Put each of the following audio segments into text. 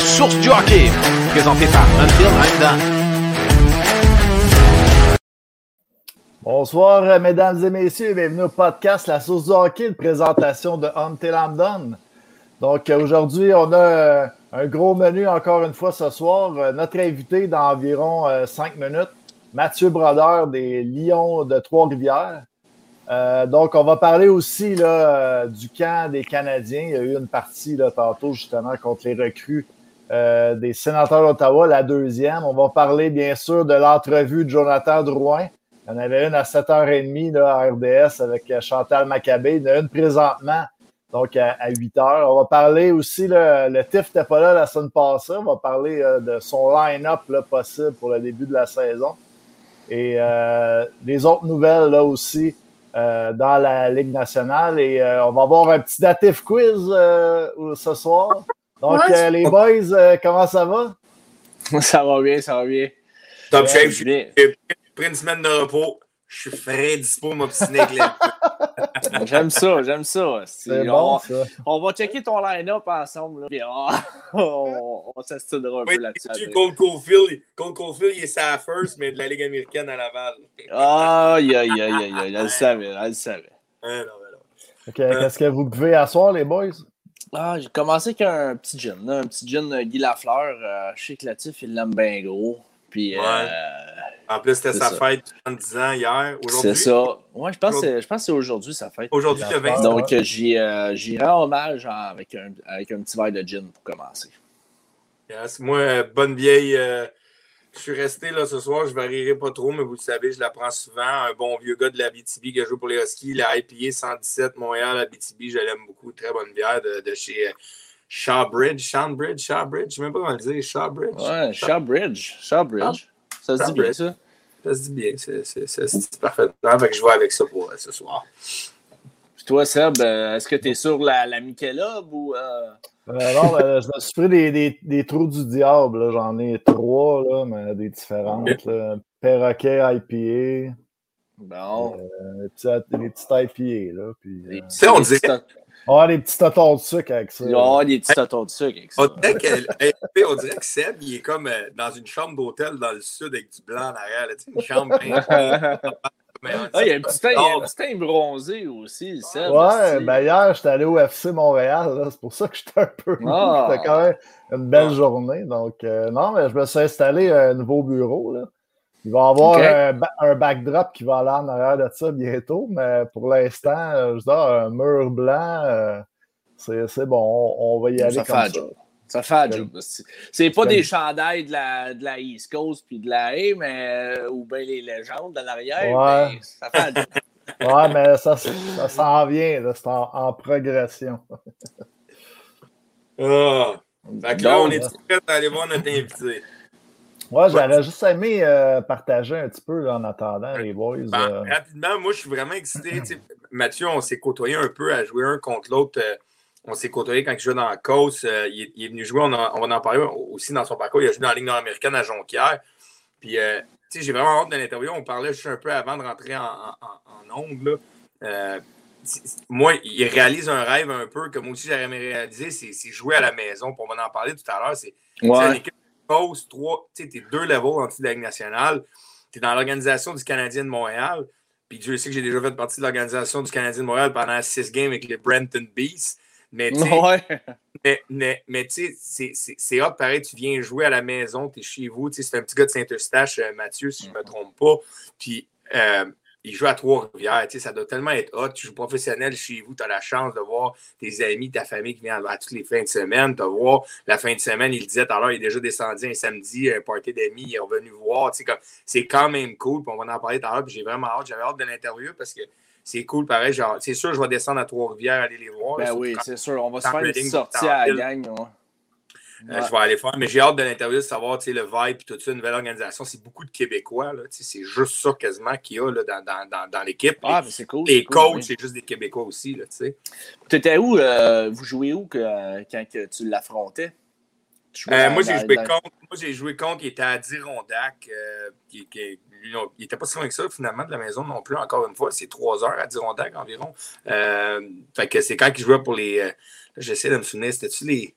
source du hockey, présenté par Until I'm. Bonsoir, euh, mesdames et messieurs, bienvenue au podcast La Source du hockey, présentation de Until I'm. Donc, euh, aujourd'hui, on a euh, un gros menu encore une fois ce soir. Notre invité d'environ cinq minutes, Mathieu Brodeur des Lions de Trois-Rivières. donc, on va parler aussi du camp des Canadiens. Il y a eu une partie là, tantôt justement contre les recrues des sénateurs d'Ottawa, la deuxième. On va parler bien sûr de l'entrevue de Jonathan Drouin il y en avait une à 7h30 là, à RDS avec euh, Chantal Maccabé. Il y en a une présentement, donc à, 8h. On va parler aussi, le TIF n'était pas là la semaine passée. On va parler euh, de son line-up possible pour le début de la saison. Et euh, des autres nouvelles là aussi dans la Ligue nationale. Et on va avoir un petit datif quiz ce soir. Donc, les boys, comment ça va? Ça va bien, ça va bien. Top shape, pris une semaine de repos. Je suis frais, dispo, m'obstiner avec J'aime ça, j'aime ça. C'est bon, ça. On va checker ton line-up ensemble. Là, on, on s'astudera un peu là-dessus. Cole Caulfield, Cole Caulfield, il est sa first, mais de la Ligue américaine à Laval. Aïe, aïe, aïe, aïe, aïe. Elle le savait, elle le savait. non, OK, qu'est-ce que vous pouvez asseoir, les boys? Ah, j'ai commencé avec un petit gin, un petit gin Guy Lafleur. Euh, je sais que Latif, il l'aime bien gros. Puis, ouais. euh, en plus, c'était sa fête de 10 ans hier. C'est ça. Ouais, je pense, que, je pense que c'est aujourd'hui sa fête. Aujourd'hui, a 20 Donc, euh, j'y rends hommage avec, un, avec un petit verre de gin pour commencer. Yes. Moi, bonne vieille. Je suis resté là ce soir, je ne varierai pas trop, mais vous le savez, je la prends souvent. Un bon vieux gars de la BTB qui a joué pour les Huskies, la IPA 117 Montréal, la BTB, je l'aime beaucoup. Très bonne bière de, de chez euh, Shawbridge, Shawbridge, Shawbridge, je ne sais même pas comment le dire, Shawbridge. Ouais, Shawbridge, Shawbridge. Ça se dit bien, ça? Ça se dit bien, c'est parfaitement. Fait que je vais avec ça pour euh, ce soir. Toi, Seb, euh, est-ce que tu es sur la, la Michelob ou. Euh... euh non, je me suis pris des, des, des trous du diable. J'en ai trois, là, mais des différentes. Perroquet IPA. Bon. Euh, des, petites, IPA. Là, puis, on dirait, ah, des petits totons de sucre avec ça. Ah, des petits totons de sucre avec ça. On dirait, que, on dirait que Seb, il est comme dans une chambre d'hôtel dans le sud avec du blanc en arrière. Là, une chambre. ah, il y a un petit teint, bronzé aussi, Seb. Ouais, ben hier, j'étais allé au FC Montréal. C'est pour ça que j'étais un peu. Ah. C'était quand même une belle ah. journée. Donc, euh, non, mais je me suis installé un nouveau bureau. Là. Il va y avoir un, backdrop qui va aller en arrière de ça bientôt, mais pour l'instant, euh, je dis, un mur blanc, euh, c'est bon, on, va y aller ça comme fait ça. Ça fait job. C'est pas des chandails de la, de la East Coast puis de la A, mais euh, ou bien les légendes de l'arrière, ouais. mais ça fait job. ouais, mais ça, ça s'en vient, c'est en, progression. Ah! Fait que là, on est prêt à aller voir notre invité? Ouais, j'aurais juste aimé euh, partager un petit peu en attendant, les boys. Ben, euh. Rapidement, moi, je suis vraiment excité. Mathieu, on s'est côtoyé un peu à jouer un contre l'autre. Euh, on s'est côtoyé quand il jouait dans la Coast. Il, il, est venu jouer, on, va en parler aussi dans son parcours. Il a joué dans la Ligue nord-américaine à Jonquière. Puis, tu sais, j'ai vraiment hâte de l'interview. On parlait juste un peu avant de rentrer en, en, ongle. moi, il réalise un rêve un peu que moi aussi j'aurais aimé réaliser, c'est jouer à la maison. on va en parler tout à l'heure. C'est ouais poses trois, tu sais, t'es deux levels en de la Ligue nationale. Tu es dans l'organisation du Canadien de Montréal. Puis Dieu sait que j'ai déjà fait partie de l'organisation du Canadien de Montréal pendant six games avec les Brenton Beasts. Mais tu sais, mais, mais, c'est hot, pareil, tu viens jouer à la maison, tu es chez vous. C'est un petit gars de Saint-Eustache, euh, Mathieu, si je ne me trompe pas. Puis euh, il joue à Trois-Rivières. Ça doit tellement être hot. Tu joues professionnel chez vous. Tu as la chance de voir tes amis, ta famille qui viennent à toutes les fins de semaine. Tu voir la fin de semaine, il disait tout à l'heure, il est déjà descendu un samedi, un party d'amis, il est revenu voir. C'est quand même cool. Puis on va en parler tout à l'heure. Puis j'ai vraiment hâte. J'avais hâte de l'interview parce que c'est cool, pareil. C'est sûr, je vais descendre à Trois-Rivières, aller les voir. Ben oui, c'est sûr. On va se faire une sortie à la gang. Euh, je vais aller faire. Mais j'ai hâte de l'interview de savoir le vibe et tout ça, une nouvelle organisation. C'est beaucoup de Québécois. C'est juste ça quasiment qu'il y a là, dans, dans, dans, l'équipe. Ah, mais c'est cool. Les coachs, c'est juste des Québécois aussi. Tu étais où? Euh, vous jouez où que, quand que tu l'affrontais? Euh, moi, j'ai joué contre. Moi, j'ai joué contre. Il était à Dirondac. il n'était pas si loin que ça, finalement, de la maison non plus, encore une fois. C'est trois heures à Dirondac environ. fait que c'est quand il jouait pour les. J'essaie de me souvenir. C'était-tu les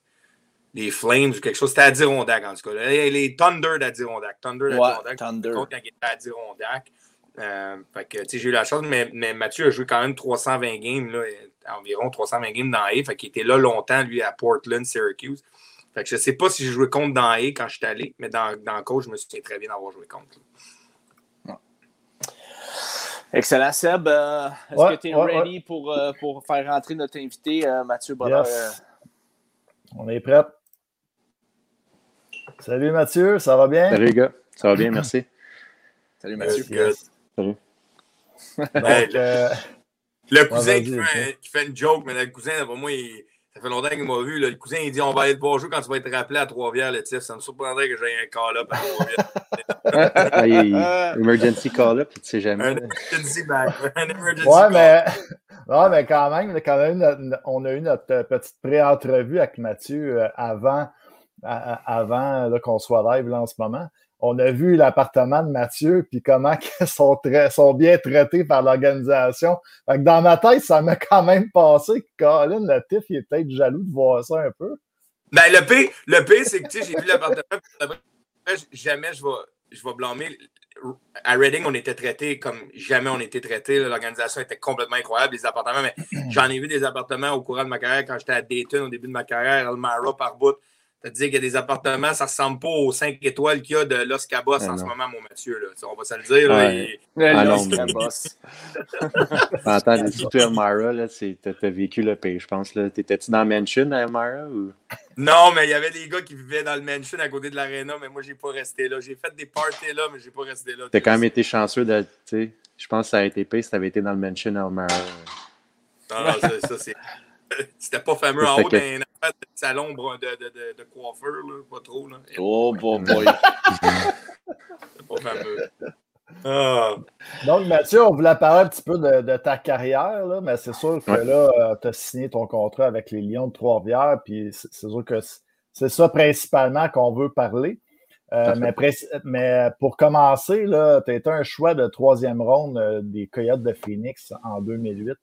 des Flames ou quelque chose? C'était à Dirondac, en tout cas. Les, Thunder d'Adirondac. Thunder d'Adirondac. Thunder. Quand il était à Adirondack. Euh, fait que, j'ai eu la chance, mais, mais, Mathieu a joué quand même 320 games, là, environ 320 games dans A. Fait qu'il était là longtemps, lui, à Portland, Syracuse. Fait que je ne sais pas si j'ai joué contre dans A quand je suis allé, mais dans, dans le coach, je me souviens très bien d'avoir joué contre. Excellent, Seb. Euh, est-ce que tu es ready Pour, euh, pour faire rentrer notre invité, Mathieu Bonheur? On est prêt. Salut Mathieu, ça va bien? Salut les gars, ça va bien, merci. Salut Mathieu. Salut. Donc, euh, le cousin qui, fait, qui, fait, une joke, mais le cousin, pour moi, ça fait longtemps qu'il m'a vu. le cousin, il dit On va aller te voir jouer quand tu vas être rappelé à Trois-Rivières, le tif. Ça me surprendrait que j'aie un call-up à Trois-Rivières. emergency call-up, tu sais jamais. Un emergency back. Un emergency ouais, mais, non, mais quand même, quand même on a eu notre petite pré-entrevue avec Mathieu euh, avant, avant qu'on soit live là, en ce moment on a vu l'appartement de Mathieu, puis comment ils sont, sont bien traités par l'organisation. Dans ma tête, ça m'a quand même passé que Colin, le TIF, il est peut-être jaloux de voir ça un peu. Ben, le P, le P c'est que j'ai vu l'appartement, jamais je vais, je vais blâmer. À Reading, on était traités comme jamais on était traités. L'organisation était complètement incroyable, les appartements. Mais j'en ai vu des appartements au courant de ma carrière quand j'étais à Dayton au début de ma carrière, Elmara par bout. C'est-à-dire qu'il y a des appartements, ça ne ressemble pas aux 5 étoiles qu'il y a de Los Cabos en ce moment, mon Mathieu. Là. On va se le dire. Ouais. Là, Los Cabos. Tu Elmira, tu as vécu le pays, je pense. T'étais-tu dans le mansion à Elmira? Ou... Non, mais il y avait des gars qui vivaient dans le mansion à côté de l'aréna, mais moi, j'ai pas resté là. J'ai fait des parties là, mais j'ai pas resté là. T'as quand même été chanceux de. Je pense que ça a été payé si t'avais été dans le mansion à Elmira. Non, non, ça, ça c'est. C'était pas fameux en haut d'un salon de, de, de, de, coiffeur, là, pas trop. Là. Oh, boy, boy. C'est pas fameux. Ah. Donc, Mathieu, on voulait parler un petit peu de, ta carrière, là, mais c'est sûr que là, euh, tu as signé ton contrat avec les Lions de Trois-Rivières, puis c'est sûr que c'est ça principalement qu'on veut parler. Euh, mais, mais, pour commencer, tu as été un choix de troisième ronde euh, des Coyotes de Phoenix en 2008,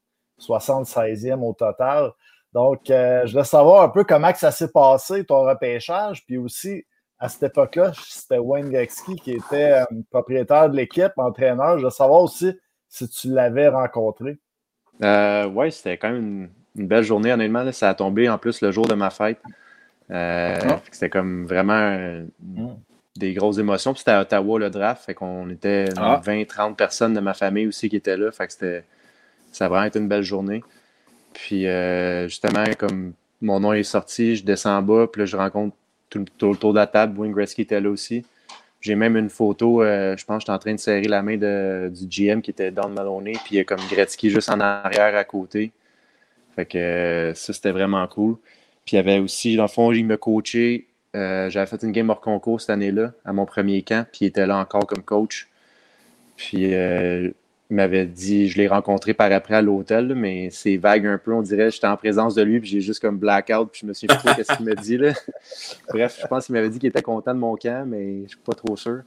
76e au total. Donc, euh, je veux savoir un peu comment que ça s'est passé, ton repêchage, puis aussi, à cette époque-là, c'était Wayne Gretzky qui était euh, propriétaire de l'équipe, entraîneur. Je veux savoir aussi si tu l'avais rencontré. Euh, oui, c'était quand même une, belle journée, honnêtement. Ça a tombé en plus le jour de ma fête. Ah. C'était comme vraiment mm. des grosses émotions. Puis c'était à Ottawa le draft. Fait qu'on était 20-30 ah. personnes de ma famille aussi qui étaient là. Fait que c'était, ça a vraiment été une belle journée. Puis euh, justement, comme mon nom est sorti, je descends en bas, puis là, je rencontre tout, autour de la table. Wayne Gretzky était là aussi. J'ai même une photo, euh, je pense que j'étais en train de serrer la main de, du GM qui était Don Maloney, puis il y a comme Gretzky juste en arrière à côté. Fait que euh, ça, c'était vraiment cool. Puis il y avait aussi, dans le fond, il me coachait. J'avais fait une game hors concours cette année-là, à mon premier camp, puis il était là encore comme coach. Puis il m'avait dit, je l'ai rencontré par après à l'hôtel, mais c'est vague un peu. On dirait, j'étais en présence de lui, puis j'ai juste comme blackout, puis je me suis dit, qu'est-ce qu'il m'a dit. Là. Bref, je pense qu'il m'avait dit qu'il était content de mon camp, mais je ne suis pas trop sûr.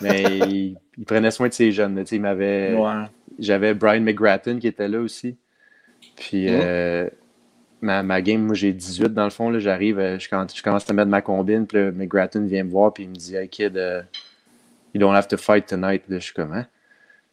Mais il, prenait soin de ses jeunes. Il m'avait. J'avais Brian McGratton qui était là aussi. Puis euh, ma, ma, game, moi j'ai 18 dans le fond. J'arrive, euh, je, je, commence à mettre ma combine, puis McGratton vient me voir, puis il me dit Hey kid, uh, you don't have to fight tonight. je suis comme, hein?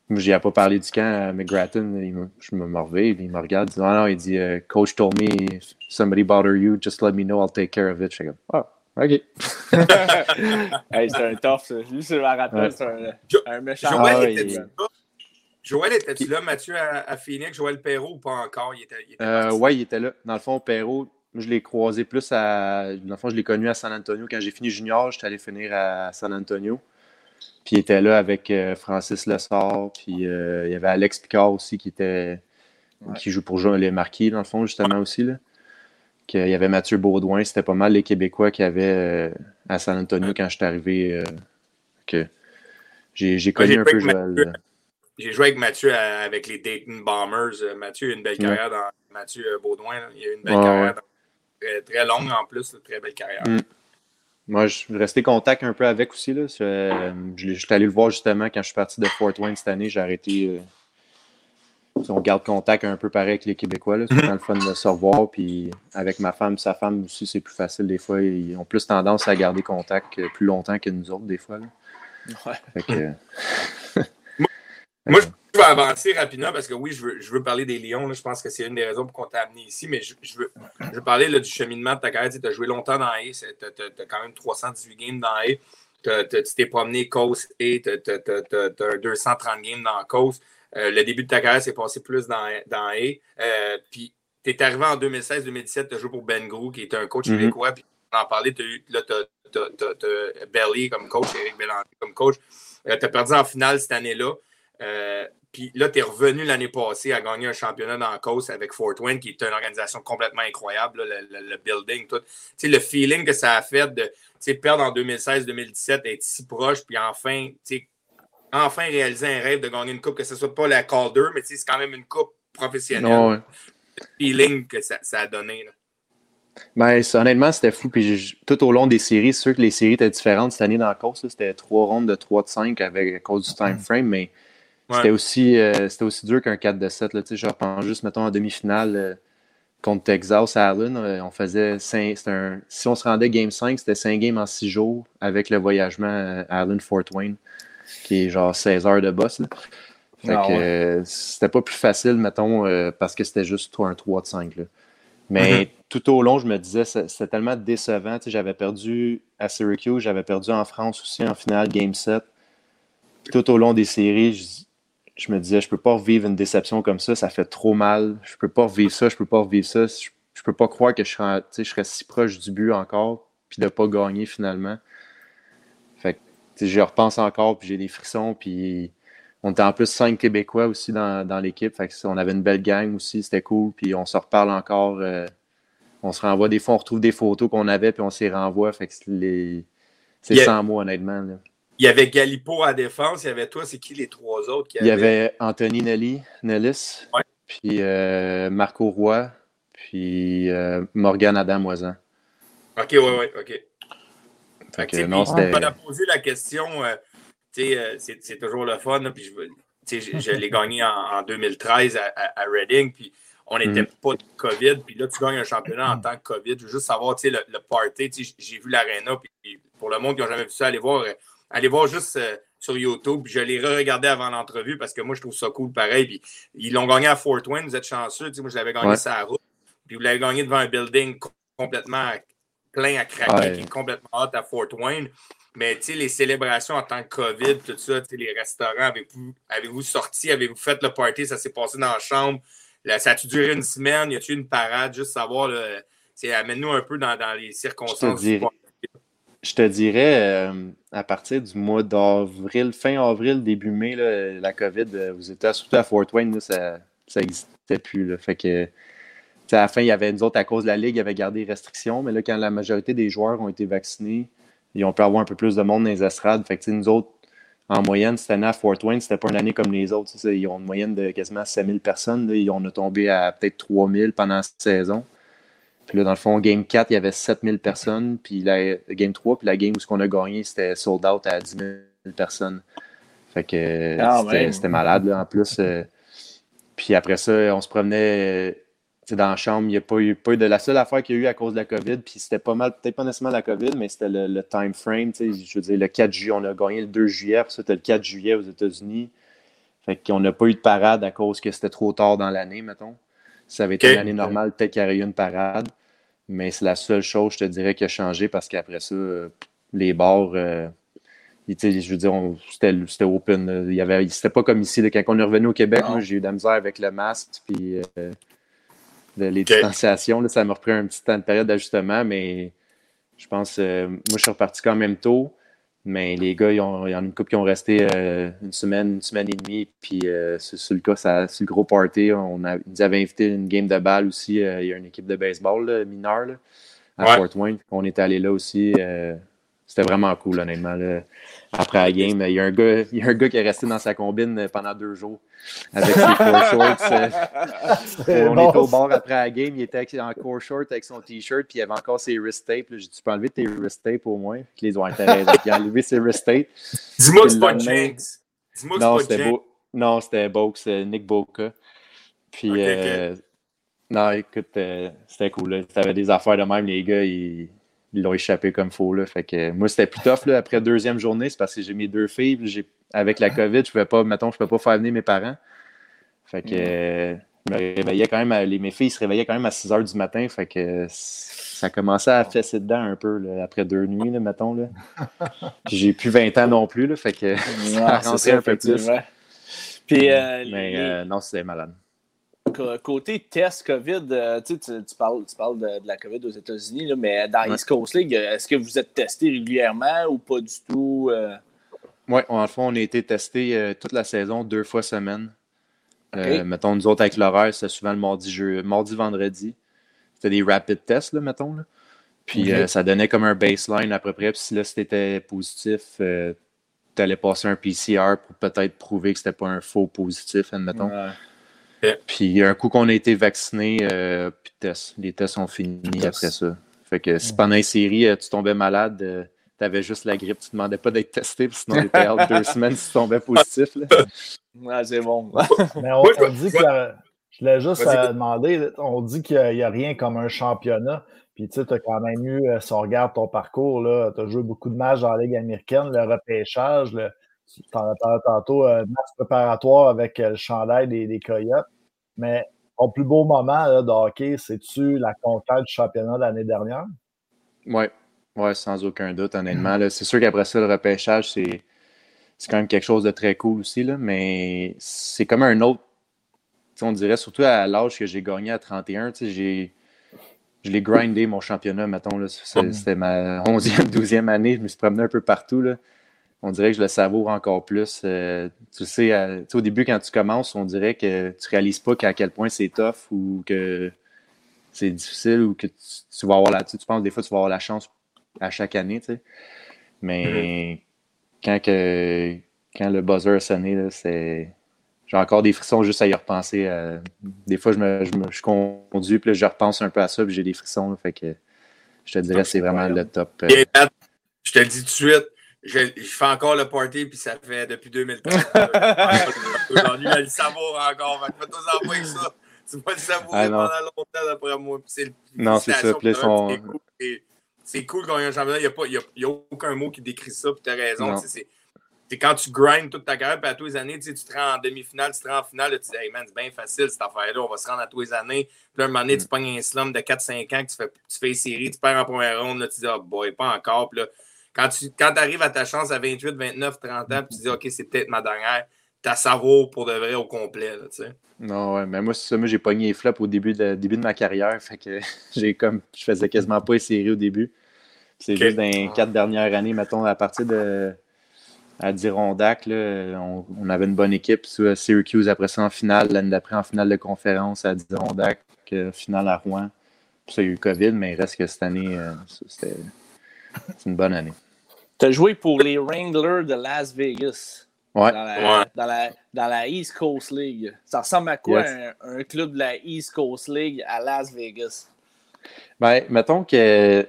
Moi, j'ai pas parlé du camp à McGratton. je me morvais, il me regarde. Il dit, non, il dit, euh, Coach told me, if somebody bother you, just let me know, I'll take care of it. Je suis comme, oh, OK. hey, c'est un tough, ça. Lui, c'est ma rappel, c'est un, un, méchant. Joël, ah, était-tu là? Joël était-tu là, Mathieu, à, Phoenix? Joël Perrault ou pas encore? Il était, il était euh, ouais, il était là. Dans le fond, Perrault, je l'ai croisé plus à. Dans le fond, je l'ai connu à San Antonio. Quand j'ai fini junior, j'étais allé finir à San Antonio. Puis il était là avec euh, Francis Lessard, puis euh, il y avait Alex Picard aussi qui était qui joue pour les marquis, dans le fond, justement aussi. Là. il y avait Mathieu Baudouin, c'était pas mal les Québécois qu'il y avait euh, à San Antonio quand je suis arrivé. que j'ai connu un peu Joël. J'ai joué avec Mathieu avec les Dayton Bombers. Mathieu a une belle carrière dans Mathieu Baudouin. Il a eu une belle carrière très, très, longue en plus, très belle carrière. Mm. Moi, je suis resté contact un peu avec aussi. Là. Je, suis allé le voir justement quand je suis parti de Fort Wayne cette année. J'ai arrêté. Euh, on garde contact un peu pareil avec les Québécois. C'est mm-hmm. le fun de se revoir. Puis avec ma femme, sa femme aussi, c'est plus facile des fois. Ils ont plus tendance à garder contact plus longtemps que nous autres, des fois. Ouais. Moi, je vais avancer rapidement parce que oui, je veux, je veux parler des Lions. Je pense que c'est une des raisons pour qu'on t'a amené ici. Mais je, veux, je veux parler là, du cheminement de ta carrière. Tu as joué longtemps dans A. Tu as, quand même 318 games dans A. Tu t'es promené Coast et tu as, 230 games dans Coast. Euh, le début de ta carrière s'est passé plus dans, dans A. Euh, puis tu es arrivé en 2016-2017, tu as joué pour Ben Grou, qui est un coach mm-hmm. québécois. Puis on en parlait, tu as eu là, as, Belly comme coach, Eric Bélanger comme coach. Euh, tu as perdu en finale cette année-là. Euh, puis là, tu es revenu l'année passée à gagner un championnat dans la Coast avec Fort Wayne, qui est une organisation complètement incroyable, le, building, tout. sais, le feeling que ça a fait de perdre en 2016-2017, être si proche, puis enfin, enfin réaliser un rêve de gagner une coupe, que ce ne soit pas la Calder, mais c'est quand même une coupe professionnelle. Le feeling que ça, a donné. Ben, honnêtement, c'était fou. Puis tout au long des séries, c'est sûr que les séries étaient différentes cette année dans la course. C'était trois rondes de 3 de 5 avec, à cause du time frame, mais c'était aussi, euh, aussi dur qu'un 4 de 7. Là, je reprends juste, mettons, en demi-finale euh, contre Texas à Allen. Euh, on faisait un, si on se rendait game 5, c'était 5 games en 6 jours avec le voyagement à Allen Fort Wayne, qui est genre 16 heures de boss. Fait ah c'était pas plus facile, mettons, parce que c'était juste un 3 de 5. Mais mm-hmm. tout au long, je me disais, c'était tellement décevant. J'avais perdu à Syracuse, j'avais perdu en France aussi en finale, Game 7. tout au long des séries, je me disais, je peux pas vivre une déception comme ça, ça fait trop mal. Je peux pas vivre ça, je peux pas vivre ça. Je, ne peux pas croire que je serais, je serais si proche du but encore, puis de pas gagner finalement. Fait que je repense encore, puis j'ai des frissons, puis on était en plus cinq Québécois aussi dans, l'équipe. Fait on avait une belle gang aussi, c'était cool, puis on se reparle encore. Euh, on se renvoie des fois, on retrouve des photos qu'on avait, puis on s'y renvoie. Fait que c'est sans mots, honnêtement. Il y avait Galipo à défense, il y avait toi, c'est qui les trois autres qui Il y avait Anthony Nelly, Nellis, puis euh, Marco Roy, puis euh, Morgan Adam-Moisan. OK, oui, oui, OK. Fait que, non, c'était... On posé la question, euh, c'est, toujours le fun, puis je, je l'ai gagné en, 2013 à, Reading, puis on n'était mm-hmm. pas de COVID, puis là, tu gagnes un championnat en tant que COVID. Je veux juste savoir, tu sais, le, le party, j'ai vu l'aréna, puis pour le monde qui n'a jamais vu ça, allez voir allez voir juste euh, sur YouTube. Je l'ai re-regardé avant l'entrevue parce que moi, je trouve ça cool pareil. Puis, ils l'ont gagné à Fort Wayne, vous êtes chanceux. moi, je l'avais gagné ça à route. Puis vous l'avez gagné devant un building complètement plein à craquer, qui est complètement hot à Fort Wayne. Mais les célébrations en tant que COVID, tout ça, les restaurants, avez-vous avez sorti, avez-vous fait le party, ça s'est passé dans la chambre? ça a-tu duré une semaine? Y a-tu une parade? Juste savoir, amène-nous un peu dans, dans les circonstances je te dirais, euh, à partir du mois d'avril, fin avril, début mai, la COVID euh, vous étiez surtout à Fort Wayne, ça n'existait plus. À la fin, il y avait nous autres, à cause de la Ligue, il avait gardé des restrictions, mais là, quand la majorité des joueurs ont été vaccinés, ils ont pu avoir un peu plus de monde dans les estrades. Fait nous autres, en moyenne, cette année à Fort Wayne, c'était pas une année comme les autres. Ils ont une moyenne de quasiment 5000 personnes. Là. Ils tombé à peut-être 3000 pendant cette saison. Puis là, dans le fond, Game 4, il y avait 7000 personnes. Puis la Game 3, puis la game où on a gagné, c'était sold out à 10 000 personnes. Fait que ah, c'était malade, là, en plus. Euh. puis après ça, on se promenait dans la chambre. Il n'y a pas eu, pas eu de la seule affaire qu'il y a eu à cause de la COVID. Puis c'était pas mal, peut-être pas nécessairement la COVID, mais c'était le, time frame. Je veux dire, le 4 juillet, on a gagné le 2 juillet. Puis c'était le 4 juillet aux États-Unis. Fait qu'on n'a pas eu de parade à cause que c'était trop tard dans l'année, mettons. Si ça avait été une année normale, peut-être qu'il y aurait eu une parade. Mais c'est la seule chose, je te dirais, qui a changé parce qu'après ça, euh, les bars, euh, je veux dire, c'était open. Il y avait, c'était pas comme ici. quand on est revenu au Québec, j'ai eu de la misère avec le masque puis euh, les distanciations. ça m'a repris un petit temps de période d'ajustement, mais je pense, moi, je suis reparti quand même tôt. Mais les gars, il y en a une couple qui ont resté euh, une semaine, une semaine et demie. Puis euh, sur, le cas, c'est le gros party. On a, ils avaient invité une game de balle aussi. Euh, il y a une équipe de baseball mineure à Fort Wayne. On est allé là aussi. C'était vraiment cool, honnêtement. Après la game, il y, a un gars, il y a un gars qui est resté dans sa combine pendant deux jours avec ses core shorts. on était au bar après la game, il était en core short avec son t-shirt, puis il avait encore ses wrist tapes. J'ai dit Tu peux enlever tes wrist tapes au moins? Puis les ont intéressés. Il a enlevé ses wrist tapes. Dis-moi que c'est pas Jinx. Dis-moi que c'est pas Jinx. Non, c'était Box, Nick Boca. Puis, euh, non, écoute, euh, c'était cool. Tu avais des affaires de même, les gars, ils l'ont échappé comme faux. Là. Fait que moi, c'était plus tough là, après deuxième journée. C'est parce que j'ai mes deux filles. Avec la COVID, je ne pouvais pas, mettons, je pouvais pas faire venir mes parents. Fait que je me réveillais quand même, les, mes filles se réveillaient quand même à 6 h du matin. Fait que ça commençait à fesser dedans un peu après deux nuits, là, mettons. Là. j'ai plus 20 ans non plus. Là, fait que ça rentrait un peu plus. Puis, euh, Mais euh, non, c'était malade. Côté test COVID, euh, tu, parles, tu parles de, la COVID aux États-Unis, mais dans East Coast League, est-ce que vous êtes testé régulièrement ou pas du tout? Oui, en fond, on a été testé toute la saison, deux fois semaine. mettons, nous autres, avec l'horaire, c'est souvent le mardi, jeu, mardi, vendredi. C'était des rapid tests, là, mettons. Là. Puis ça donnait comme un baseline à peu près. Puis si là, c'était positif, tu allais passer un PCR pour peut-être prouver que c'était pas un faux positif, admettons. Puis un coup qu'on a été vacciné, euh, puis les tests sont finis après ça. Fait que si pendant une série, euh, tu tombais malade, euh, tu avais juste la grippe, tu ne demandais pas d'être testé, puis sinon tu étais deux semaines si tu tombais positif. Là. c'est bon. Mais on, dit que je voulais juste demander, on dit qu'il n'y a, rien comme un championnat. Puis tu as quand même eu, si on regarde ton parcours, tu as joué beaucoup de matchs dans la Ligue américaine, le repêchage, le, tu tantôt, un match préparatoire avec le chandail des, des Coyotes. Mais ton plus beau moment là, de hockey, c'est-tu la conquête du championnat de l'année dernière? Oui, ouais, sans aucun doute, honnêtement. C'est sûr qu'après ça, le repêchage, c'est quand même quelque chose de très cool aussi, là, mais c'est comme un autre. On dirait, surtout à l'âge que j'ai gagné à 31, j'ai je l'ai grindé mon championnat, mettons. C'était ma 11e, 12e année. Je me suis promené un peu partout. Là. On dirait que je le savoure encore plus. Euh, tu sais, au début, quand tu commences, on dirait que tu réalises pas qu'à quel point c'est tough ou que c'est difficile ou que tu, vas avoir la. Tu, penses des fois tu vas avoir la chance à chaque année, tu sais. Mais mm-hmm. quand, que, quand le buzzer a sonné, c'est j'ai encore des frissons juste à y repenser. Euh, des fois, je me, je, me, je conduis, puis je repense un peu à ça, puis j'ai des frissons. fait que je te dirais, c'est vraiment le top. Euh. Je te le dis tout de suite, je, fais encore le party, puis ça fait depuis 2013. Aujourd'hui, elle le savoure encore. Fais-toi en avec ça. Tu vas le savourer ah, pendant longtemps d'après moi. non, c'est ça. C'est cool, quand il y a un championnat. Il n'y a, a, aucun mot qui décrit ça, puis tu as raison. C'est quand tu grindes toute ta carrière, puis à tous les années, tu te rends en demi-finale, tu te rends en finale, tu dis, hey man, c'est bien facile cette affaire-là, on va se rendre à tous les années. Puis là, un moment donné, tu mm. pognes un slum de 4-5 ans, que tu fais, tu fais une série, tu perds en première ronde, là, tu dis, oh boy, pas encore. Puis là, quand tu quand arrives à ta chance à 28, 29, 30 ans, puis tu dis, OK, c'est peut-être ma dernière, ta savoure pour de vrai au complet, là. Non, ouais, mais moi, c'est ça, moi, j'ai pogné les flops au début de, début de ma carrière, fait que j'ai comme, je faisais quasiment pas les séries au début. C'est juste dans les quatre dernières années, mettons, à partir de à Dirondac. on, avait une bonne équipe. Syracuse après ça en finale, l'année d'après en finale de conférence à Dirondac, euh, finale à Rouen. Puis ça, il y a eu COVID, mais il reste que cette année, euh, c'était une bonne année. Tu as joué pour les Wranglers de Las Vegas. Ouais. Dans, la, East Coast League. Ça ressemble à quoi un, club de la East Coast League à Las Vegas? Ben, mettons que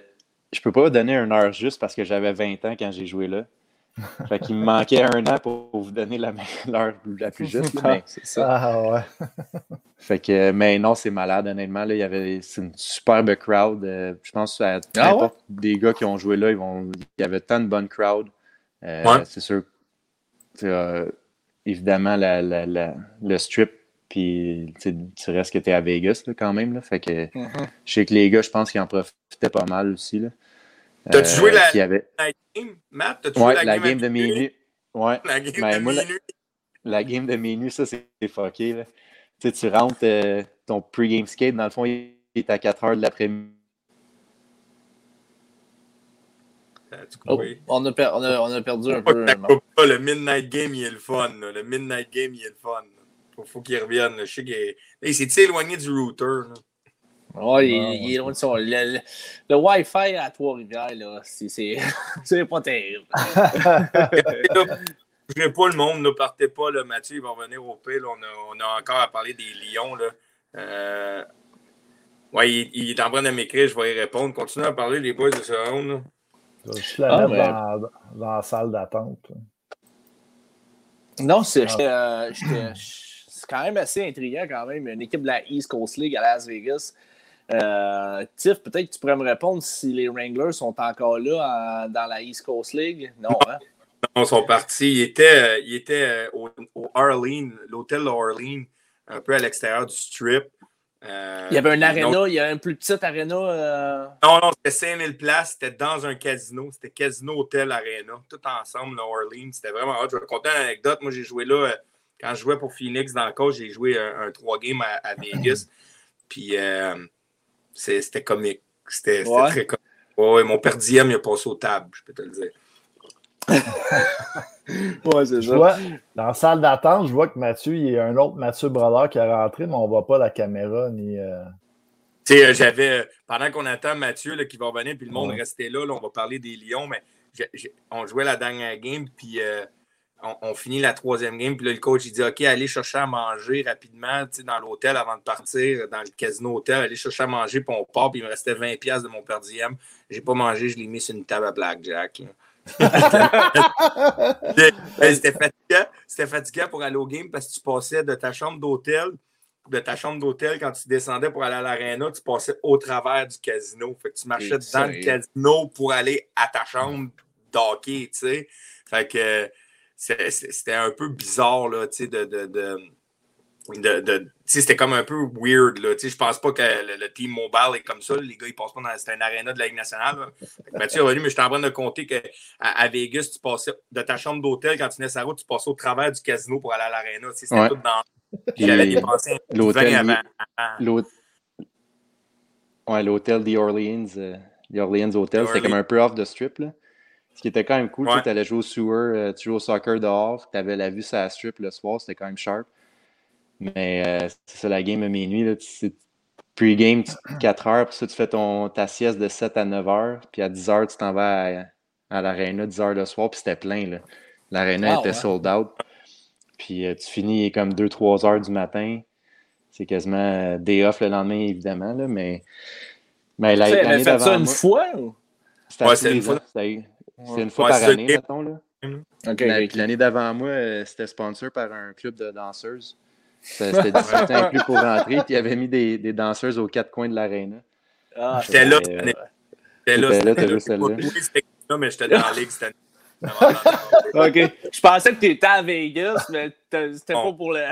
je peux pas donner un heure juste parce que j'avais 20 ans quand j'ai joué là. Fait qu'il me manquait un an pour vous donner l'heure la, plus juste. c'est ça. Ah ouais. fait que, mais non, c'est malade, honnêtement. Là, il y avait c'est une superbe crowd. Euh, je pense à ah des gars qui ont joué là, ils vont, il y avait tant de bonnes crowd. Euh, c'est sûr. Euh, évidemment, la, la, le strip, puis tu restes que tu es à Vegas quand même. Là, fait que mm-hmm. je sais que les gars, je pense qu'ils en profitaient pas mal aussi. Là. T'as-tu joué la, avait... la, game, Matt? T'as-tu joué la, game, de minuit? Ouais. La game ben, de moi, minuit. La, game de minuit, ça, c'est fucké. Là. Tu sais, tu rentres euh, ton pre-game skate, dans le fond, il est à 4 heures de l'après-midi. Oh, on, a on, a, on, a perdu un peu. Pas, le Midnight Game, il est le fun. Là. Le Midnight Game, il est le fun. Faut, faut qu'il revienne. Je sais qu'il il s'est éloigné du router. Là? Ouais, il, est loin de son. Le, le, Wi-Fi à Trois-Rivières, là, c'est pas terrible. Je pas le monde, ne partez pas, là, Mathieu, il va revenir au pile. On a, on a encore à parler des Lions. Là. Euh... Ouais, il, il, est en train de m'écrire, je vais y répondre. Continuez à parler, les boys de ce round. Je la ah, dans, dans, la salle d'attente. Non, c'est. Ah. Euh, quand même assez intriguant quand même. Une équipe de la East Coast League à Las Vegas. Euh, Tiff, peut-être que tu pourrais me répondre si les Wranglers sont encore là dans la East Coast League? Non, hein? Non, ils sont partis. Ils étaient, ils étaient au, au Arlene, l'hôtel Arlene, un peu à l'extérieur du strip. Euh, il y avait un aréna, il y avait un plus petit aréna. Euh... Non, non, c'était 5000 places, c'était dans un casino, c'était Casino Hotel Arena, tout ensemble, New Orleans. C'était vraiment hot. Je vais te conter une anecdote. Moi, j'ai joué là, euh, quand je jouais pour Phoenix dans le coach, j'ai joué un, 3 games à, Vegas. Puis euh, c'était comique. C'était très comique. Ouais, mon père Diem, il a passé aux tables, je peux te le dire. ouais, c'est ça. dans la salle d'attente, je vois que Mathieu, il y a un autre Mathieu Brodeur qui est rentré, mais on ne voit pas la caméra ni. Euh, tu sais, euh, j'avais. Pendant qu'on attend Mathieu là, qui va revenir, puis le monde restait là, on va parler des Lions, mais on jouait la dernière game, puis euh, on, finit la troisième game, puis là, le coach, il dit OK, allez chercher à manger rapidement dans l'hôtel avant de partir, dans le casino hôtel, allez chercher à manger, puis on part, puis il me restait 20$ de mon per diem. J'ai pas mangé, je l'ai mis sur une table à Blackjack. C'était fatigant. C'était fatigant pour aller au game parce que tu passais de ta chambre d'hôtel, de ta chambre d'hôtel, quand tu descendais pour aller à l'aréna, tu passais au travers du casino. Fait que tu marchais dans le casino pour aller à ta chambre d'hockey, tu sais. Fait que c'était un peu bizarre, là, tu sais, de, de de, c'était comme un peu weird. Là. Je pense pas que le, team mobile est comme ça. Les gars, ils passent pas dans c'est un aréna de la Ligue nationale. Mathieu est revenu, mais je suis en train de compter qu'à à Vegas, tu passais de ta chambre d'hôtel, quand tu venais sa route, tu passais au travers du casino pour aller à l'aréna. C'était tout dans. J'avais dépensé l'hôtel. Ouais, l'hôtel The Orleans, euh, The Orleans Hotel, c'était comme un peu off the strip. Là. Ce qui était quand même cool, tu allais jouer au sewer, euh, tu jouais au soccer dehors, tu avais la vue sur la strip le soir, c'était quand même sharp. Mais euh, c'est ça, la game à minuit. Là, pre-game, 4 heures, puis ça, tu fais ton, ta sieste de 7 à 9 heures, puis à 10 heures, tu t'en vas à, à l'aréna, 10 heures le soir, puis c'était plein. L'aréna était sold out. Puis euh, tu finis comme 2-3 heures du matin. C'est quasiment euh, day off le lendemain, évidemment, là, mais. Mais l'année d'avant. ça une fois ou? c'est une, fois. C'est une fois par année, mettons. Là. L'année d'avant moi, c'était sponsor par un club de danseuses. C'était 18 ans plus pour rentrer, puis il avait mis des, des, danseuses aux quatre coins de l'aréna. Ah, j'étais là J'étais là. J'étais là, celle-là. Oui, mais j'étais dans la ligue cette année. OK. Je pensais que tu étais à Vegas, mais c'était pas pour le.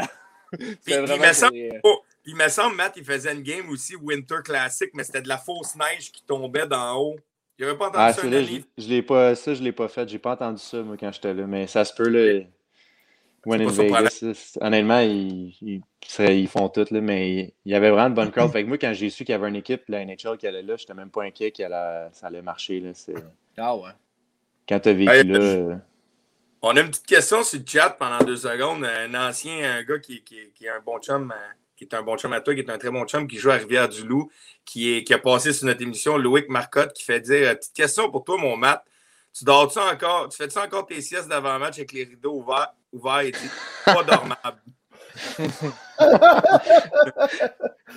Puis, il, me semble, oh, il me semble, Matt, il faisait une game aussi Winter Classic, mais c'était de la fausse neige qui tombait d'en haut. Il avait pas entendu ah, ça, là, je, je l'ai pas, ça, je l'ai pas fait. J'ai pas entendu ça, moi, quand j'étais là. Mais ça se peut, là. When in Vegas, honnêtement, ils, ils, font tout, là, mais il y avait vraiment de bonne crowd. fait que moi, quand j'ai su qu'il y avait une équipe, la NHL, qui allait là, j'étais même pas inquiet que ça allait marcher. Là, ah ouais. Quand tu as vécu là. Euh, on a une petite question sur le chat pendant deux secondes. Un ancien un gars qui, qui, qui est un bon chum, euh, qui est un bon chum à toi, qui est un très bon chum, qui joue à Rivière-du-Loup, qui, est, qui a passé sur notre émission, Loïc Marcotte, qui fait dire Petite question pour toi, mon Matt. Tu dors-tu encore, tu fais-tu encore tes siestes d'avant-match avec les rideaux ouverts, ouverts et pas dormable?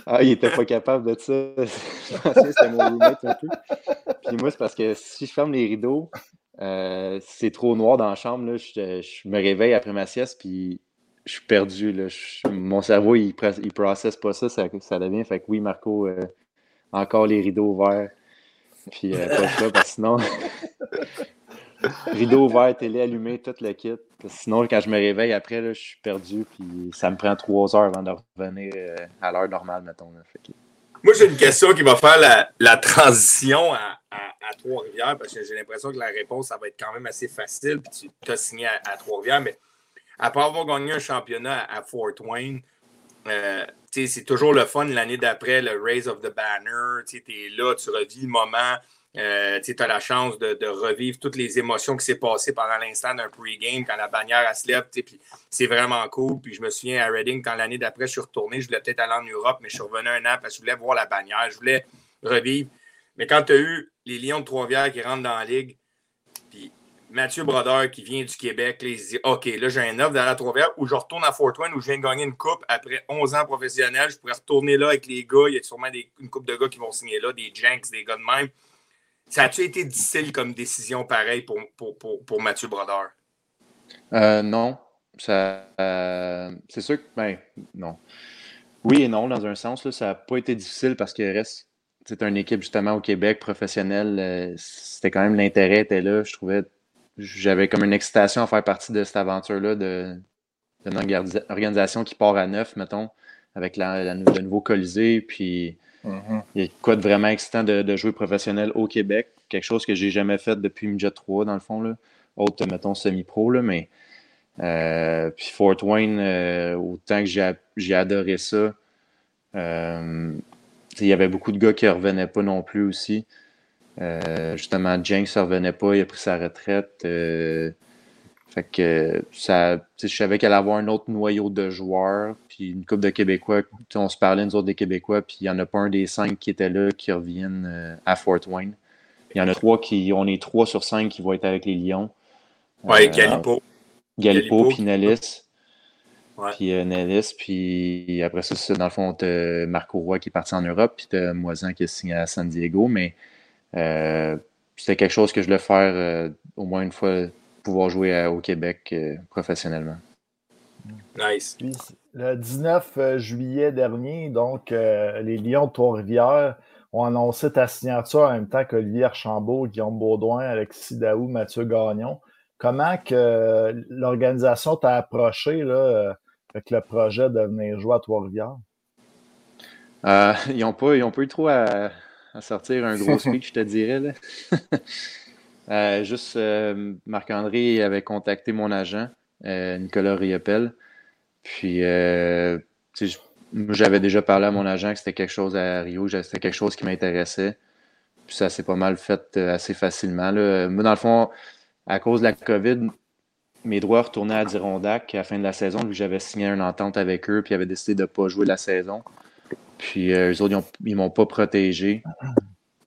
ah, il était pas capable de ça. Je pensais que c'était mon roommate un peu. Puis moi, c'est parce que si je ferme les rideaux, euh, c'est trop noir dans la chambre. Là, je, me réveille après ma sieste, puis je suis perdu. Là. mon cerveau, il, il processe pas ça, ça, ça devient. Fait que oui, Marco, euh, encore les rideaux ouverts. Puis euh, pas ça, parce que sinon, rideau ouvert, télé allumée, tout le kit. Sinon, quand je me réveille après, là, je suis perdu, puis ça me prend trois heures avant de revenir euh, à l'heure normale, mettons. Moi, j'ai une question qui va faire la, transition à, Trois-Rivières, parce que j'ai l'impression que la réponse, ça va être quand même assez facile, tu as signé à, Trois-Rivières, mais après avoir gagné un championnat à, Fort Wayne, euh, c'est toujours le fun l'année d'après, le Raise of the Banner. Tu es là, tu revis le moment. Euh, tu as la chance de, revivre toutes les émotions qui s'est passées pendant l'instant d'un pre-game quand la bannière a se lève. C'est vraiment cool. Puis je me souviens à Reading, quand l'année d'après, je suis retourné, je voulais peut-être aller en Europe, mais je suis revenu un an parce que je voulais voir la bannière, je voulais revivre. Mais quand tu as eu les Lions de Trois-Rivières qui rentrent dans la ligue, puis Mathieu Brodeur qui vient du Québec, il se dit OK, là, j'ai un offre dans la Trois-Rivières où je retourne à Fort Wayne où je viens de gagner une coupe après 11 ans professionnel. Je pourrais retourner là avec les gars. Il y a sûrement une coupe de gars qui vont signer là, des Janks, des gars de même. Ça a-tu été difficile comme décision pareil pour, pour, pour, Mathieu Brodeur? Euh, non. ça, euh, c'est sûr que, ben, non. Oui et non, dans un sens, là, ça n'a pas été difficile parce que reste, c'est une équipe justement au Québec professionnelle. Euh, c'était quand même l'intérêt était là. Je trouvais, j'avais comme une excitation à faire partie de cette aventure-là de, d'une organisation qui part à neuf, mettons, avec la, le nouveau Colisée. Puis mm-hmm. il y a quoi de vraiment excitant de, jouer professionnel au Québec. Quelque chose que j'ai jamais fait depuis Midget 3, dans le fond. Là. Autre, mettons, semi-pro, mais euh, puis Fort Wayne, euh, autant que j'ai adoré ça, euh, il y avait beaucoup de gars qui ne revenaient pas non plus aussi. justement, Jenks ne revenait pas, il a pris sa retraite. Fait que ça, je savais qu'elle allait avoir un autre noyau de joueurs, puis une coupe de Québécois. On se parlait, nous autres, des Québécois, puis il n'y en a pas un des cinq qui étaient là qui reviennent à Fort Wayne. Il y en a trois qui, on est trois sur cinq qui vont être avec les Lions. Oui, Galipo. Galipo, puis Nellis. Puis euh, Nellis, puis après ça, dans le fond, tu Marco Roy qui est parti en Europe, puis tu Moisan qui est signé à San Diego. Mais euh, c'était quelque chose que je voulais faire euh, au moins une fois, pouvoir jouer au Québec professionnellement. Nice. le 19 juillet dernier, donc, les Lions de Trois-Rivières ont annoncé ta signature en même temps qu'Olivier Archambault, Guillaume Baudouin, Alexis Daou, Mathieu Gagnon. Comment que l'organisation t'a approché là, avec le projet de venir jouer à Trois-Rivières? Euh, ils n'ont pas, pas eu trop à, sortir un gros speech, je te dirais. Euh, juste, euh, Marc-André avait contacté mon agent, Nicolas Riopel. Puis, j'avais déjà parlé à mon agent que c'était quelque chose à Rio, c'était quelque chose qui m'intéressait. Puis ça s'est pas mal fait assez facilement. Moi, dans le fond, à cause de la COVID, mes droits retournaient à Adirondack à la fin de la saison, que j'avais signé une entente avec eux, puis ils avaient décidé de ne pas jouer la saison. Puis euh, eux autres, ils m'ont pas protégé.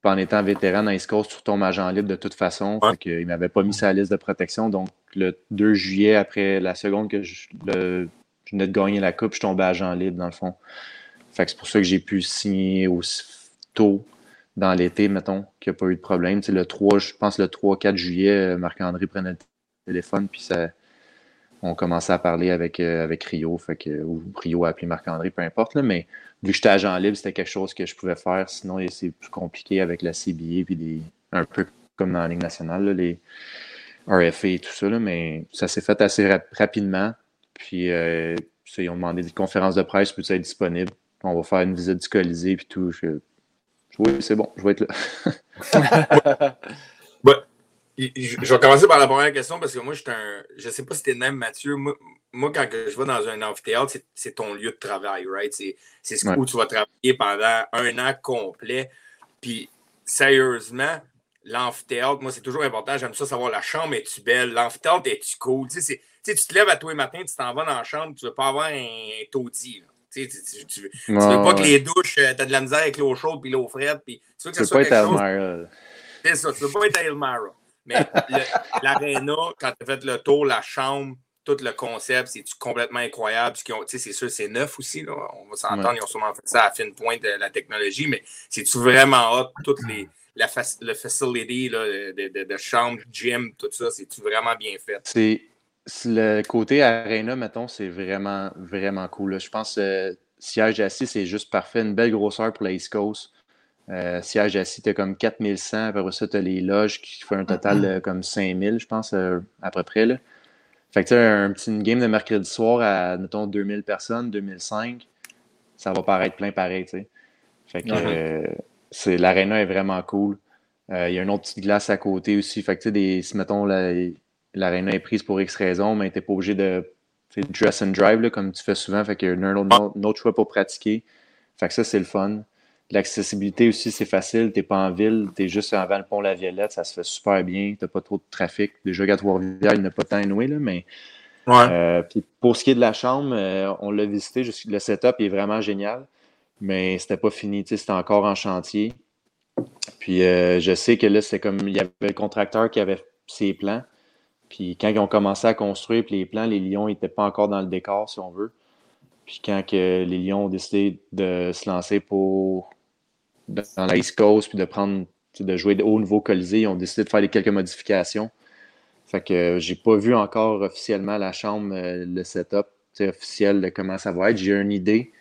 Puis en étant vétéran dans East Coast, tu retombes agent libre de toute façon. Ils ne m'avaient pas mis la liste de protection. Donc, le 2 juillet, après la seconde que je, venais de gagner la coupe, je tombais agent libre, dans le fond. Fait que c'est pour ça que j'ai pu signer aussi tôt dans l'été, mettons, qu'il n'y a pas eu de problème. Le 3, je pense le 3-4 juillet, euh, Marc-André prenait le téléphone, puis ça, on commençait à parler avec, euh, avec Rio, fait que, ou Rio a appelé Marc-André, peu importe, là, mais vu que j'étais agent libre, c'était quelque chose que je pouvais faire, sinon c'est plus compliqué avec la CBA, puis des, un peu comme dans la Ligue nationale, les RFA et tout ça, mais ça s'est fait assez rapidement, puis euh, ils ont demandé des conférences de presse, peut être disponible, on va faire une visite du Colisée, puis tout, oui, c'est bon, je vais être là. je vais commencer par la première question parce que moi, je un. Je sais pas si t'es même Mathieu. Moi, quand je vais dans un amphithéâtre, c'est ton lieu de travail, right? C'est ce où tu vas travailler pendant un an complet. Puis, sérieusement, l'amphithéâtre, moi, c'est toujours important. J'aime ça savoir la chambre, est-tu belle? L'amphithéâtre, est-tu cool? Tu sais, tu te lèves à tous les matins, tu t'en vas dans la chambre, tu veux pas avoir un taudis. Là. Tu, tu, tu, veux pas que les douches, euh, tu as de la misère avec l'eau chaude puis l'eau frette. Puis tu veux que ça soit quelque chose. C'est ça, tu veux pas être Elmara. Mais l'aréna, quand tu as fait le tour, la chambre, tout le concept, c'est complètement incroyable. C'est sûr, c'est neuf aussi. Là. On va s'entendre, ils ont sûrement fait ça à fine pointe de la technologie, mais c'est-tu vraiment hot, toutes les, la le facility là, de, de, de, chambre, gym, tout ça, c'est-tu vraiment bien fait? C'est le côté Arena, mettons, c'est vraiment, vraiment cool. Je pense que euh, siège assis, c'est juste parfait. Une belle grosseur pour la East Coast. Euh, siège assis, tu as comme 4100. Après ça, tu as les loges qui font un total de comme 5000, je pense, euh, à peu près. Là. Fait que tu un petit game de mercredi soir à, mettons, 2000 personnes, 2005, ça va paraître plein pareil, tu sais. Fait que c'est l'aréna est vraiment cool. Il y a une autre petite glace à côté aussi. Fait que tu sais, des, si mettons, la, l'aréna est prise pour X raison, mais tu n'es pas obligé de dress and drive comme tu fais souvent. Fait qu'il y a un autre, choix pour pratiquer. Fait que ça, c'est le fun. L'accessibilité aussi, c'est facile. Tu n'es pas en ville, tu es juste avant le pont La Violette, ça se fait super bien. Tu n'as pas trop de trafic. Déjà, à Trois-Rivières, il n'y a pas tant noué, là, mais. Euh, puis pour ce qui est de la chambre, euh, on l'a visité. Le setup est vraiment génial, mais c'était pas fini. C'était encore en chantier. Puis euh, je sais que là, c'est comme il y avait le contracteur qui avait ses plans. Puis quand ils ont commencé à construire, puis les plans, les lions n'étaient pas encore dans le décor, si on veut. Puis quand que les lions ont décidé de se lancer pour dans la East Coast, puis de prendre de jouer au nouveau Colisée, ils ont décidé de faire quelques modifications. Fait que j'ai pas vu encore officiellement la chambre, le setup officiel de comment ça va être. J'ai une idée.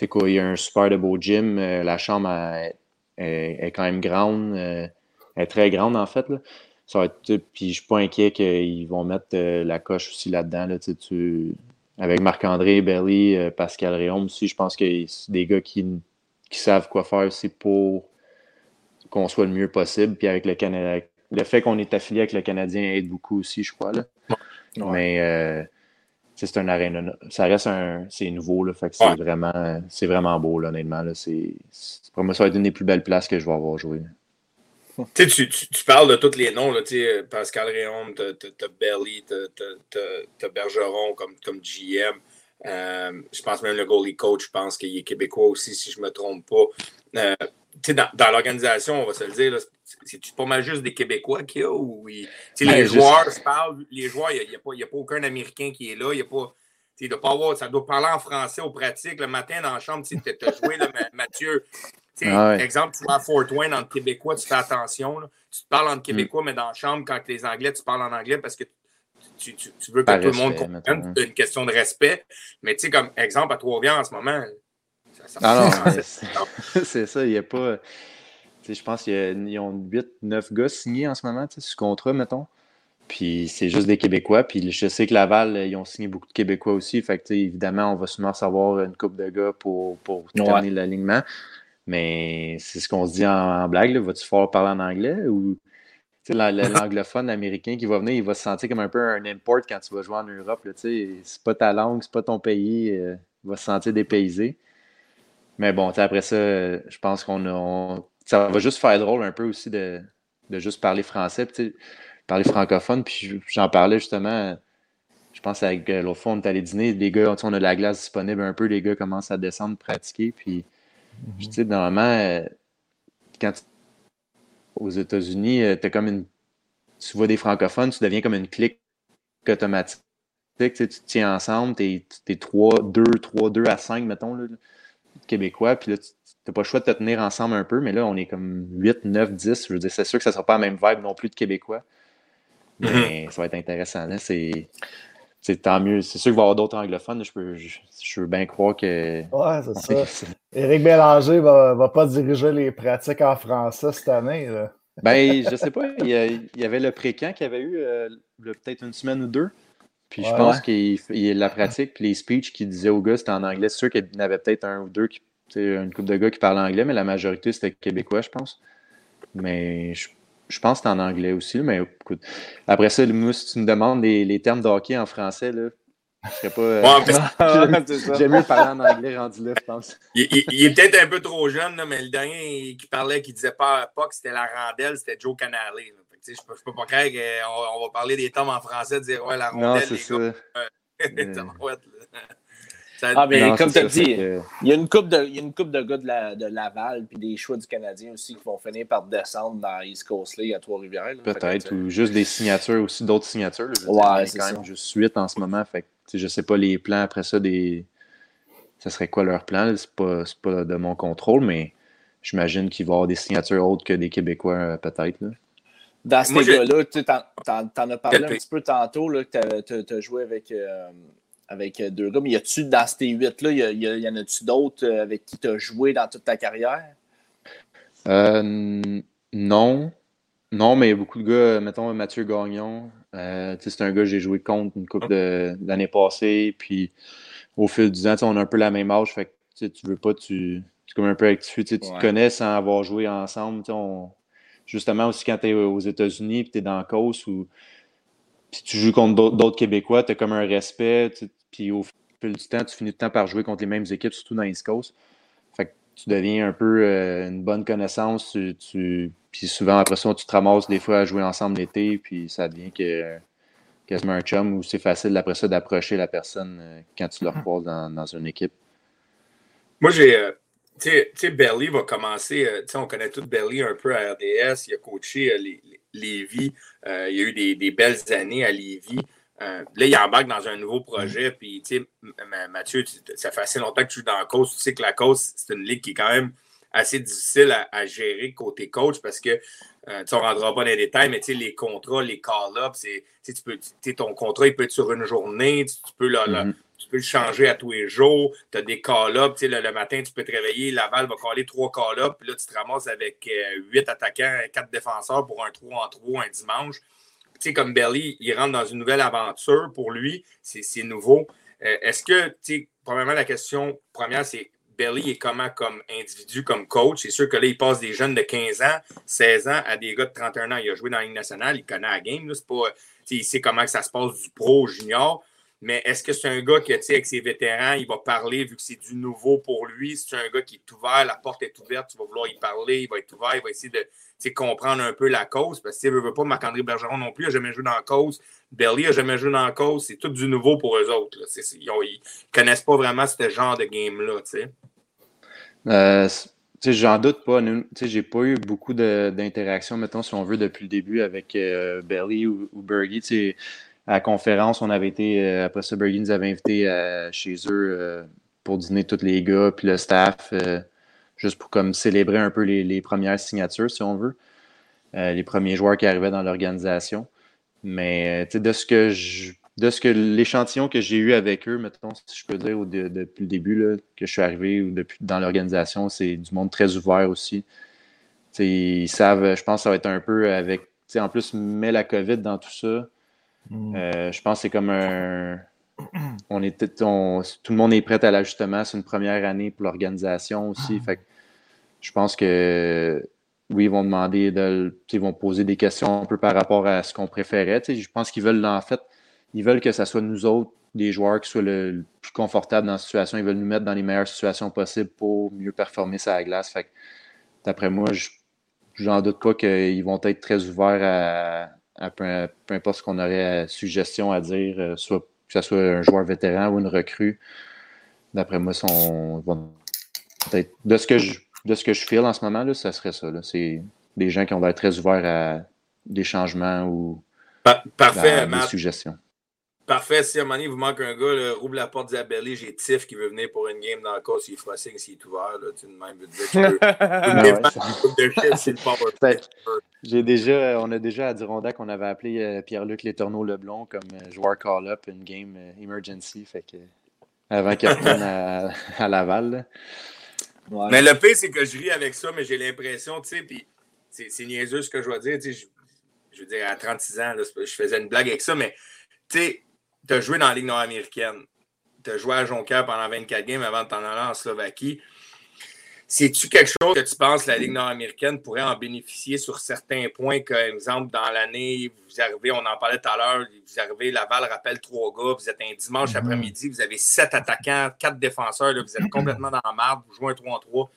Il y a un super de beau gym. la chambre est, quand même grande. elle est très grande, en fait. Là. Ça va être, puis je suis pas inquiet qu'ils vont mettre la coche aussi là-dedans. Là, tu, avec Marc-André, Belly, Pascal Réaume aussi, je pense que c'est des gars qui, qui savent quoi faire aussi pour qu'on soit le mieux possible. Puis avec le Canada, le fait qu'on est affilié avec le Canadien aide beaucoup aussi, je crois. Là. Mais euh, c'est un arène. Ça reste un. C'est nouveau, là, fait que c'est vraiment, c'est vraiment beau, là, honnêtement. Là, c'est, pour moi, ça va être une des plus belles places que je vais avoir joué. Tu, tu, tu, parles de tous les noms, là, Pascal Réaume, t'as Belly, t'as Bergeron comme, comme GM. Euh, je pense même le goalie coach, je pense qu'il est québécois aussi, si je ne me trompe pas. Euh, dans, dans l'organisation, on va se le dire, c'est pas mal juste des Québécois qu'il y a ou ben, les joueurs se parlent, les joueurs, il n'y a, a, pas aucun Américain qui est là, il a pas. pas avoir, ça doit parler en français aux pratiques. Le matin dans la chambre, tu as joué, là, Mathieu. Ah exemple, tu vas à Fort Wayne entre Québécois, tu fais attention. Tu te parles en Québécois, mais dans la chambre, quand les Anglais, tu parles en anglais parce que tu, tu, veux que tout le monde comprenne. C'est une question de respect. Mais tu sais, comme exemple, à Trois-Rivières en ce moment, ah c'est ça, il n'y a pas. Je pense qu'ils ont 8-9 gars signés en ce moment, ce contrat, mettons. Puis c'est juste des Québécois. Puis je sais que Laval, ils ont signé beaucoup de Québécois aussi. Fait que, évidemment, on va sûrement savoir une coupe de gars pour, pour terminer l'alignement. Mais c'est ce qu'on se dit en, blague. Vas-tu falloir parler en anglais ou l'anglophone américain qui va venir, il va se sentir comme un peu un import quand tu vas jouer en Europe. C'est pas ta langue, c'est pas ton pays. Euh, il va se sentir dépaysé. Mais bon, après ça, je pense qu'on a. ça va juste faire drôle un peu aussi de, juste parler français, parler francophone. Puis j'en parlais justement, je pense avec euh, l'autre fois, on est allé dîner, les gars, on a la glace disponible un peu, les gars commencent à descendre, pratiquer. Puis, tu sais, normalement, euh, quand tu, aux États-Unis, euh, tu comme une. Tu vois des francophones, tu deviens comme une clique automatique. Tu, tu te tiens ensemble, tu es, 3, 2, 3, 2 à 5, mettons. Là québécois, puis là, tu n'as pas le choix de te tenir ensemble un peu, mais là, on est comme 8, 9, 10. Je veux dire, c'est sûr que ça ne sera pas la même vibe non plus de Québécois. Mais mhm. ça va être intéressant. Là. C'est, tant mieux. C'est sûr qu'il va y avoir d'autres anglophones. Je peux, je, veux bien croire que. Ouais, c'est ça. Éric Bélanger ne va, va, pas diriger les pratiques en français cette année. Là. Ben, je sais pas. Il y, avait le précamp qui avait eu euh, peut-être une semaine ou deux. Puis je pense qu'il y a la pratique, puis les speeches qu'il disait aux gars, c'était en anglais. C'est sûr qu'il y en avait peut-être un ou deux, qui, une couple de gars qui parlaient anglais, mais la majorité, c'était québécois, je pense. Mais je, pense que c'était en anglais aussi. Mais écoute, après ça, moi, si tu me demandes les, termes de hockey en français, là, je serais pas. Euh, J'aime mieux parler en anglais rendu là, je pense. Il, est peut-être un peu trop jeune, là, mais le dernier qui parlait, qui disait pas, pas que c'était la randelle, c'était Joe Canale. Je peux, peux pas croire qu'on on va parler des tomes en français, dire ouais, la rondelle, non, c'est euh, ça. ah, mais comme tu as dit, il, y a une coupe de, il y a une coupe de gars de, la, de Laval puis des choix du Canadien aussi qui vont finir par descendre dans East Coast League à Trois-Rivières. Peut-être, ou juste des signatures aussi, d'autres signatures. ouais, c'est quand même juste suite en ce moment. Fait que, je sais pas les plans après ça, des... ça serait quoi leur plan. C'est pas, pas de mon contrôle, mais j'imagine qu'il va y avoir des signatures autres que des Québécois, euh, peut-être. Dans ces gars-là, tu en, as parlé un petit peu tantôt, là, que tu as, joué avec, euh, avec deux gars, mais y a-tu dans ces huit-là, y, y, en a-tu d'autres euh, avec qui tu as joué dans toute ta carrière? Euh, non. Non, mais il y a beaucoup de gars, mettons Mathieu Gagnon, c'est un gars que j'ai joué contre une couple d'années passées, puis au fil du temps, on a un peu la même âge, fait que tu veux pas, tu. C'est comme un peu actif, tu te connais sans avoir joué ensemble, on, justement aussi quand tu es aux États-Unis puis tu es dans la cause ou puis tu joues contre d'autres Québécois, tu as comme un respect, puis au fil du temps, tu finis tout le temps par jouer contre les mêmes équipes, surtout dans East Coast. Fait que tu deviens un peu euh, une bonne connaissance, tu, puis souvent après ça, tu te ramasses des fois à jouer ensemble l'été, puis ça devient que, quasiment un chum où c'est facile après ça d'approcher la personne euh, quand tu le croises dans, dans une équipe. Moi, j'ai euh, tu sais, Belly va commencer, euh, on connaît tout Belly un peu à RDS, il a coaché euh, Lévis, euh, il y a eu des, belles années à Lévis. Là, il embarque dans un nouveau projet, puis tu sais, Mathieu, ça fait assez longtemps que tu joues dans la cause, tu sais que la cause, c'est une ligue qui est quand même assez difficile à, gérer côté coach parce que Euh, on ne rentrera pas dans les détails, mais les contrats, les call-ups, ton contrat il peut être sur une journée, tu, peux, mm-hmm. tu peux le changer à tous les jours. Tu as des call-ups, le, le, matin, tu peux te réveiller, Laval va caller trois call-ups, puis là, tu te ramasses avec euh, huit attaquants, quatre défenseurs pour un 3 en 3 un dimanche. Sais, comme Belly, il rentre dans une nouvelle aventure pour lui, c'est nouveau. Euh, est-ce que, probablement, la question première, c'est Belly est comment comme individu, comme coach? C'est sûr que là, il passe des jeunes de 15 ans, 16 ans à des gars de 31 ans. Il a joué dans la Ligue nationale, il connaît la game. pas, il sait comment ça se passe du pro au junior. Mais est-ce que c'est un gars qui, avec ses vétérans, il va parler vu que c'est du nouveau pour lui? C'est un gars qui est ouvert, la porte est ouverte, tu vas vouloir y parler, il va être ouvert, il va essayer de comprendre un peu la cause? Parce que ne veut pas, Marc-André Bergeron non plus, n'a jamais joué dans la cause. Belly n'a jamais joué dans la cause. C'est tout du nouveau pour eux autres. Ils ne connaissent pas vraiment ce genre de game-là. Euh, J'en doute pas. J'ai pas eu beaucoup d'interactions, mettons, si on veut, depuis le début avec euh, Belly ou, ou Bergie. À la conférence, on avait été, euh, après ça, Bergie nous avait invités euh, chez eux pour dîner tous les gars, puis le staff, juste pour comme célébrer un peu les, premières signatures, si on veut. les premiers joueurs qui arrivaient dans l'organisation. Mais de ce que je de ce que l'échantillon que j'ai eu avec eux, mettons, si je peux dire, depuis le début que je suis arrivé ou depuis dans l'organisation, c'est du monde très ouvert aussi. ils savent, je pense que ça va être un peu avec. En plus, met la COVID dans tout ça. Mm. Euh, je pense que c'est comme un. On est, tout le monde est prêt à l'ajustement. C'est une première année pour l'organisation aussi. Mm. Fait je pense que oui, ils vont demander de, ils vont poser des questions un peu par rapport à ce qu'on préférait. Je pense qu'ils veulent en fait ils veulent que ce soit nous autres, des joueurs qui soient le, plus confortables dans la situation. Ils veulent nous mettre dans les meilleures situations possibles pour mieux performer sur la glace. Fait d'après moi, je n'en doute pas qu'ils vont être très ouverts à, peu, importe ce qu'on aurait à suggestion à dire, euh, soit que ce soit un joueur vétéran ou une recrue. D'après moi, sont, de ce que je de ce que je file en ce moment, là, ça serait ça. C'est des gens qui vont être très ouverts à des changements ou Parfait, des suggestions. Parfait. Si à un moment donné, vous manque un gars, là, rouvre la porte d'Isabelle, j'ai Tiff qui veut venir pour une game dans le cas, s'il fera signe, s'il est ouvert. Là, tu même veut dire J'ai déjà, on a déjà à Dirondac, on avait appelé euh, Pierre-Luc Létourneau Leblon comme euh, joueur call-up, une game euh, emergency, fait que, avant qu'il revienne à, à, Laval. Mais le pire, c'est que je ris avec ça, mais j'ai l'impression, tu sais, puis c'est niaiseux ce que je dois dire, tu sais, je, je, veux dire, à 36 ans, là, je faisais une blague avec ça, mais tu sais, tu as joué dans la Ligue nord-américaine. Tu as joué à Jonquière pendant 24 games avant de t'en aller en Slovaquie. C'est-tu quelque chose que tu penses que la Ligue nord-américaine pourrait en bénéficier sur certains points, comme exemple dans l'année, vous arrivez, on en parlait tout à l'heure, vous arrivez, Laval rappelle trois gars, vous êtes un dimanche mm-hmm. après-midi, vous avez sept attaquants, quatre défenseurs, vous êtes complètement dans la marde, vous jouez un 3 3.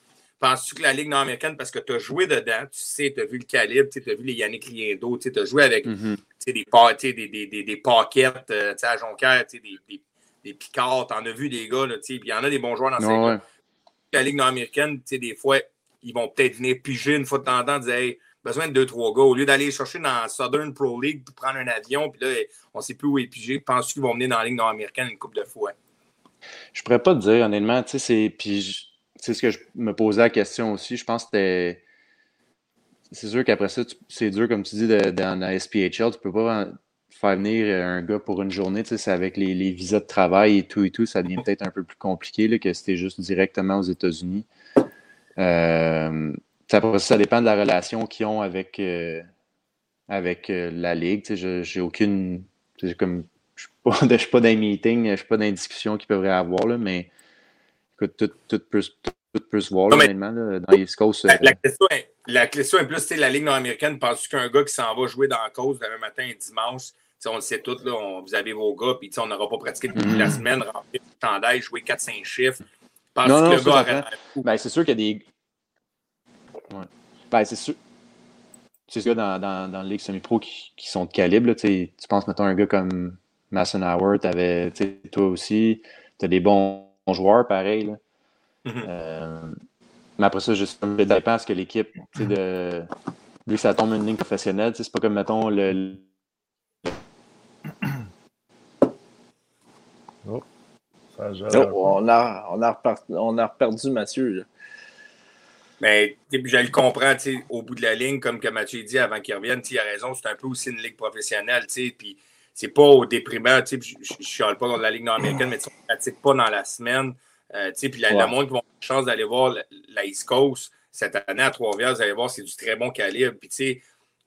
Penses-tu que la Ligue nord-américaine, parce que tu as joué dedans, tu sais, tu as vu le calibre, tu as vu les Yannick Riendo, tu as joué avec mm-hmm. des, des, des, des, des paquettes euh, à Jonquière, des, des, des Picards, tu en as vu des gars, puis il y en a des bons joueurs dans cette ouais. La Ligue nord-américaine, des fois, ils vont peut-être venir piger une fois de temps en temps, dire hey, besoin de deux, trois gars. Au lieu d'aller chercher dans Southern Pro League pour prendre un avion, puis là, on ne sait plus où est pigé, penses-tu qu'ils vont venir dans la Ligue nord-américaine une coupe de fois? Je pourrais pas te dire, honnêtement, tu sais, c'est. Puis c'est ce que je me posais la question aussi. Je pense que c'était. C'est sûr qu'après ça, c'est dur, comme tu dis, dans la SPHL. Tu peux pas faire venir un gars pour une journée. C'est avec les, visas de travail et tout et tout, ça devient peut-être un peu plus compliqué là, que c'était juste directement aux États-Unis. Euh, après ça, ça dépend de la relation qu'ils ont avec, euh, avec euh, la Ligue. J'ai aucune. Comme, je ne suis pas, dans les meetings, je ne suis pas dans les discussions qu'ils peuvent avoir, là, mais tout, tout, peut, tout peut se voir, là, dans les Coast. La, la, question est, la question est plus, la Ligue nord-américaine, penses-tu qu'un gars qui s'en va jouer dans la cause demain matin et dimanche, on le sait tous, là, on, vous avez vos gars, puis on n'aura pas pratiqué depuis la mm-hmm. semaine, remplir le chandail, jouer 4-5 chiffres. Penses non, non, que le gars ben, c'est sûr qu'il y a des. Ouais. Ben, c'est sûr. C'est ce gars dans, dans, dans la Ligue semi-pro qui, qui, sont de calibre. Là, tu penses, mettons, un gars comme Mason Howard, avais, toi aussi, tu as des bons joueurs, pareil. Là. Mm-hmm. euh, mais après ça, juste ça dépend ce que l'équipe, de, vu que ça tombe une ligne professionnelle, c'est pas comme, mettons, le. Oh, ça oh, on, a, on, a on a reperdu Mathieu. Là. Mais je le comprends, au bout de la ligne, comme que Mathieu dit avant qu'il revienne, il a raison, c'est un peu aussi une ligue professionnelle, puis c'est pas au déprimant, je ne chiale pas contre la ligue nord-américaine, mais tu ne pratiques pas dans la semaine. Euh, puis la, le monde qui avoir la chance d'aller voir la, East Coast cette année à Trois-Rivières, vous allez voir, c'est du très bon calibre. Puis tu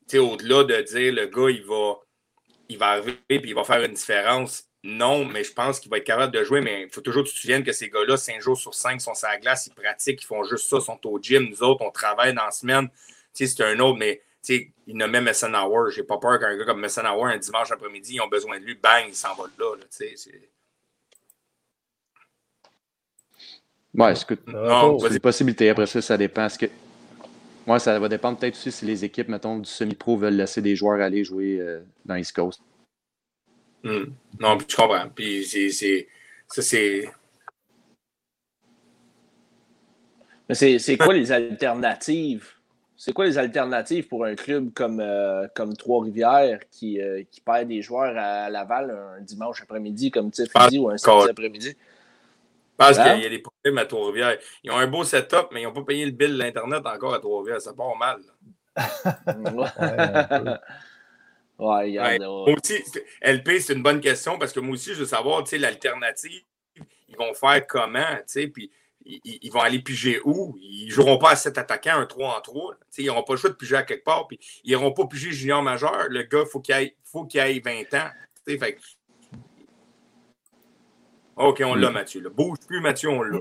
sais, au-delà de dire le gars, il va, il va arriver et il va faire une différence, non, mais je pense qu'il va être capable de jouer. Mais il faut toujours que tu te souviennes que ces gars-là, cinq jours sur cinq, sont sur la glace, ils pratiquent, ils font juste ça, ils sont au gym. Nous autres, on travaille dans la semaine. C'est un autre, mais il nommait Messenauer. J'ai pas peur qu'un gars comme Messenauer, un dimanche après-midi, ils ont besoin de lui, bang, il s'en va là. là ouais, écoute, c'est des possibilités. Après ça, ça dépend. Que... Ouais, ça va dépendre peut-être aussi si les équipes, mettons, du semi-pro veulent laisser des joueurs aller jouer euh, dans East Coast. Hmm. Non, puis tu comprends. Puis c'est. Ça, c'est. Mais c'est quoi les alternatives? C'est quoi les alternatives pour un club comme, euh, comme Trois-Rivières qui, euh, qui, perd des joueurs à Laval un dimanche après-midi, comme Tiff dit, ou un samedi après-midi? Je pense hein? qu'il y a des problèmes à Trois-Rivières. Ils ont un beau setup, mais ils n'ont pas payé le bill de l'Internet encore à Trois-Rivières. Ça part mal. Ouais, regarde. Moi aussi, LP, c'est une bonne question parce que moi aussi, je veux savoir, tu sais, l'alternative, ils vont faire comment, tu sais, puis ils, vont aller piger où? Ils ne joueront pas à 7 attaquants, un 3 en 3. ils n'auront pas le choix de piger à quelque part, puis ils n'auront pas piger junior majeur. Le gars, faut il faut qu'il ait 20 ans. Fait... OK, on l'a, Mathieu. Là. Bouge plus, Mathieu, on l'a.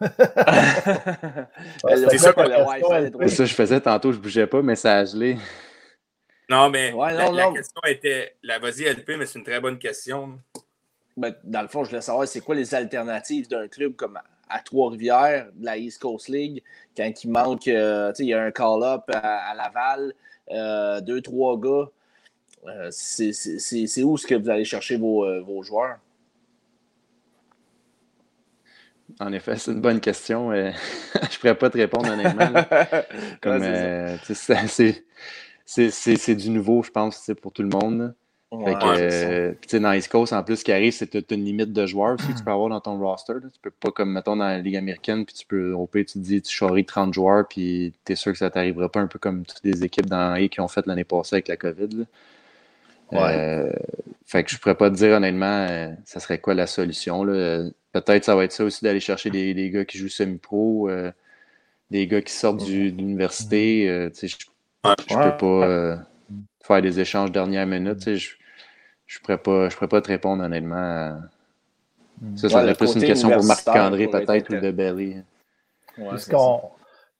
c'est ça, ça, je faisais tantôt, je ne bougeais pas, mais ça a gelé. Non, mais la, question était. La vas-y, LP, mais c'est une très bonne question. Ben, dans le fond, je voulais savoir c'est quoi les alternatives d'un club comme à Trois-Rivières, de la East Coast League, quand il manque, euh, il y a un call-up à, Laval, euh, deux, trois gars. Euh, c'est où est-ce que vous allez chercher vos, vos joueurs? En effet, c'est une bonne question. je ne pourrais pas te répondre honnêtement. C'est du nouveau, je pense, pour tout le monde. Ouais, fait dans East Coast, en plus, ce qui arrive, c'est que tu as une limite de joueurs aussi que tu peux avoir dans ton roster. Là. Tu peux pas, comme mettons dans la Ligue américaine, puis tu peux, au pire, tu te dis, tu charries 30 joueurs, puis tu es sûr que ça t'arrivera pas un peu comme toutes les équipes dans A qui ont fait l'année passée avec la COVID. Là. Ouais. Euh, fait que je pourrais pas te dire honnêtement, euh, ça serait quoi la solution. Peut-être ça va être ça aussi d'aller chercher des, des, gars qui jouent semi-pro, euh, des gars qui sortent du, de l'université. je peux pas euh, faire des échanges dernière minute. je ne pourrais, pas, pourrais pas te répondre honnêtement. Hmm. Ça, serait plus une question pour Marc-André peut-être ou de Belly.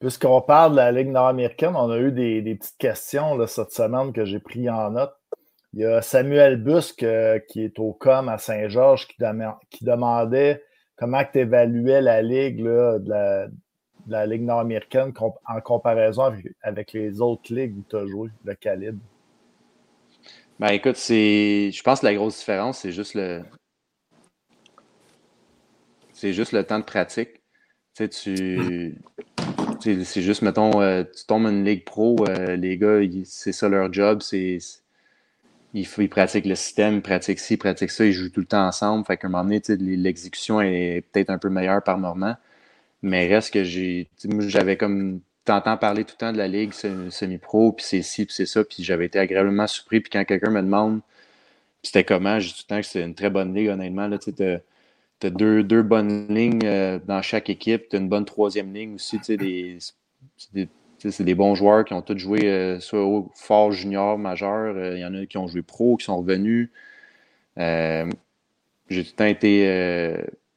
Puisqu'on parle de la Ligue nord-américaine, on a eu des, petites questions là, cette semaine que j'ai pris en note. Il y a Samuel Busque euh, qui est au COM à Saint-Georges qui, qui, demandait comment tu évaluais la Ligue là, de la, de la Ligue nord-américaine en comparaison avec, les autres ligues où tu as joué, le calibre? Ben écoute, c'est. Je pense que la grosse différence, c'est juste le. C'est juste le temps de pratique. Tu sais, tu. C'est juste, mettons, euh, tu tombes une ligue pro, euh, les gars, c'est ça leur job, c'est. Ils, ils, pratiquent le système, ils pratiquent ci, ils pratiquent ça, ils jouent tout le temps ensemble. Fait qu'à un moment donné, l'exécution est peut-être un peu meilleure par moment. Mais reste que j'ai. J'avais comme. T'entends parler tout le temps de la ligue semi-pro, puis c'est ci, puis c'est ça, puis j'avais été agréablement surpris. Puis quand quelqu'un me demande c'était comment, dis tout le temps que c'est une très bonne ligue, honnêtement. Tu as, deux, deux, bonnes lignes euh, dans chaque équipe. Tu as une bonne troisième ligne aussi. Des, c'est des, bons joueurs qui ont tous joué euh, soit au fort junior, majeur. Euh, il y en a qui ont joué pro, qui sont revenus. j'ai tout le temps été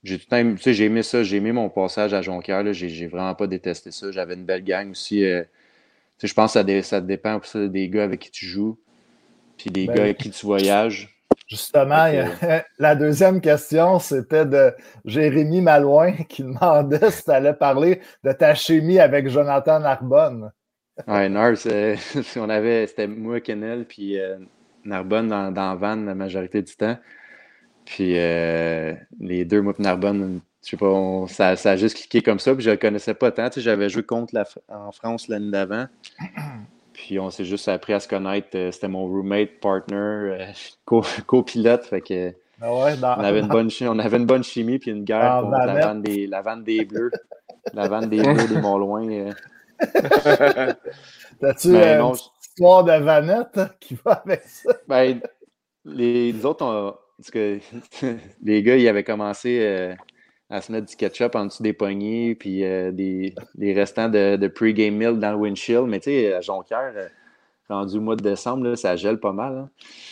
j'ai tout tu sais, j'ai aimé ça, j'ai aimé mon passage à Jonquière, j'ai, j'ai vraiment pas détesté ça. J'avais une belle gang aussi. Euh, je pense que ça, ça dépend des gars avec qui tu joues, puis des ben gars avec qui tu voyages. Justement, la deuxième question, c'était de Jérémy Malouin qui demandait si tu allais parler de ta chimie avec Jonathan Narbonne. Oui, Nars, on avait, c'était moi, Kennel, puis euh, Narbonne dans, dans Van la majorité du temps. Puis euh, les deux, moi Narbonne, je sais pas, ça, ça, a juste cliqué comme ça. Puis je le connaissais pas tant. j'avais joué contre la, en France l'année d'avant. Puis on s'est juste appris à se connaître. Euh, c'était mon roommate, partner, euh, copilote. fait que ah on, avait une bonne, on avait une bonne chimie puis une guerre contre la vanne, des, la des Bleus. la vanne des deux des Mont-Loin. Euh. T'as-tu ben, une histoire de vanette qui va avec ça? Ben, les, autres, ont, parce que les gars, ils avaient commencé euh, à se mettre du ketchup en dessous des poignées, puis euh, des, restants de, de pre-game meal dans le windshield. Mais tu sais, à Jonquière, rendu au mois de décembre, ça gèle pas mal. Hein.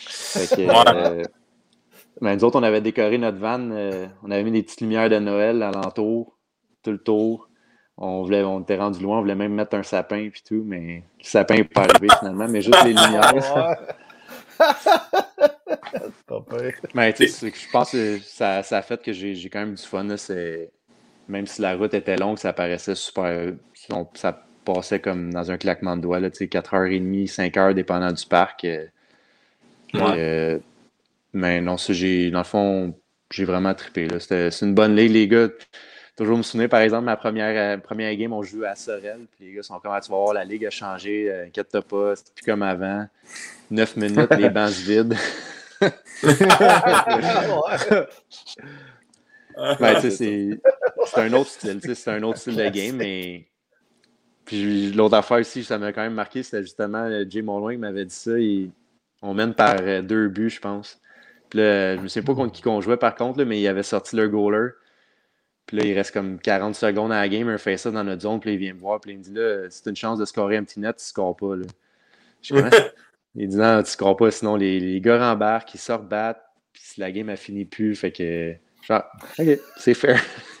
Fait que, ben, nous autres, on avait décoré notre van. on avait mis des petites lumières de Noël alentour, tout le tour. On, voulait, on était rendu loin, on voulait même mettre un sapin et tout, mais le sapin n'est pas arrivé finalement, mais juste les lumières. mais tu sais, je pense que ça, ça a fait que j'ai quand même du fun. même si la route était longue, ça paraissait super. Ça passait comme dans un claquement de doigts, là, 4h30, 5h, dépendant du parc. Euh, euh, mais non, ça, dans le fond, j'ai vraiment trippé. C'est une bonne ligue, les gars toujours me souvenir, par exemple, ma première, euh, première game, on joue à Sorel. Puis les gars sont comme, ah, tu vas voir, la ligue a changé, euh, inquiète-toi pas, c'est plus comme avant. Neuf minutes, les bancs vides. ben, c'est un autre style, c'est un autre style de game, mais. Puis l'autre affaire aussi, ça m'a quand même marqué, c'était justement euh, Jay Monloin qui m'avait dit ça. On mène par deux buts, je pense. Puis là, je ne sais pas contre qui qu'on jouait par contre, mais il avait sorti le goaler. Puis là, il reste comme 40 secondes à la game, un fait ça dans notre zone, puis il vient me voir, puis il me dit là, c'est une chance de scorer un petit net, tu ne scores pas. Là. Je il dit non, tu ne scores pas, sinon les, les gars rembarquent, ils sortent battent, puis si la game a fini plus, fait que. Genre, ok, c'est fair.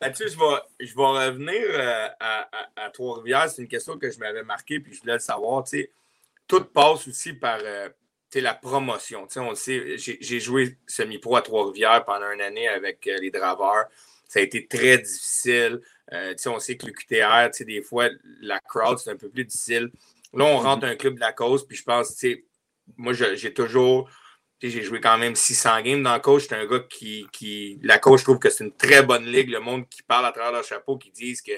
Mathieu, je vais, je vais revenir euh, à, à, Trois-Rivières. C'est une question que je m'avais marquée, puis je voulais le savoir. Tu sais, tout passe aussi par. Euh, la promotion. on sait, j'ai joué semi-pro à Trois-Rivières pendant une année avec euh, les Draveurs. Ça a été très difficile. Euh, on sait que le QTR, des fois, la crowd, c'est un peu plus difficile. Là, on rentre un club de la cause, puis je pense, moi, j'ai toujours. J'ai joué quand même 600 games dans la coach. C'est un gars qui, qui. La coach trouve que c'est une très bonne ligue. Le monde qui parle à travers leur chapeau, qui disent que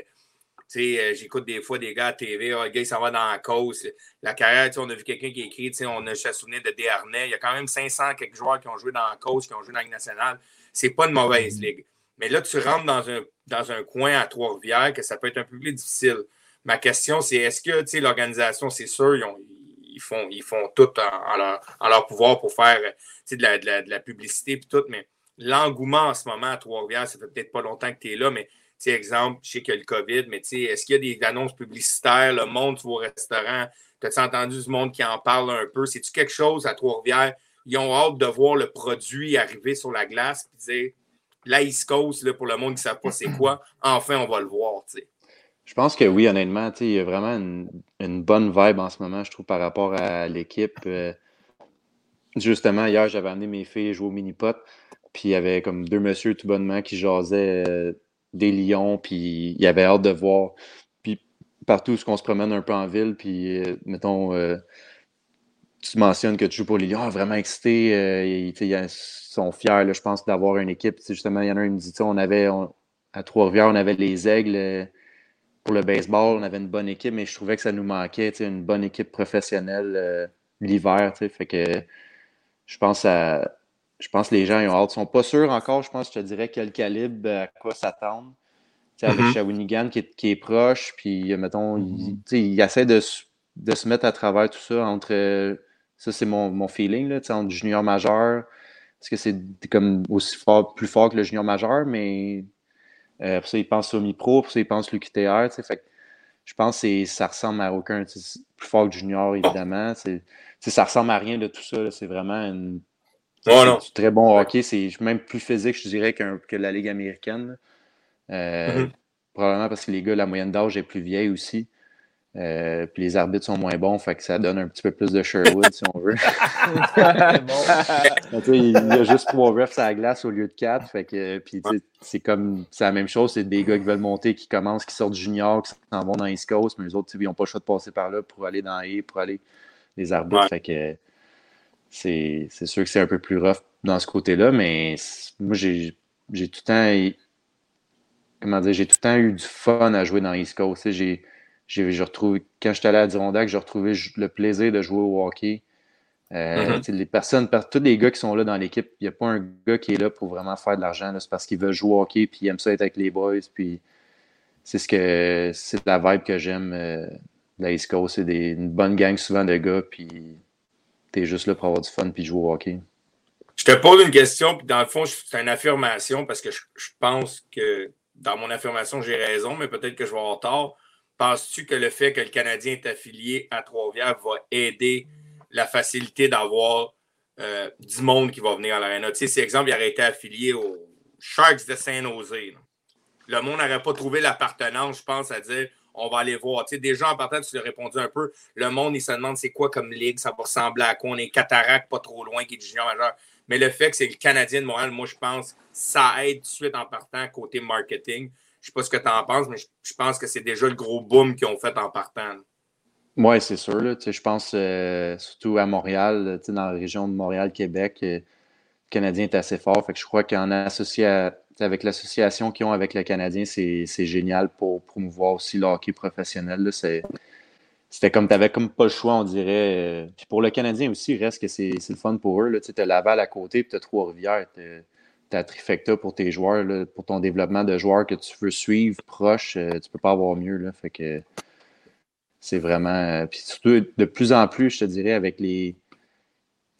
j'écoute des fois des gars à TV, oh, le gars, il s'en va dans la cause. La carrière, on a vu quelqu'un qui écrit, on a se souvenir de Desharnais. Il y a quand même 500 quelques joueurs qui ont joué dans la cause, qui ont joué dans la Ligue nationale. C'est pas une mauvaise ligue. Mais là, tu rentres dans un, dans un coin à Trois-Rivières que ça peut être un peu plus difficile. Ma question, c'est est-ce que l'organisation, c'est sûr, ils, font, ils font tout en, leur, pouvoir pour faire de la, de, la, de la publicité et tout, mais l'engouement en ce moment à Trois-Rivières, ça fait peut-être pas longtemps que tu es là, mais exemple, je sais qu'il y a le COVID, mais est-ce qu'il y a des annonces publicitaires, le monde, tu au restaurant, as-tu entendu du monde qui en parle un peu? C'est-tu quelque chose à Trois-Rivières? Ils ont hâte de voir le produit arriver sur la glace et dire la East Coast, là, pour le monde qui ne sait pas c'est quoi, enfin, on va le voir. Je pense que oui, honnêtement, il y a vraiment une, bonne vibe en ce moment, je trouve, par rapport à l'équipe. Euh, justement, hier, j'avais amené mes filles jouer au mini-pot, puis il y avait comme deux messieurs tout bonnement qui jasaient euh, des lions, puis il avait hâte de voir. Puis partout où on se promène un peu en ville, puis euh, mettons, euh, tu mentionnes que tu joues pour les lions, ah, vraiment excité, euh, ils sont fiers, je pense, d'avoir une équipe. justement, il y en a un qui me dit, on avait, à Trois-Rivières, on avait les aigles pour le baseball, on avait une bonne équipe, mais je trouvais que ça nous manquait, une bonne équipe professionnelle l'hiver, fait que je pense à je pense que les gens ils ont hâte. Ils sont pas sûrs encore, je pense, je te dirais, quel calibre, à quoi s'attendre. Avec mm-hmm. Shawinigan qui est, qui est, proche, puis euh, mettons, il, mm-hmm. il, essaie de, de, se mettre à travers tout ça entre. Ça, c'est mon, mon, feeling, là, entre junior majeur. Parce que c'est comme aussi fort, plus fort que le junior majeur, mais euh, pour ça, il pense au mi-pro, pour ça, il pense l'UQTR. Fait je pense que ça ressemble à aucun. Plus fort que junior, évidemment. Ça ressemble à rien de tout ça. C'est vraiment une c'est très bon hockey. C'est même plus physique, je dirais, que la Ligue américaine. Euh, mm-hmm. Probablement parce que les gars, la moyenne d'âge est plus vieille aussi. Euh, puis les arbitres sont moins bons, fait que ça donne un petit peu plus de Sherwood, si on veut. il y a juste trois refs à la glace au lieu de quatre. Fait que, puis c'est comme c'est la même chose, c'est des gars qui veulent monter, qui commencent, qui sortent junior, qui s'en vont dans East Coast, mais les autres, ils n'ont pas le choix de passer par là pour aller dans A, pour aller les arbitres. Fait que c'est sûr que c'est un peu plus rough dans ce côté-là, mais moi, j'ai tout le temps. Comment dire, j'ai tout le temps eu du fun à jouer dans East Coast. J'ai, quand j'étais allé à Dirondac, j'ai retrouvé le plaisir de jouer au hockey. Euh, mm-hmm. Les personnes, tous les gars qui sont là dans l'équipe, il n'y a pas un gars qui est là pour vraiment faire de l'argent. C'est parce qu'il veut jouer au hockey puis il aime ça être avec les boys. Puis c'est ce que c'est la vibe que j'aime euh, de la East Coast. C'est une bonne gang souvent de gars, puis t'es juste là pour avoir du fun puis jouer au hockey. Je te pose une question, puis dans le fond, c'est une affirmation parce que je, pense que dans mon affirmation, j'ai raison, mais peut-être que je vais avoir tort. Penses-tu que le fait que le Canadien est affilié à Trois-Rivières va aider la facilité d'avoir euh, du monde qui va venir à l'aréna? Tu sais, si exemple, il aurait été affilié aux Sharks de Saint-Nosé, le monde n'aurait pas trouvé l'appartenance, je pense, à dire on va aller voir. Déjà en partant, tu l'as répondu un peu. Le monde, il se demande c'est quoi comme ligue, ça va ressembler à quoi. On est cataracte pas trop loin, qui est du junior majeur. Mais le fait que c'est le Canadien de Montréal, moi, je pense, ça aide tout de suite en partant côté marketing. Je ne sais pas ce que tu en penses, mais je, pense que c'est déjà le gros boom qu'ils ont fait en partant. Oui, c'est sûr. Je pense euh, surtout à Montréal, dans la région de Montréal-Québec, euh, le Canadien est assez fort. Fait que je crois qu'en associé avec l'association qu'ils ont avec le Canadien, c'est génial pour promouvoir aussi le hockey professionnel. C'était comme, tu n'avais comme pas le choix, on dirait. Puis pour le Canadien aussi, il reste que c'est le fun pour eux. Tu as Laval à côté, puis tu as Trois-Rivières. Tu as Trifecta pour tes joueurs, pour ton développement de joueurs que tu veux suivre proche. Euh, tu peux pas avoir mieux. Là, fait que c'est vraiment. Euh, puis surtout, de plus en plus, je te dirais, avec les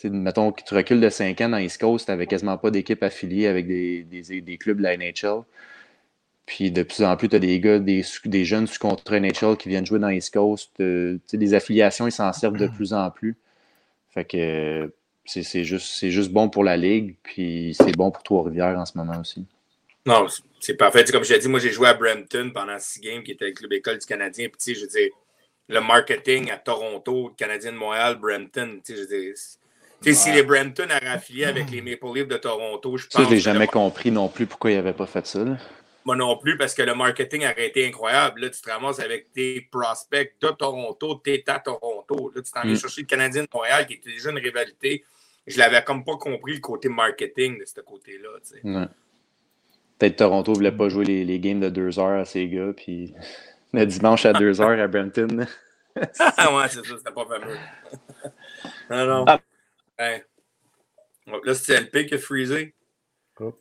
mettons que tu recules de 5 ans dans East Coast, tu n'avais quasiment pas d'équipe affiliée avec des, des, clubs de la NHL. Puis de plus en plus, tu as des gars, des, des jeunes sous contrat NHL qui viennent jouer dans East Coast. Euh, des affiliations, ils s'en servent de plus en plus. Fait que c'est juste, juste bon pour la Ligue, puis c'est bon pour Trois-Rivières en ce moment aussi. Non, c'est parfait. comme je l'ai dit, moi j'ai joué à Brampton pendant six games, qui était le club école du Canadien. Puis je veux le marketing à Toronto, le Canadien de Montréal, Brampton, je veux si les Brampton avaient affilié avec les Maple Leafs de Toronto, je pense. Ça, je n'ai jamais compris non plus pourquoi ils n'avaient pas fait ça. Moi non plus, parce que le marketing aurait été incroyable. Là, tu te ramasses avec tes prospects de Toronto, t'es à Toronto. Là, tu t'en mm. chercher le Canadien de Montréal, qui était déjà une rivalité. Je l'avais comme pas compris le côté marketing de ce côté-là. Ouais. Peut-être Toronto ne voulait pas jouer les, les, games de deux heures à ces gars, puis le dimanche à deux heures à Brampton. ah ouais, c'est ça, c'était pas fameux. non, non. Ah, Là, c'est LP qui a freezé. Hop,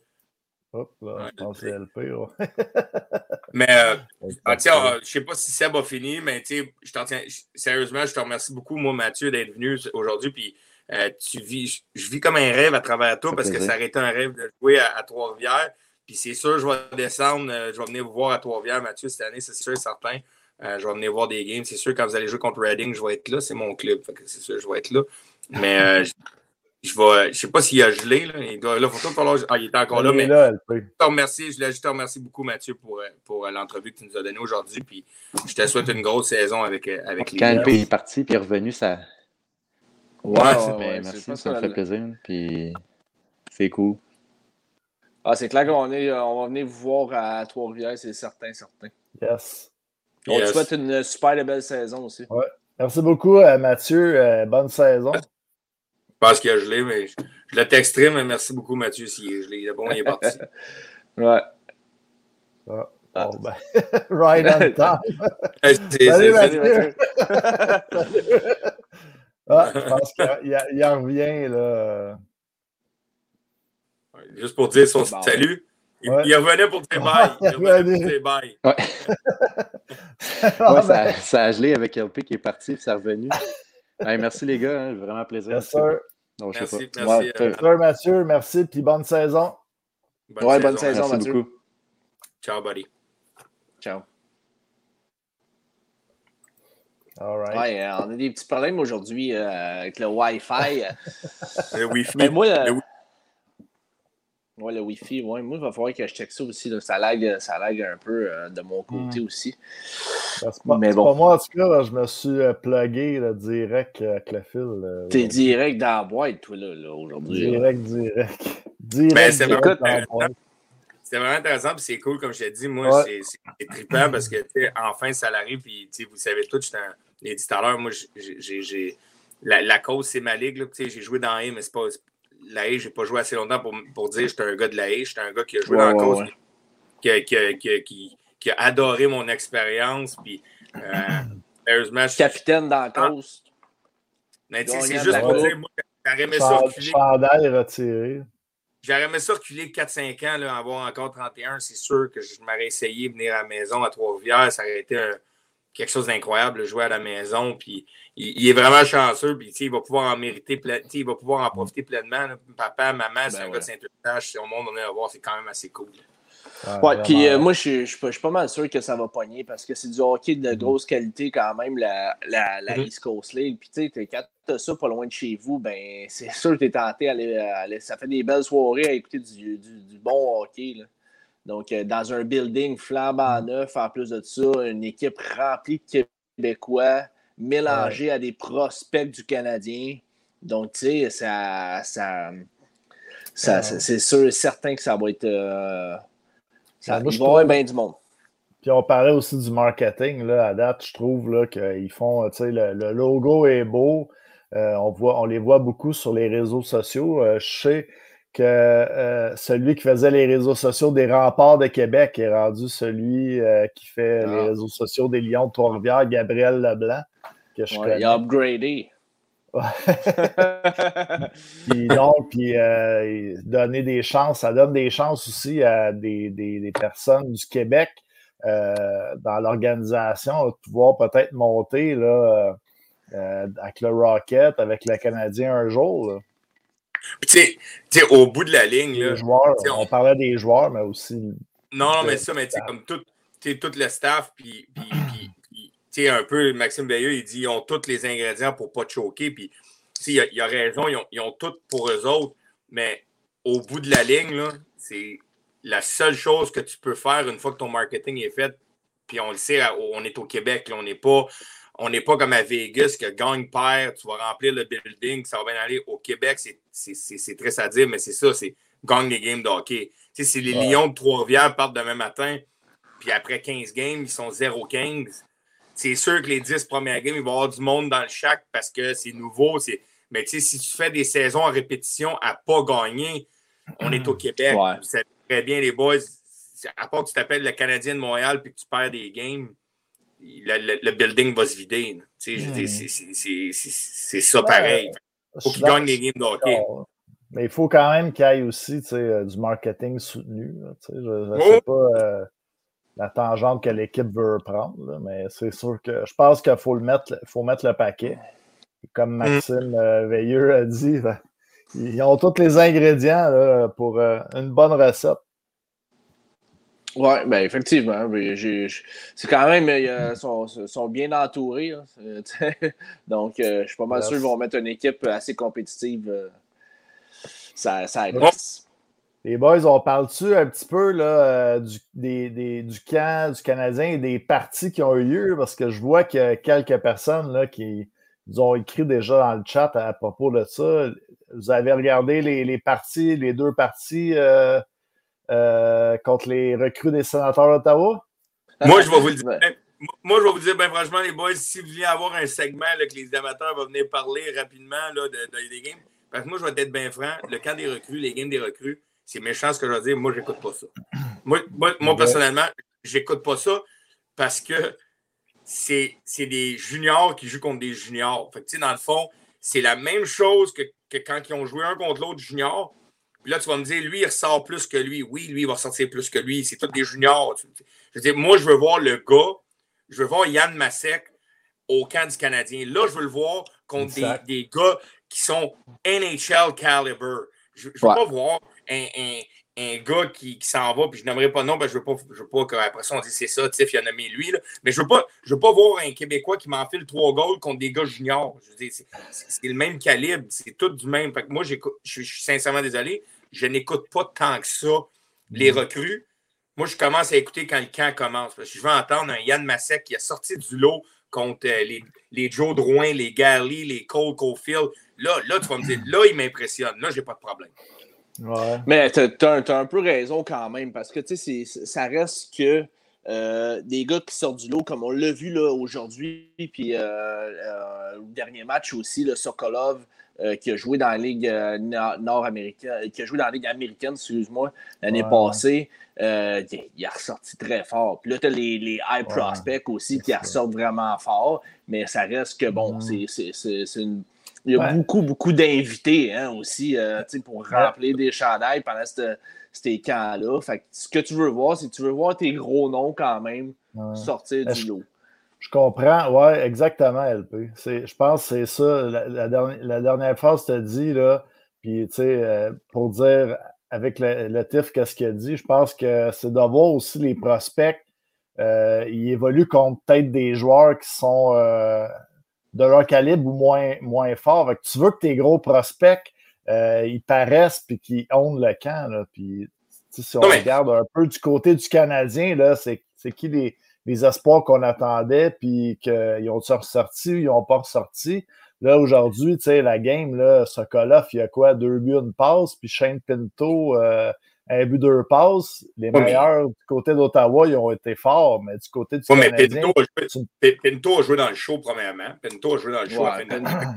hop, là, je pense que c'est LP. Ouais. mais, euh, ah, tiens, euh, je sais pas si Seb a fini, mais tu sais, sérieusement, je te remercie beaucoup, moi, Mathieu, d'être venu aujourd'hui. Puis, euh, tu vis, je, vis comme un rêve à travers toi parce que ça aurait été un rêve de jouer à, Trois-Rivières. Puis, c'est sûr, je vais descendre, je vais venir vous voir à Trois-Rivières, Mathieu, cette année, c'est sûr et certain. je vais venir voir des games. C'est sûr, quand vous allez jouer contre Reading, je vais être là. C'est mon club. C'est sûr, je vais être là. Mais euh, je ne sais pas s'il a gelé. Là. Il doit, là, faut falloir... Ah, il est encore là. mais je, te remercie, je, te remercie beaucoup, Mathieu, pour, euh, pour euh, l'entrevue que tu nous as donnée aujourd'hui. Puis je te souhaite une grosse saison avec, avec les Quand il est parti puis est revenu, ça. Ouais, ouais, merci, ça me fait plaisir. Puis c'est cool. Ah, c'est clair qu'on est, on va venir vous voir à Trois-Rivières, c'est certain, certain. Yes. On te souhaite une super belle saison aussi. Ouais. Merci beaucoup, Mathieu. Bonne saison. Je pense qu'il a gelé, mais je, le texterai, mais merci beaucoup, Mathieu, s'il est gelé. Bon, il est parti. ouais. Ah, ah. ben, right on time. Salut, Mathieu. ah, je pense qu'il en revient, là. Juste pour dire son salut. Il, revenait pour tes bails. Il revenait pour tes bails. Ouais. ouais ça, ça, a gelé avec LP qui est parti et ça est revenu. Merci les gars, hein, vraiment plaisir. Yes, sir. Non, je merci, sais pas. merci. Euh, Mathieu, merci, puis bonne saison. Bonne ouais, saison, bonne saison, merci Mathieu. beaucoup. Ciao, buddy. Ciao. All right. Ouais, euh, on a des petits problèmes aujourd'hui euh, avec le Wi-Fi. le Wi-Fi. Mais moi, le... Oui, le Wi-Fi, ouais. Moi, il va falloir que je check ça aussi. Ça, lag, ça lag un peu euh, de mon côté aussi. Ben, c'est pas, Mais bon. pas moi, en tout cas, je me suis euh, plugué direct avec le fil. T'es direct dans la boîte, toi, là, là aujourd'hui. Direct, direct. Direct, ben, c'est vraiment, vraiment, intéressant, puis c'est cool, comme je t'ai dit. Moi, c'est trippant parce que, enfin, ça arrive, puis vous savez tout, je dit tout à l'heure, moi, j'ai. La, la, cause, c'est ma ligue. J'ai joué dans A, mais c'est pas, la Haye, je n'ai pas joué assez longtemps pour, pour dire que j'étais un gars de la Haye. J'étais un gars qui a joué dans la cause, qui, qui, qui, a adoré mon expérience. Puis, euh, Capitaine dans la cause. c'est juste pour dire, moi, j'aurais aimé ça reculer. retiré. J'aurais aimé ça reculer 4-5 ans, là, avoir encore 31. C'est sûr que je m'aurais essayé de venir à la maison à Trois-Rivières. Ça aurait été quelque chose d'incroyable de jouer à la maison. Puis il, est vraiment chanceux. Puis il va pouvoir en mériter, il va pouvoir en profiter pleinement. Papa, maman, c'est ben un gars de Saint-Eustache. Si au monde on est à voir, c'est quand même assez cool. Ouais, puis euh, moi, je suis pas mal sûr que ça va pogner parce que c'est du hockey de mm-hmm. grosse qualité quand même, la, la, la mm-hmm. East Coast League. Puis tu sais, quand t'as ça pas loin de chez vous, ben c'est sûr que t'es tenté à aller, Ça fait des belles soirées à écouter du, du, bon hockey. Là. Donc, euh, dans un building flambant mm-hmm. neuf, en plus de ça, une équipe remplie de Québécois mélangée à des prospects du Canadien. Donc, tu sais, ça, ça, ça c'est sûr certain que ça va être. Euh, ça, va avoir bien du monde. Puis on parlait aussi du marketing. Là, à date, je trouve qu'ils font, tu sais, le, logo est beau. Euh, on, voit, on les voit beaucoup sur les réseaux sociaux. Euh, je sais que euh, celui qui faisait les réseaux sociaux des remparts de Québec est rendu celui qui fait les ah. réseaux sociaux des Lions de Trois-Rivières, Gabriel Leblanc. Que je il a upgradé. puis donc, puis euh, donner des chances, ça donne des chances aussi à des, personnes du Québec euh, dans l'organisation de pouvoir peut-être monter là, euh, avec le Rocket, avec le Canadien un jour. Tu sais, au bout de la ligne. Là, on, parlait des joueurs, mais aussi. Non, non, mais ça, mais tu sais, comme tout, tout le staff, puis un peu, Maxime Veilleux, il dit ils ont tous les ingrédients pour ne pas choquer. Puis, il a, a, raison, ils ont, ils ont, tout pour eux autres. Mais au bout de la ligne, c'est la seule chose que tu peux faire une fois que ton marketing est fait. Puis on le sait, on est au Québec, on n'est pas. On n'est pas comme à Vegas, que gagne, perd, tu vas remplir le building, ça va bien aller. Au Québec, c'est très à dire, mais c'est ça, c'est gagne les games de hockey. si les Lions de Trois-Rivières partent demain matin, puis après 15 games, ils sont 0-15, c'est sûr que les 10 premières games, il va y avoir du monde dans le chac parce que c'est nouveau. Mais tu sais, si tu fais des saisons en répétition à pas gagner, on est au Québec. Ouais. très bien, les boys. À part que tu t'appelles le Canadien de Montréal puis que tu perds des games, le, building va se vider. Hmm. C'est ça pareil. Il faut qu'ils gagnent les games de hockey. Mais il faut quand même qu'il y ait aussi euh, du marketing soutenu. je ne sais oh! pas. Euh, la tangente que l'équipe veut prendre. mais c'est sûr que je pense qu'il faut le mettre, faut mettre le paquet. comme mm. Maxime euh, Veilleux a dit, ben, ils ont tous les ingrédients pour euh, une bonne recette. Oui, ben effectivement. C'est quand même, ils sont, bien entourés. Donc, euh, je suis pas mal sûr qu'ils vont mettre une équipe assez compétitive. ça, ça les boys, on parle-tu un petit peu là, euh, du, des, du camp du Canadien et des parties qui ont eu lieu? Parce que je vois qu'il y a quelques personnes là, qui nous ont écrit déjà dans le chat à, propos de ça. Vous avez regardé les, les parties, les deux parties euh, euh, contre les recrues des sénateurs d'Ottawa? Moi, je vais vous le dire. Moi, je vais vous dire, ben, franchement, les boys, si vous voulez avoir un segment là, que les amateurs vont venir parler rapidement là, de, des games, parce que moi, je vais être bien franc, le camp des recrues, les games des recrues, c'est méchant ce que je veux dire. Moi, j'écoute pas ça. Moi, moi, personnellement, j'écoute pas ça parce que c'est des juniors qui jouent contre des juniors. Fait dans le fond, c'est la même chose que, quand ils ont joué un contre l'autre junior. Puis là, tu vas me dire, lui, il ressort plus que lui. Oui, lui, il va sortir plus que lui. C'est tous des juniors. Je veux dire, moi, je veux voir le gars, je veux voir Yann Massek au camp du Canadien. Là, je veux le voir contre des, des, gars qui sont NHL caliber. Je ne veux pas voir un, un, gars qui, qui s'en va, puis je n'aimerais pas non, ben, je ne veux pas, je veux pas qu'après ça, on dise c'est ça, Tiff, il a nommé lui. Là. Mais je ne veux, pas, je veux pas voir un Québécois qui m'enfile trois goals contre des gars juniors. c'est le même calibre, c'est tout du même. Fait que moi, je, je suis sincèrement désolé, je n'écoute pas tant que ça les mm. recrues. Moi, je commence à écouter quand le camp commence. Parce que je veux entendre un Yann Massek qui a sorti du lot contre euh, les, les Joe Drouin, les Gary, les Cole Caulfield. Là, là, tu vas me dire, là, il m'impressionne. Là, j'ai pas de problème. Mais tu as, un peu raison quand même, parce que ça reste que euh, des gars qui sortent du lot, comme on l'a vu aujourd'hui, puis euh, euh, le dernier match aussi, le Sokolov, qui a joué dans la Ligue nord-américaine, qui a joué dans la Ligue américaine, excuse-moi, l'année passée, il, a ressorti très fort. Puis là, tu as les, les, high prospects aussi qui ressortent vraiment fort, mais ça reste que bon, c'est une il y a beaucoup, beaucoup d'invités hein, aussi euh, pour remplir des chandails pendant ces camps-là. Fait ce que tu veux voir, c'est que tu veux voir tes gros noms quand même sortir du lot. Je comprends, oui, exactement, LP. Je pense que c'est ça. La, dernière, la, dernière, phrase que tu as dit, là, puis tu sais, euh, pour dire avec le, le TIF, qu'est-ce qu'il a dit, je pense que c'est de voir aussi les prospects. Euh, ils évoluent contre peut-être des joueurs qui sont euh, de leur calibre ou moins, moins forts. tu veux que tes gros prospects, ils paraissent puis qu'ils ont le camp. Là, puis, si on regarde un peu du côté du Canadien, c'est qui les, les espoirs qu'on attendait, puis qu'ils ont ressorti, ils n'ont pas ressorti. Là, aujourd'hui, tu sais, la game, là, Sokolov, il y a quoi? Deux buts, une passe, puis Shane Pinto, euh, un but, deux passes. Les meilleurs du côté d'Ottawa, ils ont été forts, mais du côté du ouais, Canadien... Pinto a, joué, Pinto a, joué, dans le show, premièrement. Pinto a joué dans le show à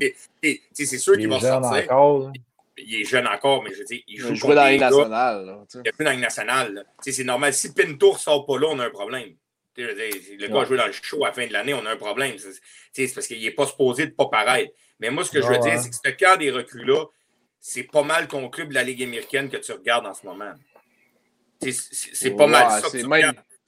C'est sûr qu'il va sortir. Encore, il est jeune encore, mais je veux dire, il joue, il joue dans la nationale. il a plus dans la nationale. C'est normal. Si Pinto ne sort pas là, on a un problème. Le gars a joué dans le show à la fin de l'année, on a un problème. C'est parce qu'il n'est pas supposé de ne pas paraître. Mais moi, ce que je veux dire, c'est que ce cas des recrues-là, c'est pas mal ton club de la Ligue américaine que tu regardes en ce moment. C'est pas mal ça.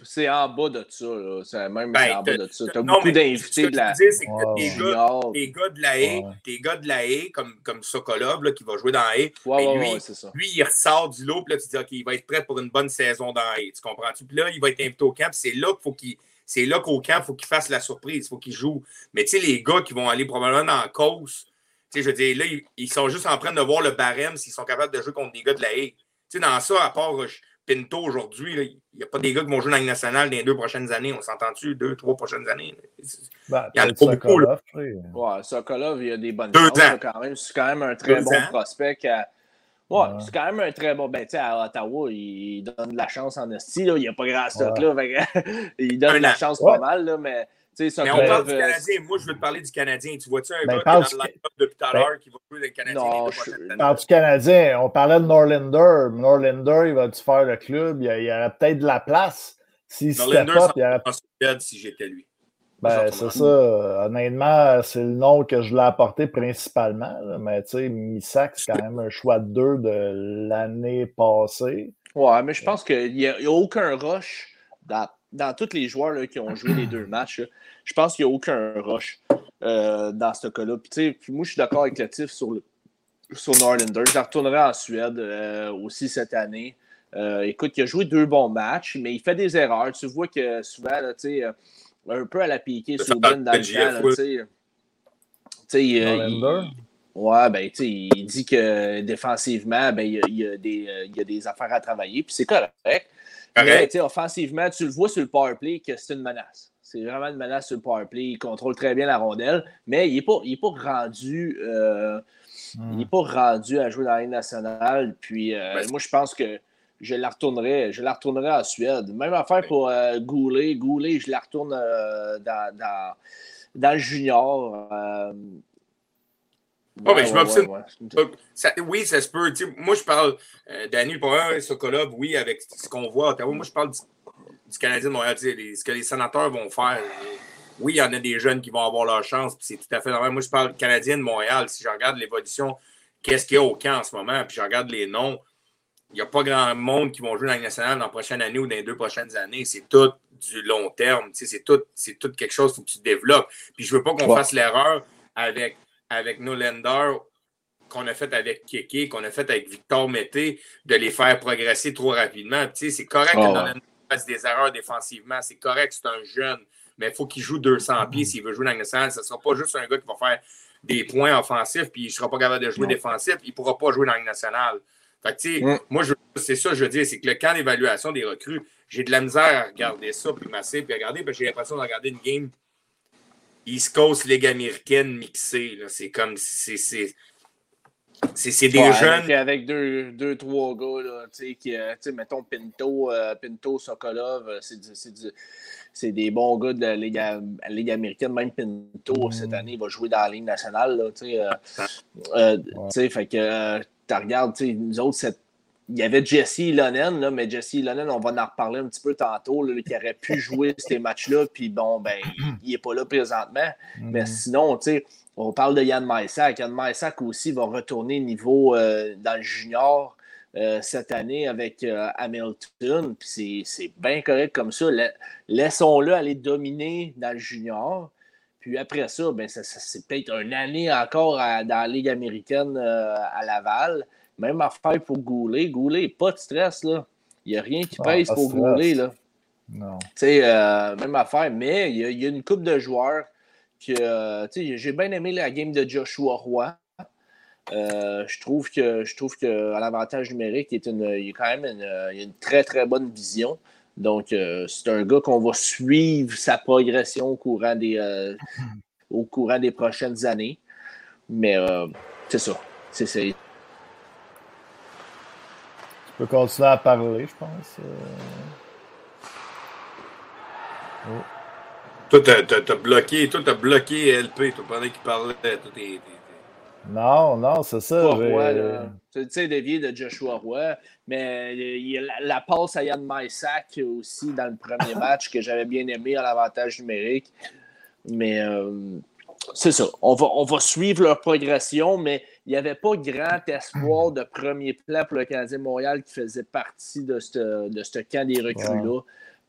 C'est en bas de ça. C'est même ben, en bas de ça. Tu as beaucoup d'invités de la. c'est que tes, gars, tes, gars, de la haie, tes gars de la haie, comme, comme Sokolov, là, qui va jouer dans la haie, ben, lui, lui, il ressort du lot, puis là, tu dis, OK, il va être prêt pour une bonne saison dans la haie. Tu comprends-tu? Puis là, il va être invité au camp, c'est là qu'il faut qu'il. C'est là qu'au camp, il faut qu'il fasse la surprise, il faut qu'il joue. Mais tu sais, les gars qui vont aller probablement dans la cause, tu sais, je veux dire, là, ils, sont juste en train de voir le barème s'ils sont capables de jouer contre des gars de la haie. Tu sais, dans ça, à part Pinto aujourd'hui, il n'y a pas des gars qui vont jouer dans la nationale dans les deux prochaines années. On s'entend-tu? Deux, trois prochaines années. Ben, il y en a pas beaucoup. Là. Ouais, Sokolov, il y a des bonnes choses quand même. C'est quand même un très bon prospect. Ouais, c'est quand même un très bon. Ben, tu sais, à Ottawa, il donne de la chance en esti. Il n'y a pas grand stock là. il donne de la chance pas mal, là, mais mais on parle du Canadien. Moi, je veux te parler du Canadien. Tu vois-tu un ben, gars qui est dans le depuis tout à ben, l'heure qui va jouer le Canadien non, je... parle du Canadien. On parlait de Norlander. Norlander, il va-tu faire le club? Il y, a, aurait peut-être de la place. Si Norlander, pas, il y aurait... si j'étais lui. Ben, c'est ça. Honnêtement, c'est le nom que je l'ai apporté principalement. Mais tu sais, Missac, c'est quand même un choix de deux de l'année passée. Ouais, mais je pense qu'il n'y a, a, aucun rush dans dans tous les joueurs là, qui ont joué les deux matchs, je pense qu'il n'y a aucun rush euh, dans ce cas-là. Puis, moi, je suis d'accord avec le Tiff sur, le, sur Norlander. Je la retournerai en Suède euh, aussi cette année. Euh, écoute, il a joué deux bons matchs, mais il fait des erreurs. Tu vois que souvent, là, un peu à la piquée sur dans le camp. Tu sais, il, Ouais, ben, tu sais, il dit que défensivement, ben, il, y a, des, il y a des affaires à travailler, puis c'est correct. Mais, offensivement, tu le vois sur le power play que c'est une menace. C'est vraiment une menace sur le power play. Il contrôle très bien la rondelle, mais il n'est pas, pas rendu. Euh, il n'est pas rendu à jouer dans la nationale. Puis euh, ben, moi, je pense que je la retournerai, je la retournerai en Suède. Même affaire pour euh, Goulet. Goulet, je la retourne dans, dans, dans, le junior. Oh, je oui, ça se peut. moi, je parle euh, Daniel Power et Sokolov, oui, avec ce qu'on voit à Ottawa. Moi, je parle du, Canadien de Montréal, ce que les sénateurs vont faire. Oui, il y en a des jeunes qui vont avoir leur chance, puis c'est tout à fait normal. Moi, je parle Canadien de Montréal. Si je regarde l'évolution, qu'est-ce qu'il y a au camp en ce moment, puis je regarde les noms, il n'y a pas grand monde qui vont jouer dans la nationale dans la prochaine année ou dans les deux prochaines années. C'est tout du long terme. C'est tout, tout quelque chose que tu développes. Puis je ne veux pas qu'on fasse l'erreur avec avec nos lenders qu'on a fait avec Kéké, qu'on a fait avec Victor Mété, de les faire progresser trop rapidement. c'est correct oh. que fasse des erreurs défensivement. C'est correct, c'est un jeune. Mais il faut qu'il joue 200 pieds s'il veut jouer dans le national. Ce ne sera pas juste un gars qui va faire des points offensifs puis il ne sera pas capable de jouer défensif. Il ne pourra pas jouer dans le national. Fait que, moi, c'est ça que je veux dire, c'est que le camp d'évaluation des recrues, j'ai de la misère à regarder ça, puis masser, puis regarder, parce que j'ai l'impression de regarder une game East Coast Ligue américaine mixée. C'est comme. C'est c'est des jeunes. Avec, deux, deux, trois gars, là, qui, euh, mettons Pinto, euh, Pinto Sokolov, euh, c'est des bons gars de la Ligue, Ligue américaine. Même Pinto, mm. cette année, il va jouer dans la Ligue nationale. Là, euh, ouais. Fait que tu regardes, nous autres, cette il y avait Jesse Lonen, mais Jesse Lonen, on va en reparler un petit peu tantôt, là, qui aurait pu jouer ces matchs-là, puis bon, ben, il n'est pas là présentement. Mais mm. sinon, tu sais, on parle de Yann Maïsak. Yann Maïsak aussi va retourner niveau dans le junior. cette année avec Hamilton. C'est bien correct comme ça. Laissons-le aller dominer dans le junior. Puis après ça, ben, c'est peut-être une année encore dans la Ligue américaine à Laval. Même affaire pour Goulet. Goulet, pas de stress. là. Il n'y a rien qui ah, pèse pour Goulet. Là. Non. Euh, même affaire, mais il y, a, une coupe de joueurs que euh, j'ai bien aimé la game de Joshua Roy. Euh, je trouve que je trouve que l'avantage numérique il est une, il a quand même une, une, très très bonne vision. Donc c'est un gars qu'on va suivre sa progression au courant des au courant des prochaines années. Mais c'est ça. C'est Tu peux continuer à parler, je pense. Oh. Toi, t'as bloqué, toi, t'as bloqué LP, toi, pendant qu'il parlait. Non, non, c'est ça. Tu sais, dévié de Joshua Roy, mais il y a la, passe à Yann Maïsak aussi dans le premier match que j'avais bien aimé à l'avantage numérique. Mais euh, c'est ça. On va, on va suivre leur progression, mais il n'y avait pas grand espoir de premier plan pour le Canadien Montréal qui faisait partie de ce de ce camp des recrues-là.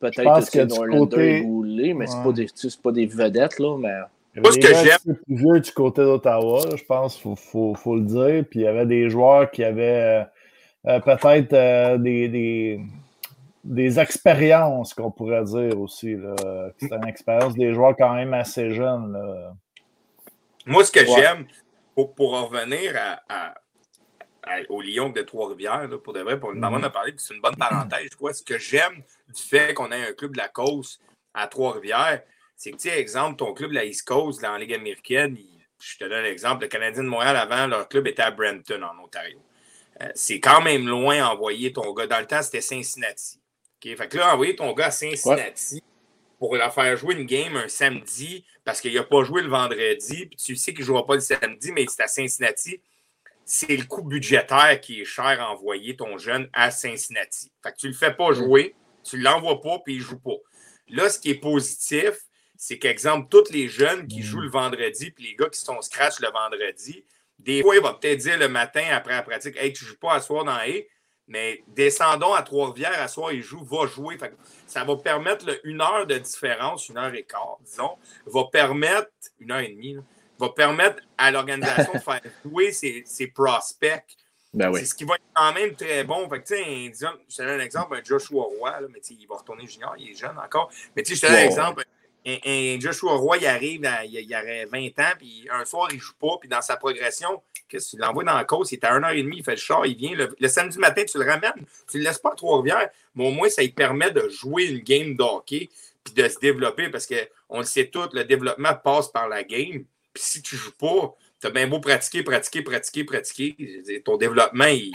Peut-être que, Norlander côté... mais ce n'est pas, des, pas des vedettes, là, mais... Moi, ce que j'aime. plus vieux du côté d'Ottawa, je pense qu'il faut, faut, le dire. Puis il y avait des joueurs qui avaient euh, euh, peut-être euh, des, des, des, expériences, qu'on pourrait dire aussi. C'était une expérience des joueurs quand même assez jeunes. Là. Moi, ce que j'aime, pour, pour revenir à, au Lyon de Trois-Rivières, pour de vrai, pour mm -hmm. a parlé, c'est une bonne parenthèse. Quoi. Ce que j'aime du fait qu'on ait un club de la Côte à Trois-Rivières, c'est que, tu sais, exemple, ton club de la East Coast, dans la Ligue américaine, je te donne l'exemple, le Canadien de Montréal, avant, leur club était à Brampton, en Ontario. Euh, c'est quand même loin envoyer ton gars. Dans le temps, c'était Cincinnati. Fait que là, envoyer ton gars à Cincinnati pour leur faire jouer une game un samedi parce qu'il n'a pas joué le vendredi, puis tu sais qu'il ne jouera pas le samedi, mais c'est à Cincinnati c'est le coût budgétaire qui est cher à envoyer ton jeune à Cincinnati. Fait tu ne le fais pas jouer, tu ne l'envoies pas, puis il ne joue pas. Là, ce qui est positif, c'est qu'exemple, tous les jeunes qui jouent le vendredi, puis les gars qui sont scratch le vendredi, des fois, il va peut-être dire le matin après la pratique Hey, tu ne joues pas à soir dans A, mais descendons à Trois-Rivières, à soir, il joue, va jouer. ça va permettre une heure de différence, une heure et quart, disons, va permettre, une heure et demie, va permettre à l'organisation de faire jouer ses, prospects. Ben c'est ce qui va être quand même très bon. Fait que, disons, je te donne un exemple, un Joshua Roy, là, mais il va retourner junior, il est jeune encore. Mais je te donne un exemple, un, Joshua Roy, il arrive, il, il aurait 20 ans, puis un soir, il joue pas, puis dans sa progression, qu'est-ce tu l'envoies dans la cause, il est à 1h30, il fait le char, il vient. Le, samedi matin, tu le ramènes, tu ne le laisses pas à Trois-Rivières, mais au moins, ça lui permet de jouer une game d'hockey, puis de se développer, parce qu'on le sait tout, le développement passe par la game. Puis si tu joues pas, tu as bien beau pratiquer, pratiquer, pratiquer, pratiquer. Ton développement, il,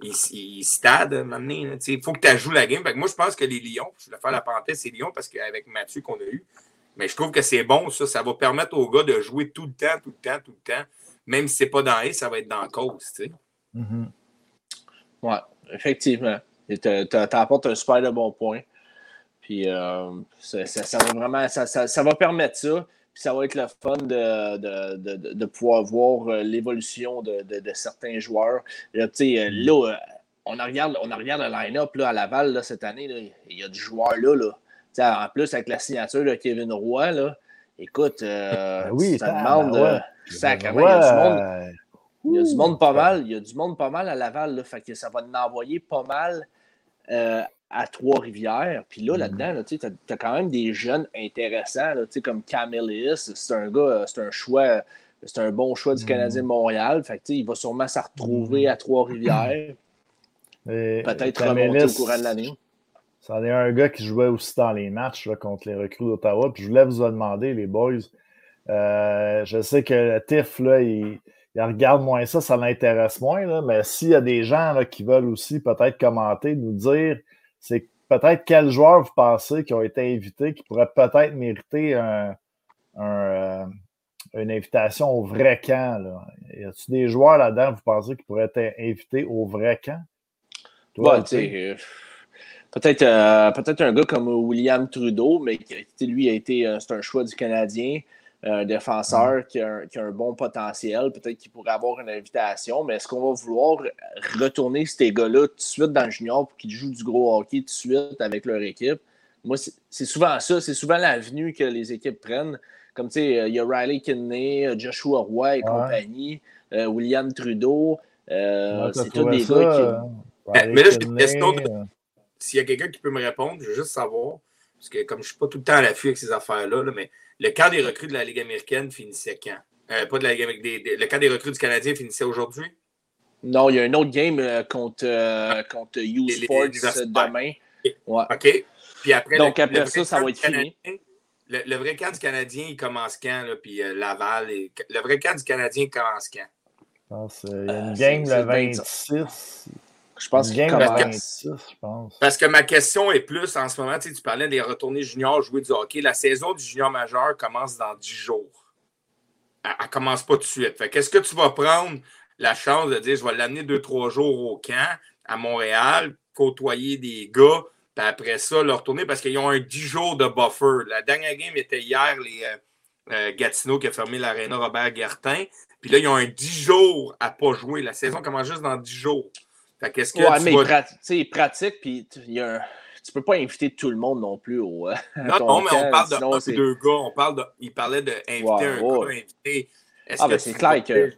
il, stade maintenant. Il faut que tu joues la game. moi, je pense que les Lions, je vais faire la parenthèse, c'est Lions parce qu'avec Mathieu qu'on a eu, mais je trouve que c'est bon, ça. Ça va permettre aux gars de jouer tout le temps, tout le temps, tout le temps. Même si ce n'est pas dans A, ça va être dans cause. Tu sais. Mm-hmm. Oui, effectivement. Tu apportes un super de bon point. Puis euh, ça, va vraiment, ça, ça, va permettre ça ça va être le fun de, pouvoir voir euh, l'évolution de, certains joueurs. Là, euh, là, euh, on regarde, on regarde le line-up à Laval cette année. il y a du joueur là. là. En plus, avec la signature de Kevin Roy, là, écoute, ben oui, ça demande. Ben sacrément, il y a du monde. Il y a du monde pas mal. Il y a du monde pas mal à Laval. Là, fait que ça va en envoyer pas mal à Trois-Rivières. Puis là, mm-hmm. là-dedans, tu as, quand même des jeunes intéressants, là, comme Camille C'est un gars, c'est un choix, c'est un bon choix du mm-hmm. Canadien de Montréal. Fait que, il va sûrement se retrouver mm-hmm. à Trois-Rivières. Peut-être remonter au courant de l'année. C'en est un gars qui jouait aussi dans les matchs contre les recrues d'Ottawa. Puis je voulais vous demander, les boys. Euh, je sais que le TIF, là, il, regarde moins ça, ça l'intéresse moins. Là, mais s'il y a des gens là, qui veulent aussi peut-être commenter, nous dire c'est peut-être quels joueurs vous pensez qui ont été invités qui pourraient peut-être mériter euh, une invitation au vrai camp? Là? Y a-t-il des joueurs là-dedans, vous pensez, qui pourraient être invités au vrai camp? Euh, peut-être euh, peut un gars comme William Trudeau, mais qui, lui a été c'est un choix du Canadien. Un défenseur qui a, un, bon potentiel, peut-être qu'il pourrait avoir une invitation, mais est-ce qu'on va vouloir retourner ces gars-là tout de suite dans le junior pour qu'ils jouent du gros hockey tout de suite avec leur équipe? Moi, c'est souvent ça, c'est souvent l'avenue que les équipes prennent. Comme tu sais, il y a Riley Kinney, Joshua Roy et compagnie, euh, William Trudeau. Euh, c'est tous des gars qui. Euh, mais là, j'ai une question. S'il y a quelqu'un qui peut me répondre, je veux juste savoir, parce que comme je ne suis pas tout le temps à l'affût avec ces affaires-là, mais le camp des recrues de la Ligue américaine finissait quand? pas de la Ligue américaine. le camp des recrues du Canadien finissait aujourd'hui? Non, il y a un autre game contre, contre U Sports demain. OK. Puis après, Donc après ça, ça va être fini. Le, vrai camp du Canadien, il commence quand? Là, puis euh, Laval. Le vrai camp du Canadien commence quand? Je pense qu'il y a une game le 26. Je pense qu'il commence. 26, je pense. Parce que ma question est plus en ce moment, tu, sais, tu parlais des retournés juniors jouer du hockey. La saison du junior majeur commence dans 10 jours. Elle ne commence pas tout de suite. Fait qu'est-ce que tu vas prendre la chance de dire je vais l'amener 2-3 jours au camp à Montréal, côtoyer des gars puis après ça, leur tourner parce qu'ils ont un 10 jours de buffer. La dernière game était hier, les euh, euh, Gatineau qui a fermé l'aréna Robert Guertin. Puis là, ils ont un 10 jours à pas jouer. La saison commence juste dans 10 jours. Fait qu'est-ce que ouais, mais vas... ils pratiquent, puis il un... tu peux pas inviter tout le monde non plus au. Euh, non, non, mais on parle de deux gars. On parle de... Il parlait d'inviter un ouais. gars, inviter. Ah, ben c'est clair que.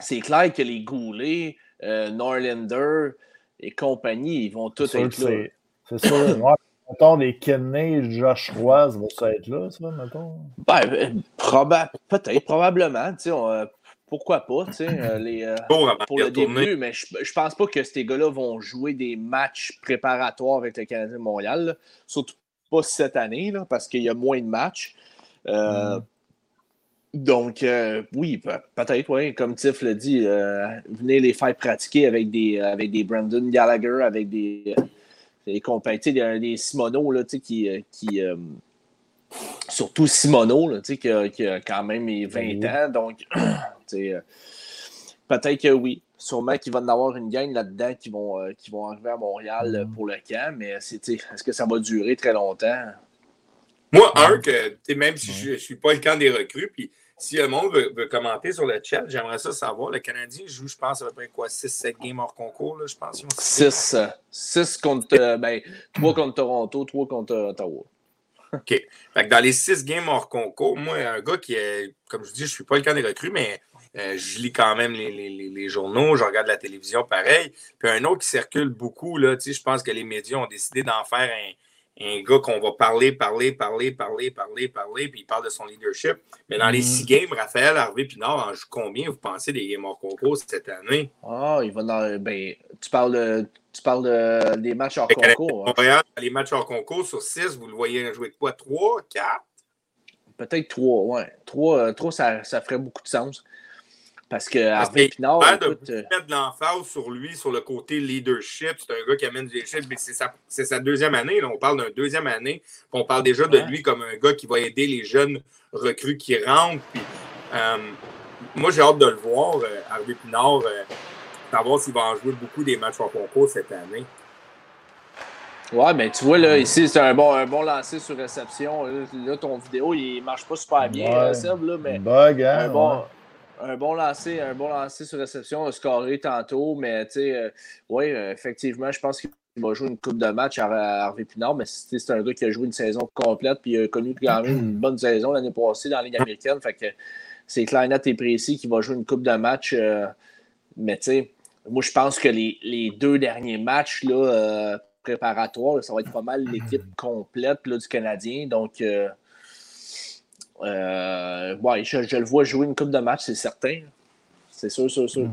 C'est clair que les Goulets, Norlander, et compagnie, ils vont tous être là. C'est sûr. Moi, mettons, les Kenney, Josh Roy, vont être là, ça, mettons? Ben, euh, proba peut-être, probablement. On, euh, pourquoi pas, tu sais, euh, les, pour le début, mais je, je pense pas que ces gars-là vont jouer des matchs préparatoires avec le Canadien de Montréal, surtout pas cette année, là, parce qu'il y a moins de matchs. Mm. Donc, euh, oui, peut-être, oui. Comme Tiff l'a dit, euh, venez les faire pratiquer avec des, avec des Brandon Gallagher, avec des, des compagnies, des, des Simono, là, qui, euh, qui surtout Simono, là, qui, a, qui a quand même 20 ans. Donc, peut-être que oui. Sûrement qu'il va y avoir une gang là-dedans qui vont, qui vont arriver à Montréal pour le camp, mais est-ce que ça va durer très longtemps? Moi, un, que même si je ne suis pas le camp des recrues, puis si le monde veut, commenter sur le chat, j'aimerais ça savoir. Le Canadien joue, je pense, à peu près quoi, 6-7 games hors concours, là, je pense. 6. 6 contre. Euh, ben, 3 contre Toronto, 3 contre Ottawa. OK. Fait que dans les 6 games hors concours, moi, un gars qui est, comme je dis, je ne suis pas le camp des recrues, mais euh, je lis quand même les, les, les, journaux, je regarde la télévision pareil. Puis un autre qui circule beaucoup, là, je pense que les médias ont décidé d'en faire un un gars qu'on va parler, parler, parler, parler, parler, parler, puis il parle de son leadership. Mais dans les mm. six games, Raphaël Harvey Pinard en joue combien, vous pensez, des games hors concours cette année? Ah, il va dans. Ben, tu parles, de, tu parles des matchs hors concours. Hein? Les matchs hors concours sur six, vous le voyez jouer quoi? Trois, quatre? Peut-être trois, ouais. Trois, trois ça, ça ferait beaucoup de sens. Parce que Harvey Pinard. de euh, mettre de l'emphase sur lui, sur le côté leadership. C'est un gars qui amène du leadership. C'est sa, sa, deuxième année. Là. On parle d'une deuxième année. On parle déjà de lui comme un gars qui va aider les jeunes recrues qui rentrent. Puis, euh, moi, j'ai hâte de le voir, euh, Harvey Pinard, euh, savoir s'il va en jouer beaucoup des matchs en concours cette année. Ouais, mais tu vois, là, ici, c'est un bon, un bon lancer sur réception. Là, ton vidéo, il marche pas super bien, ouais. Seb, là, mais. Bug, hein, un bon, un bon lancer, un bon lancer sur réception, a scoré tantôt, mais tu sais, euh, oui, euh, effectivement, je pense qu'il va jouer une coupe de match à, Harvey Pinard, mais c'est un gars qui a joué une saison complète, puis a connu quand même une bonne saison l'année passée dans la Ligue américaine. Fait que c'est clair, net et précis qu'il va jouer une coupe de match. Euh, mais tu sais, moi, je pense que les, les deux derniers matchs là, préparatoires, ça va être pas mal l'équipe complète là, du Canadien. Donc, euh, ouais, je, le vois jouer une coupe de match, c'est certain. C'est sûr, sûr, sûr.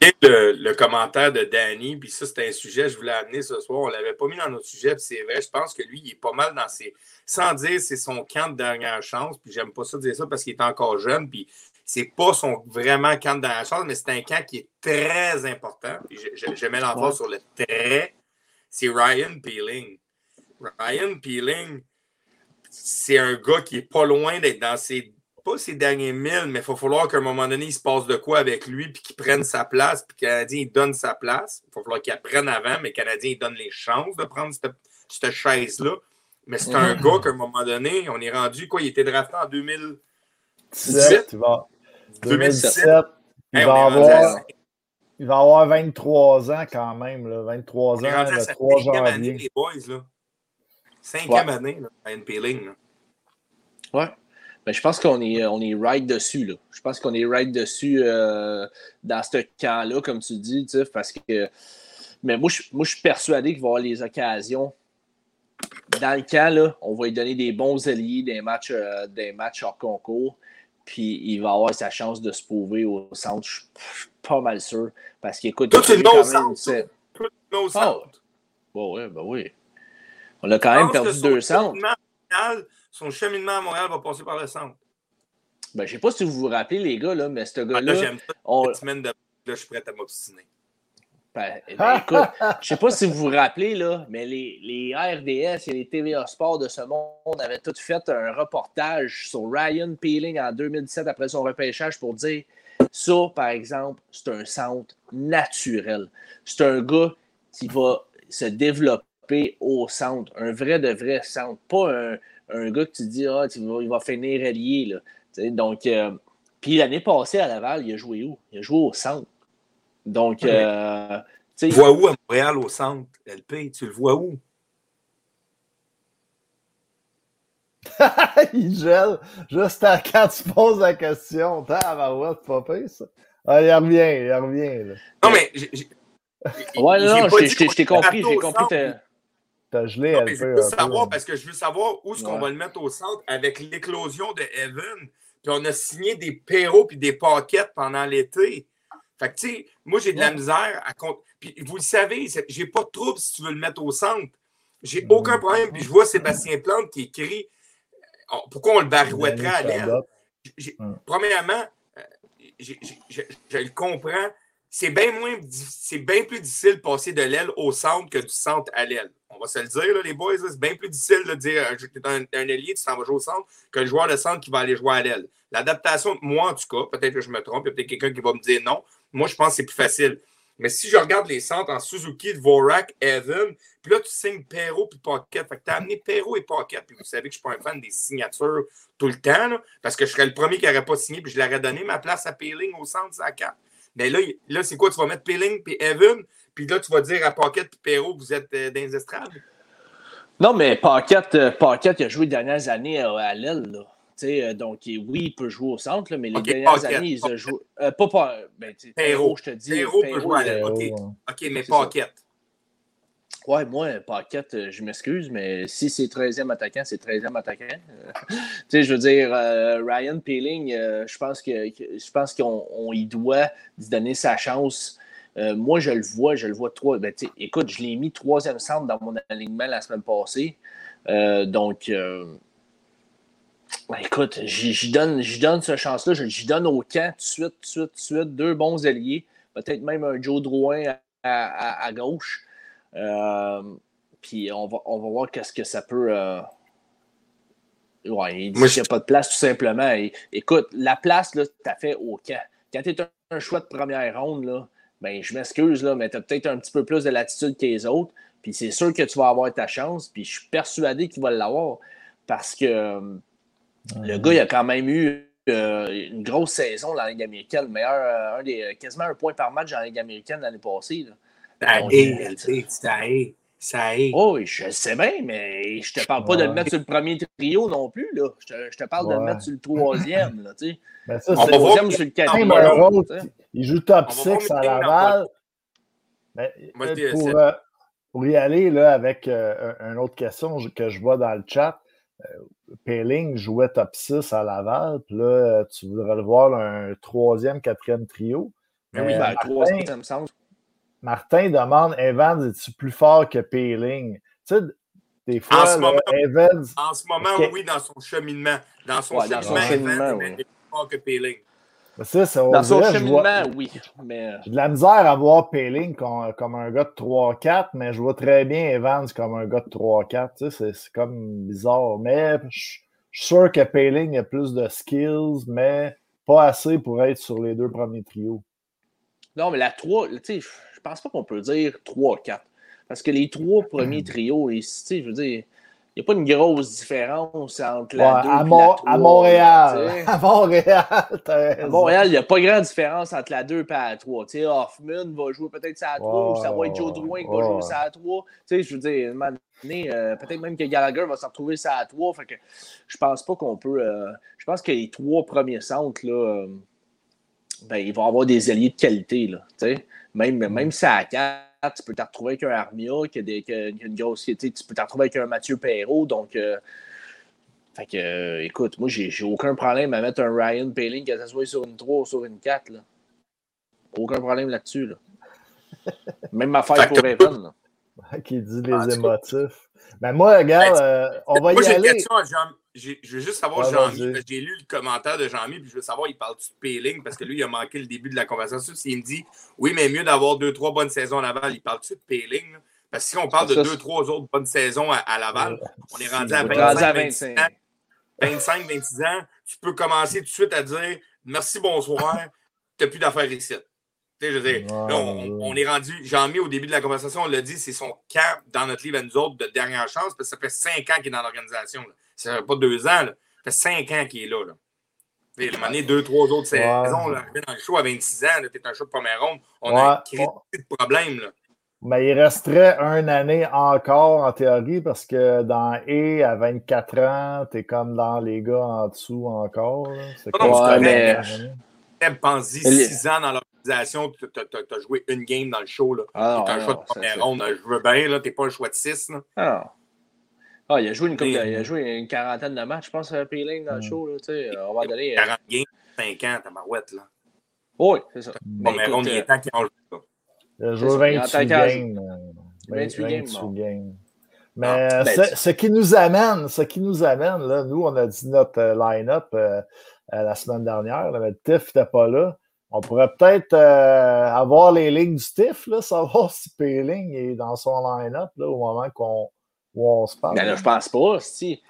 J'aime le, le, commentaire de Danny, puis ça, c'est un sujet que je voulais amener ce soir. On ne l'avait pas mis dans notre sujet, puis c'est vrai, je pense que lui, il est pas mal dans ses. Sans dire c'est son camp de dernière chance, puis j'aime pas ça dire ça parce qu'il est encore jeune, puis c'est pas son vraiment camp de dernière chance, mais c'est un camp qui est très important. je, je, mets l'emphase sur le très. C'est Ryan Peeling. Ryan Peeling, c'est un gars qui est pas loin d'être dans ses pas ses derniers milles, mais il va falloir qu'à un moment donné, il se passe de quoi avec lui, puis qu'il prenne sa place, puis que le Canadien il donne sa place. Il va falloir qu'il apprenne avant, mais le Canadien il donne les chances de prendre cette, chaise-là. Mais c'est un gars qu'à un moment donné, on est rendu, quoi, il était drafté en 2017. Il va, 2017. Il, va avoir, il va avoir 23 ans quand même, là, 23 ans, le 3 janvier. Année, les boys, là. Cinquième année, là, à NP. Ouais. Ben, je pense qu'on est, on est right dessus. Là. Je pense qu'on est right dessus euh, dans ce camp-là, comme tu dis, parce que. Mais moi, je, moi, je suis persuadé qu'il va y avoir les occasions. Dans le camp, là, on va lui donner des bons alliés des matchs, euh, des matchs hors concours. Puis il va avoir sa chance de se prouver au centre. Je suis pas mal sûr. Parce qu'écoute. Tout est au centre. Tout au centre. Bon, oui, ben oui. On a quand même perdu deux centres son cheminement à Montréal va passer par le centre. Ben, je ne sais pas si vous vous rappelez, les gars, là, mais ce ah, gars-là. j'aime ça. On... semaine de... Là, je suis prêt à m'obstiner. Ben, ben, écoute, je ne sais pas si vous vous rappelez, là, mais les, les RDS et les TVA Sports de ce monde avaient tout fait un reportage sur Ryan Peeling en 2017 après son repêchage pour dire ça, par exemple, c'est un centre naturel. C'est un gars qui va se développer au centre, un vrai de vrai centre, pas un, un gars que tu dis, ah, il va finir allié. Là. donc, euh, puis l'année passée à Laval, il a joué où? Il a joué au centre. Donc, euh, tu vois où à Montréal au centre, LP? Tu le vois où? il gèle juste à quand tu poses la question. Ah, bah ouais, pas pire, ça. Ah, il revient, il revient. Là. Non, mais. Ouais, non, je t'ai compris, j'ai compris gelé je veux savoir, parce que je veux savoir où est-ce qu'on va le mettre au centre avec l'éclosion de Evan. Puis on a signé des perros puis des paquettes pendant l'été. Fait que, tu sais, moi, j'ai de la misère à. Puis vous le savez, j'ai pas de trouble si tu veux le mettre au centre. J'ai mm. aucun problème. Puis je vois Sébastien Plante qui écrit oh, pourquoi on le barouetterait à l'aile? Premièrement, euh, je le comprends. C'est bien moins c'est bien plus difficile de passer de l'aile au centre que du centre à l'aile on va se le dire, les boys, c'est bien plus difficile de dire euh, tu es un, un ailier, tu t'en vas jouer au centre, le joueur de centre qui va aller jouer à l'aile. L'adaptation, moi en tout cas, peut-être que je me trompe, il y a peut-être quelqu'un qui va me dire non. Moi, je pense que c'est plus facile. Mais si je regarde les centres en Suzuki, Dvorak, Evan, puis là, tu signes Perrault puis Pocket. Fait que tu as amené Perrault et Pocket. Puis vous savez que je ne suis pas un fan des signatures tout le temps, parce que je serais le premier qui n'aurait pas signé, puis je l'aurais donné ma place à Peeling au centre, ça carte. Mais là, là c'est quoi? Tu vas mettre Peeling puis Evan, puis là, tu vas dire à Paquette et Perrault vous êtes euh, dans les estrades? Non, mais Paquette, euh, Paquette il a joué les dernières années à, l'aile. Euh, donc, oui, il peut jouer au centre, mais les dernières années, il a joué. pas pas. Ben, Perrault, je te dis. Perrault peut jouer à l'aile. OK, OK, mais Paquette. Ouais, moi, Paquette, je m'excuse, mais si c'est 13e attaquant, c'est 13e attaquant. tu sais, je veux dire, Ryan Peeling, je pense que je pense qu'on y doit donner sa chance euh, moi, je le vois, je le vois trois. Ben, écoute, je l'ai mis troisième centre dans mon alignement la semaine passée. Euh, donc, euh, ben, écoute, j'y donne, donne cette chance-là. J'y donne au camp tout de suite, tout de suite, tout de suite. Deux bons alliés. Peut-être même un Joe Drouin à, gauche. puis on va, on va voir qu'est-ce que ça peut. Ouais, il dit qu'il n'y a pas de place, tout simplement. écoute, la place, là, tu as fait au camp. Quand tu es un, un choix de première ronde, là, ben, je m'excuse, là, mais tu as peut-être un petit peu plus de latitude que les autres. Puis c'est sûr que tu vas avoir ta chance. Puis je suis persuadé qu'il va l'avoir. Parce que euh, le gars, il a quand même eu euh, une grosse saison dans la Ligue américaine. Meilleur, euh, un des, quasiment un point par match dans la Ligue américaine l'année passée. Ça est, ça est. Oh, je sais bien, mais je te parle pas de le mettre sur le premier trio non plus. Là. Je, te, je te parle de le mettre sur le troisième. Là, tu sais. Ben ça, sur le quatrième. Il joue top 6 à Laval. Mais, pour, euh, pour, y aller là, avec euh, une autre question que je vois dans le chat, euh, jouait top 6 à Laval, puis là, tu voudrais le voir un troisième, quatrième trio. Mais oui, ben, troisième, ça me semble. Martin demande Evans, es-tu plus fort que Peeling? Tu sais, des fois, en ce, moment, Evans. En ce moment, oui, dans son cheminement. Dans son cheminement, dans son cheminement Evans est plus fort que Peeling. Ça, ça, dans son cheminement, oui. Mais... J'ai de la misère à voir Peeling comme, comme, un gars de 3-4, mais je vois très bien Evans comme un gars de 3-4. Tu sais, c'est comme bizarre. Mais je suis sûr que Peeling a plus de skills, mais pas assez pour être sur les deux premiers trios. Non, mais la 3, tu sais, pense pas qu'on peut dire 3-4. Parce que les trois premiers trios, je veux dire, n'y a pas une grosse différence entre la 2 et la 3. à Montréal. À Montréal. À Montréal, il n'y a pas grande différence entre la 2 et la 3. sais, Hoffman va jouer peut-être ça à 3 ou ça va être Joe Drouin qui va jouer ça à 3. sais, je veux dire, euh, peut-être même que Gallagher va se retrouver ça à 3. Fait que je pense pas qu'on peut. Euh, je pense que les trois premiers centres, là, euh, ben, ils vont avoir des alliés de qualité. Là, même, même si à 4 tu peux te retrouver avec un Armia qui a, des, qui a une grosse. Tu peux te retrouver avec un Mathieu Perrault. Donc, euh, fait que, euh, écoute, moi, j'ai aucun problème à mettre un Ryan Paling, que ce soit sur une 3 ou sur une 4. Là. Aucun problème là-dessus. Là. Même ma fête pour Evan. Qui dit les émotifs. Mais ben, moi, regarde, euh, on va y aller. Question à Jean, je veux juste savoir, Jean-Mi, j'ai lu le commentaire de Jean-Mi, puis je veux savoir, il parle-tu de Péling, parce que lui, il a manqué le début de la conversation. S'il me dit, oui, mais mieux d'avoir deux, trois bonnes saisons à Laval, il parle-tu de Péling? Parce que si on parle de deux, trois autres bonnes saisons à, Laval, on est rendu à 25, 26 ans. 25, 26 ans, tu peux commencer tout de suite à dire merci, bonsoir, tu n'as plus d'affaires ici. Je veux dire, on, est rendu, Jean-Mi, au début de la conversation, on l'a dit, c'est son camp dans notre livre à nous autres de dernière chance, parce que ça fait cinq ans qu'il est dans l'organisation. Ça fait pas deux ans, là. ça fait cinq ans qu'il est là. là. Il a mené deux, trois autres saisons, là, dans le show à 26 ans, tu es un show de première ronde. On a un de problème. Là. Mais il resterait une année encore en théorie parce que dans E à 24 ans, tu es comme dans les gars en dessous encore. C'est quoi? mais... pense-y, six ans dans tu as, joué une game dans le show. Là. Ah, un choix de première ronde. Je veux bien, tu n'es pas un choix de six. Là. Ah. Ah, il a joué une, il a joué une quarantaine de matchs, je pense, à Peeling dans le show. Là, on va donner. 40 games, 5 ans, ta marouette. Là. Oui, c'est ça. Bon, mais on, il est temps qu'ils ont joué. Il a joué 28 games. 28 games. Mais ah, ben, ce, qui nous amène, ce qui nous amène, là, nous, on a dit notre euh, line-up euh, euh, la semaine dernière, là, mais Tiff n'était pas là. On pourrait peut-être avoir les lignes du Tiff, là, savoir si Peeling est dans son line-up au moment qu'on on se parle. Mais là, je pense pas, si.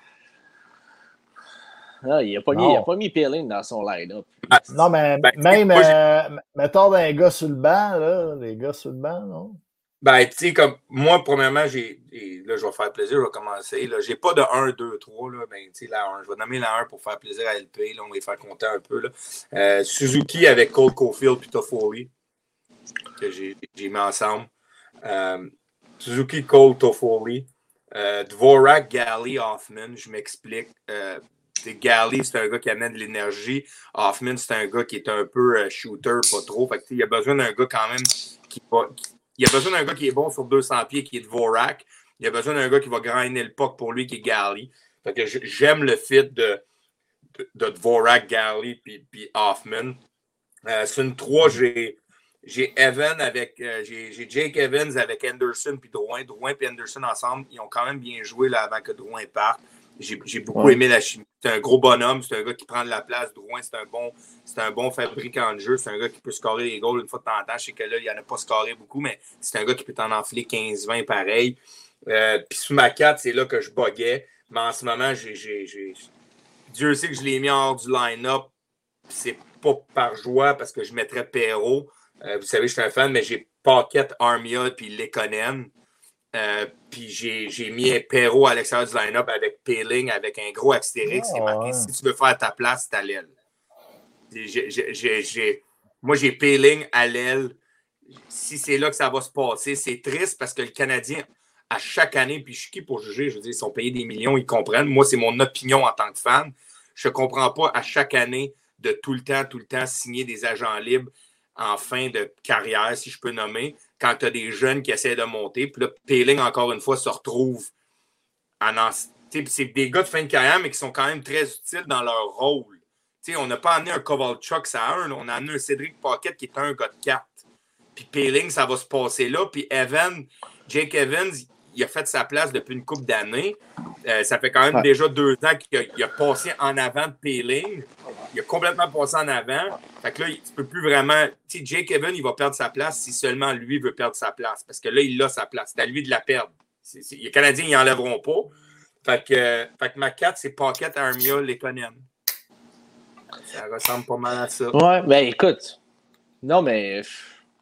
Ah, il n'a pas, mis, pas mis Peeling dans son line-up. Ah, non, mais ben, même, euh, mettons un gars sur le banc, là, les gars sur le banc, non? Ben, tu sais, comme moi, premièrement, j'ai. Là, je vais faire plaisir, je vais commencer. Là, j'ai pas de 1, 2, 3. Là, ben, tu sais, la 1. Je vais nommer la 1 pour faire plaisir à LP. Là, on va les faire compter un peu. Là. Euh, Suzuki avec Cole Caulfield et Toffoli, que j'ai mis ensemble. Euh, Suzuki, Cole, Toffoli. Euh, Dvorak, Galley, Hoffman, je m'explique. Galley, c'est un gars qui amène de l'énergie. Hoffman, c'est un gars qui est un peu shooter, pas trop. Fait il y a besoin d'un gars quand même qui va. Il y a besoin d'un gars qui est bon sur 200 pieds, qui est Dvorak. Il y a besoin d'un gars qui va grinder le puck pour lui, qui est Galley. Fait que j'aime le fit de, Dvorak, Galley puis, puis Hoffman. Euh, c'est une 3, j'ai j'ai Evan avec. Euh, j'ai Jake Evans avec Anderson puis Drouin. Drouin et Anderson ensemble, ils ont quand même bien joué là, avant que Drouin parte. J'ai beaucoup aimé la chimie. C'est un gros bonhomme, c'est un gars qui prend de la place. Drouin, c'est un bon, c'est un bon fabricant de jeu. C'est un gars qui peut scorer les goals une fois de temps en temps. Je sais que là, il n'en a pas scoré beaucoup, mais c'est un gars qui peut t'en enfiler 15-20 pareil. Euh, puis sous ma 4, c'est là que je boguais. Mais en ce moment, j'ai. Dieu sait que je l'ai mis hors du line-up. C'est pas par joie parce que je mettrais Perrault. Euh, vous savez, je suis un fan, mais j'ai Pocket, Armia puis Lekonen. Euh, puis j'ai mis un Perrault à l'extérieur du line-up avec Peeling, avec un gros astérix qui est marqué Si tu veux faire ta place, c'est à l'aile. Moi, j'ai Peeling à l'aile. Si c'est là que ça va se passer, c'est triste parce que le Canadien, à chaque année, puis je suis qui pour juger, je veux dire, ils sont payés des millions, ils comprennent. Moi, c'est mon opinion en tant que fan. Je ne comprends pas à chaque année de tout le temps, tout le temps signer des agents libres en fin de carrière, si je peux nommer, quand tu as des jeunes qui essaient de monter. Puis là, Péling, encore une fois, se retrouve en. C'est des gars de fin de carrière, mais qui sont quand même très utiles dans leur rôle. on n'a pas amené un Kovalchuk à un, on a amené un Cédric Pocket qui est un gars de 4. Puis Péling, ça va se passer là. Puis Evan, Jake Evans, il a fait sa place depuis une couple d'années. Euh, ça fait quand même déjà deux ans qu'il a, passé en avant de Péling. Il a complètement passé en avant. Fait que là, tu peux plus vraiment. Tu sais, Jake Evan, il va perdre sa place si seulement lui veut perdre sa place. Parce que là, il a sa place. C'est à lui de la perdre. les Canadiens, ils n'enlèveront pas. Fait que, fait que ma 4, c'est Pocket Armia Lekonen. Ça ressemble pas mal à ça. Ouais, ben écoute. Non, mais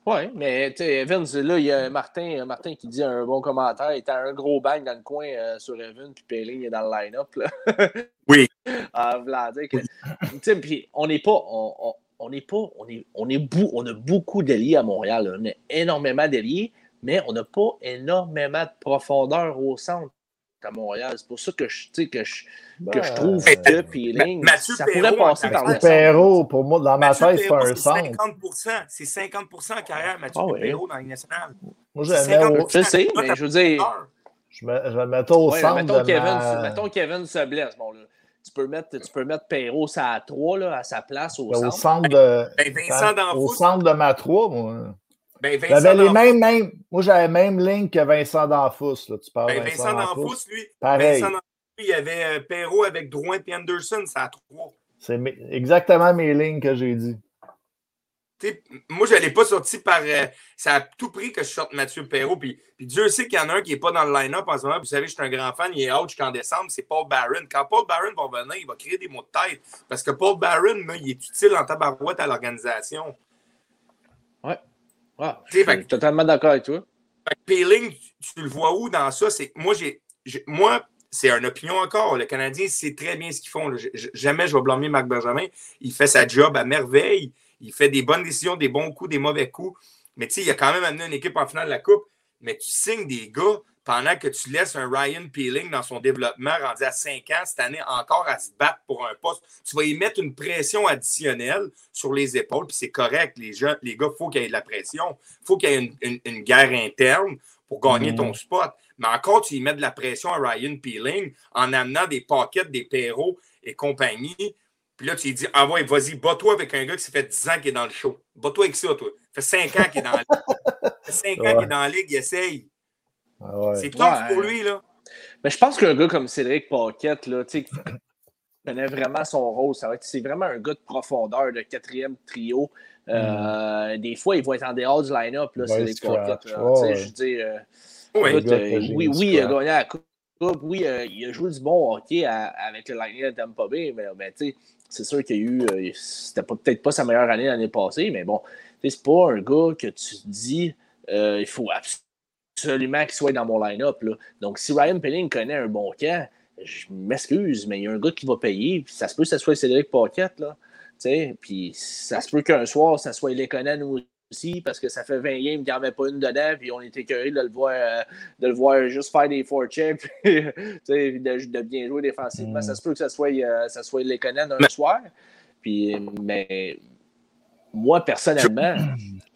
Oui, mais Evans, là, il y a Martin, Martin qui dit un bon commentaire. Il était un gros bang dans le coin euh, sur Evans, puis Payling est dans le line-up. oui. ah, puis on n'est pas. On, on n'est pas. On, est, on, est on a beaucoup d'alliés à Montréal. On a énormément d'alliés, mais on n'a pas énormément de profondeur au centre à Montréal. C'est pour ça que je, que je, que je ben, trouve que Peeling, ça pourrait passer par le Perrault, pour moi, dans ma tête, c'est pas un centre. C'est 50 en carrière, Mathieu ah, Perrault, dans la nationale. Moi, au... Je sais, mais je veux dire... Je, me, je vais mettre au centre mettons, de Kevin, ma... mettons Kevin se blesse. Bon, là, tu peux mettre, tu peux mettre Perrault à 3 là, à sa place au, ben, centre. Au centre de, ben, Vincent au centre de ma 3, moi. Ben, j'avais les mêmes, mêmes, moi, j'avais même ligne que Vincent D'Anfous. Là. Tu parles ben, Vincent, Vincent D'Anfous, lui. Pareil. Vincent D'Anfous, il y avait euh, Perrault avec Drouin et Anderson, ça a trois. C'est exactement mes lignes que j'ai dit. moi, je n'allais pas sorti par. Euh, ça a tout pris que je sorte Mathieu Perrault. Puis, Dieu sait qu'il y en a un qui n'est pas dans le line-up en ce moment. Vous savez, je suis un grand fan. Il est out jusqu'en décembre. C'est Paul Barron. Quand Paul Barron va venir, il va créer des mots de tête. Parce que Paul Barron, il est utile en tabarouette à l'organisation. Ah, je suis totalement d'accord avec toi. Peeling, tu, le vois où dans ça? C'est moi, j'ai, moi, c'est une opinion encore. Le Canadien sait très bien ce qu'ils font. jamais je vais blâmer Marc Benjamin. Il fait sa job à merveille. Il fait des bonnes décisions, des bons coups, des mauvais coups. Mais tu sais, il a quand même amené une équipe en finale de la Coupe. Mais tu signes des gars pendant que tu laisses un Ryan Peeling dans son développement rendu à 5 ans cette année encore à se battre pour un poste, tu vas y mettre une pression additionnelle sur les épaules, puis c'est correct, les, gens, les gars, il faut qu'il y ait de la pression, il faut qu'il y ait une, guerre interne pour gagner ton mm. spot. Mais encore, tu y mets de la pression à Ryan Peeling en amenant des paquets, des perros et compagnie. Puis là, tu lui dis, ah ouais, vas-y, bats-toi avec un gars qui s'est fait 10 ans qu'il est dans le show. Bats-toi avec ça, toi. Ça fait 5 ans qu'il est dans la ligue. Ça fait 5 ans qu'il est dans la ligue, il essaye. Ah c'est top pour lui, là. Mais je pense qu'un gars comme Cédric Paquette, là, tu sais, connaît vraiment son rôle. C'est vraiment un gars de profondeur, de quatrième trio. Euh, mm. Des fois, il va être en dehors du line-up, là, Cédric Paquette. Je veux euh, euh, oui, oui, il a gagné la coupe. Oui, il a joué du bon hockey avec le line-up de Tampa Bay, mais, mais c'est sûr qu'il y a eu. C'était peut-être pas sa meilleure année l'année passée, mais bon, c'est pas un gars que tu dis il faut absolument absolument qu'il soit dans mon line-up. Donc, si Ryan Pelling connaît un bon camp, je m'excuse, mais il y a un gars qui va payer. Puis ça se peut que ce soit Cédric Paquette. Là, puis ça se peut qu'un soir, ça soit Lekonen aussi, parce que ça fait 20 games qu'il n'y en avait pas une dedans, puis on était curieux de le voir, euh, de le voir juste faire des forecheck, de, de bien jouer défensivement. Mm. Ça se peut que ça soit, euh, ça soit Lekonen un soir. Puis, mais moi, personnellement,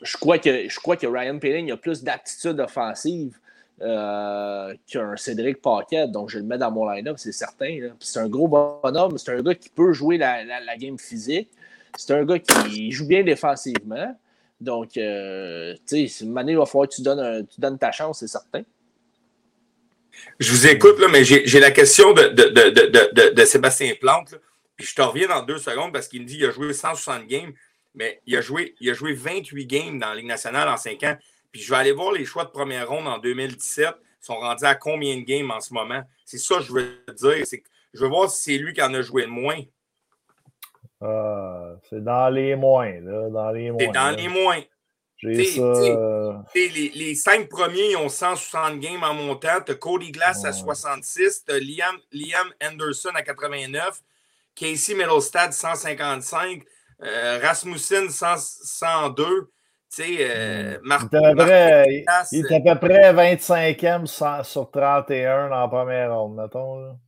je crois que, je crois que Ryan Peeling a plus d'aptitude offensive euh, qu'un Cédric Paquette. Donc, je le mets dans mon line-up, c'est certain. C'est un gros bonhomme. C'est un gars qui peut jouer la, la, game physique. C'est un gars qui joue bien défensivement. Donc, euh, tu sais, année, il va falloir que tu donnes, tu donnes ta chance, c'est certain. Je vous écoute, là, mais j'ai la question de, de, de Sébastien Plante. Puis je te reviens dans deux secondes parce qu'il me dit qu'il a joué 160 games mais il a, joué, il a joué 28 games dans la Ligue nationale en 5 ans. Puis je vais aller voir les choix de première ronde en 2017. Ils sont rendus à combien de games en ce moment? C'est ça que je veux dire. je veux voir si c'est lui qui en a joué le moins. Ah, c'est dans les moins. Là, dans les moins. C'est dans les moins. Les, les, cinq premiers ils ont 160 games en montant. Tu as Cody Glass à 66, tu as Liam, Liam Anderson à 89, Casey Middlestad 155, euh, Rasmussen 102. Tu sais, euh, hmm. il, est à peu près 25e sur 31 dans la première ronde, mettons.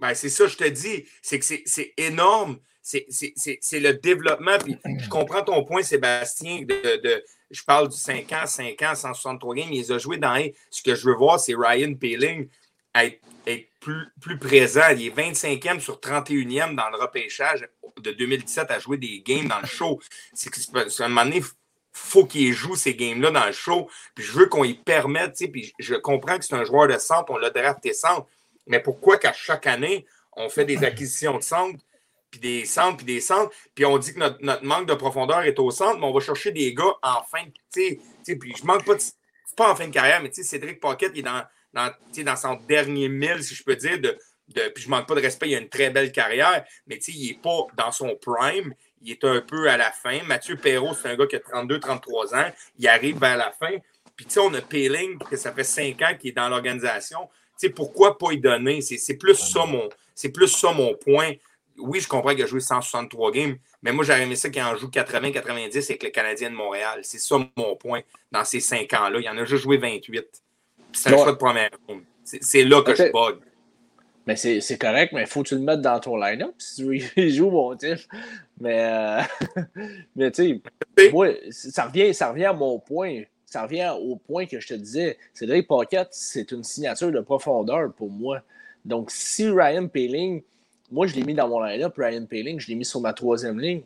Ben, c'est ça, je te dis. C'est que c'est énorme. C'est le développement. Puis je comprends ton point, Sébastien, de, je parle du 5 ans, 5 ans, 163 games. Il les a joués dans Ce que je veux voir, c'est Ryan Peeling être, plus, présent. Il est 25e sur 31e dans le repêchage de 2017 à jouer des games dans le show. C'est un moment donné, faut qu'il joue ces games-là dans le show. Puis je veux qu'on y permette, puis je comprends que c'est un joueur de centre, on l'a drafté centre, mais pourquoi qu'à chaque année, on fait des acquisitions de centre, puis des centres, puis des centres, puis on dit que notre, manque de profondeur est au centre, mais on va chercher des gars en fin de. Tu sais, puis je manque pas de. pas en fin de carrière, mais Cédric Pocket, il est dans, dans, dans son dernier mille, si je peux dire, de, puis je manque pas de respect, il a une très belle carrière, mais il n'est pas dans son prime. il est un peu à la fin. Mathieu Perrault, c'est un gars qui a 32-33 ans. Il arrive vers la fin. Puis, on a Peeling, que ça fait 5 ans qu'il est dans l'organisation. Pourquoi pas y donner? C'est plus, ça mon, plus ça mon point. Oui, je comprends qu'il a joué 163 games, mais moi, j'aurais aimé ça qu'il en joue 80-90 avec le Canadien de Montréal. C'est ça mon point dans ces 5 ans-là. Il en a juste joué 28. C'est un choix de première ronde. C'est là que je bug. Mais c'est correct, mais il faut que tu le mettes dans ton line-up si tu veux joue mon type. Mais, euh, mais tu sais, moi, ça revient, ça revient à mon point. Ça revient au point que je te disais. Cédric Pocket, c'est une signature de profondeur pour moi. Donc, si Ryan Paling, moi, je l'ai mis dans mon line-up, Ryan Paling, je l'ai mis sur ma troisième ligne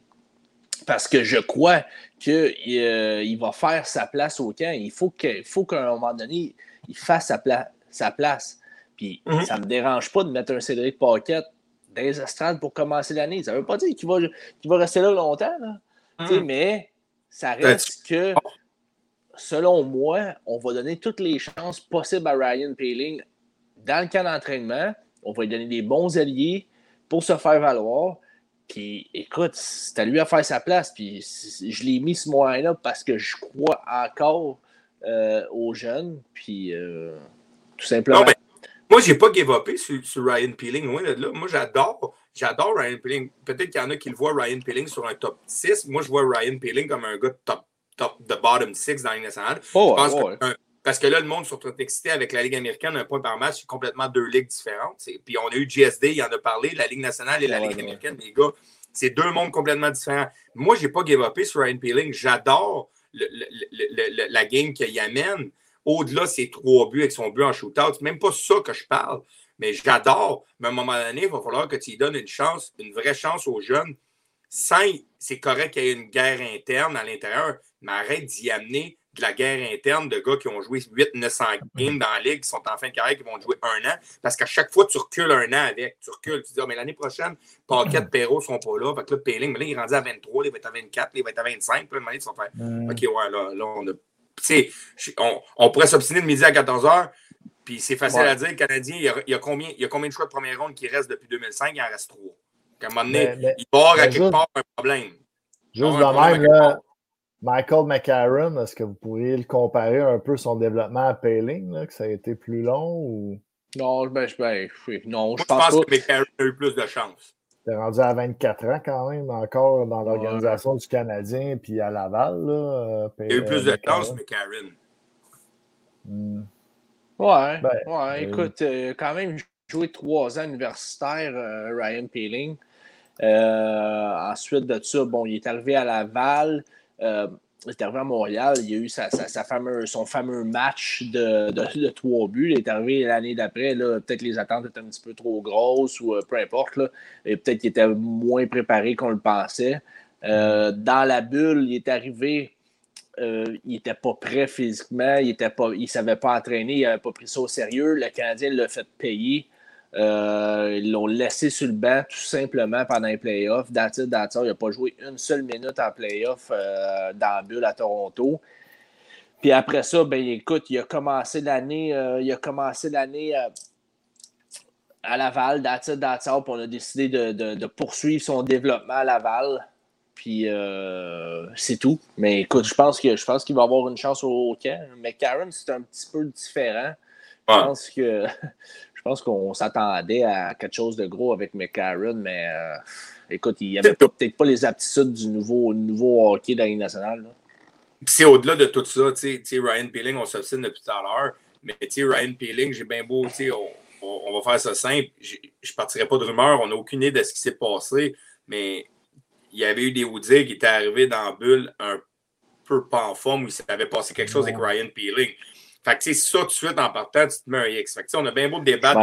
parce que je crois qu'il euh, il va faire sa place au camp. Il faut qu'à un moment donné, il fasse sa, sa place. Puis mhm. ça ne me dérange pas de mettre un Cédric Paquette dans les estrades pour commencer l'année. Ça ne veut pas dire qu'il va, va rester là longtemps. Mhm. Mais ça reste que, selon moi, on va donner toutes les chances possibles à Ryan Paling dans le camp d'entraînement. On va lui donner des bons alliés pour se faire valoir. Puis écoute, c'est à lui à faire sa place. Puis je l'ai mis ce moyen-là parce que je crois encore euh, aux jeunes. Puis euh, tout simplement. Moi, je n'ai pas give sur, Ryan Peeling, loin de là. Moi, j'adore. J'adore Ryan Peeling. Peut-être qu'il y en a qui le voient Ryan Peeling sur un top 6. Moi, je vois Ryan Peeling comme un gars top, top de bottom 6 dans la Ligue nationale. Oh, je pense que, parce que là, le monde sur excité avec la Ligue américaine, un point par match, c'est complètement deux ligues différentes. Puis on a eu GSD, il en a parlé, la Ligue nationale et la Ligue américaine, les gars. C'est deux mondes complètement différents. Moi, je n'ai pas give sur Ryan Peeling. J'adore la game qu'il amène. Au-delà de ses trois buts avec son but en shootout, c'est même pas ça que je parle. Mais j'adore. Mais à un moment donné, il va falloir que tu donnes une chance, une vraie chance aux jeunes. C'est correct qu'il y ait une guerre interne à l'intérieur, mais arrête d'y amener de la guerre interne de gars qui ont joué 800-900 games dans la ligue, qui sont en fin de carrière, qui vont jouer un an. Parce qu'à chaque fois, tu recules un an avec. Tu recules. Tu dis, ah, mais l'année prochaine, Paquet, Perrault ne seront pas là. Fait que là, Payling, mais là, il est rendu à 23, il va être à 24, il va être à 25. Puis là, ils sont fait, OK, ouais, là, là, on a on, on, pourrait s'obstiner de midi à 14h, puis c'est facile à dire, le Canadien, il y, a, combien, il y a combien de choix de première ronde qui restent depuis 2005? Il en reste trois. À un moment donné, il va avoir à quelque part un problème. Juste de même, là, Michael McCarron, est-ce que vous pourriez le comparer un peu son développement à Payling, là, que ça a été plus long ou? Non, ben, ben, non, je, pense, que McCarron a eu plus de chance. T'es rendu à 24 ans quand même, encore dans l'organisation du Canadien, puis à Laval. Là, euh, Il a eu plus de chance, Karen. Hmm. Ouais, ben, ouais, écoute, euh, quand même joué trois ans universitaire, euh, Ryan Peeling. ensuite de ça, bon, il est arrivé à Laval il est arrivé à Montréal, il a eu sa, son fameux match de, trois buts. Il est arrivé l'année d'après, peut-être les attentes étaient un petit peu trop grosses ou euh, peu importe. Là, et peut-être qu'il était moins préparé qu'on le pensait. Euh, dans la bulle, il est arrivé, euh, il n'était pas prêt physiquement, il ne savait pas entraîner, il n'avait pas pris ça au sérieux. Le Canadien l'a fait payer. Euh, ils l'ont laissé sur le banc tout simplement pendant les playoffs. il n'a pas joué une seule minute en playoff euh, dans la bulle à Toronto. Puis après ça, ben écoute, il a commencé l'année, euh, il a commencé l'année à Laval, puis on a décidé de, poursuivre son développement à Laval. Puis c'est tout. Mais écoute, je pense que je pense qu'il va avoir une chance au, camp. Mais Karen, c'est un petit peu différent. Je pense que je pense qu'on s'attendait à quelque chose de gros avec McCarron, mais euh, écoute, il avait peut-être pas les aptitudes du nouveau, nouveau hockey de la Ligue nationale. C'est au-delà de tout ça, tu sais, Ryan Peeling, on s'obstine depuis tout à l'heure, mais Ryan Peeling, j'ai bien beau, sais, on, va faire ça simple, je ne partirai pas de rumeur, on n'a aucune idée de ce qui s'est passé, mais il y avait eu des Woodies qui étaient arrivés dans la bulle un peu pas en forme, où il s'avait passé quelque chose avec Ryan Peeling. Fait que, ça, tout de suite, en partant, tu te mets un X. Fait que, on a bien beau débattre.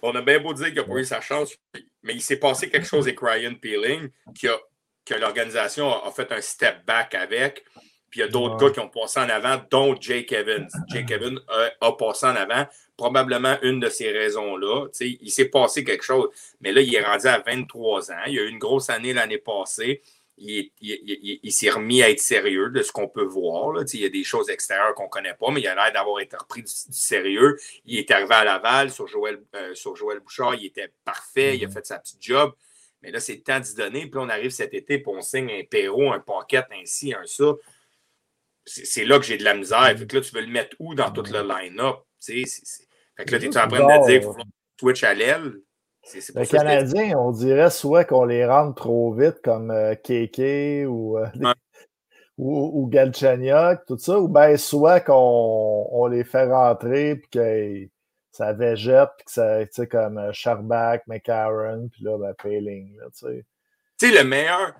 On a bien beau dire qu'il n'a pas eu sa chance, mais il s'est passé quelque chose avec Ryan Peeling qui a, que l'organisation a, fait un step back avec. Puis il y a d'autres gars qui ont passé en avant, dont Jake Evans. Jake Evans a, passé en avant, probablement une de ces raisons-là. Il s'est passé quelque chose. Mais là, il est rendu à 23 ans. Il a eu une grosse année l'année passée il, s'est remis à être sérieux de ce qu'on peut voir. Là. Il y a des choses extérieures qu'on ne connaît pas, mais il a l'air d'avoir été repris du, sérieux. Il est arrivé à Laval sur Joël, euh, sur Joël Bouchard, il était parfait, il a mm-hmm. fait sa petite job. Mais là, c'est le temps d'y donner. Puis on arrive cet été, puis on signe un Perrault, un Pocket, ainsi, un ça. C'est là que j'ai de la misère. Fait que là, tu veux le mettre où dans toute le line-up? Fait que là, tu es en train de dire qu'il faut switch à l'aile? Les Canadiens, on dirait soit qu'on les rentre trop vite comme euh, Keke ou, euh, ou, ou Galchenyuk, tout ça, ou bien soit qu'on on les fait rentrer puis que ça végète, puis que ça, tu sais, comme euh, Charback, McCarron, puis là, ben, Payling, tu sais. Tu sais, le meilleur,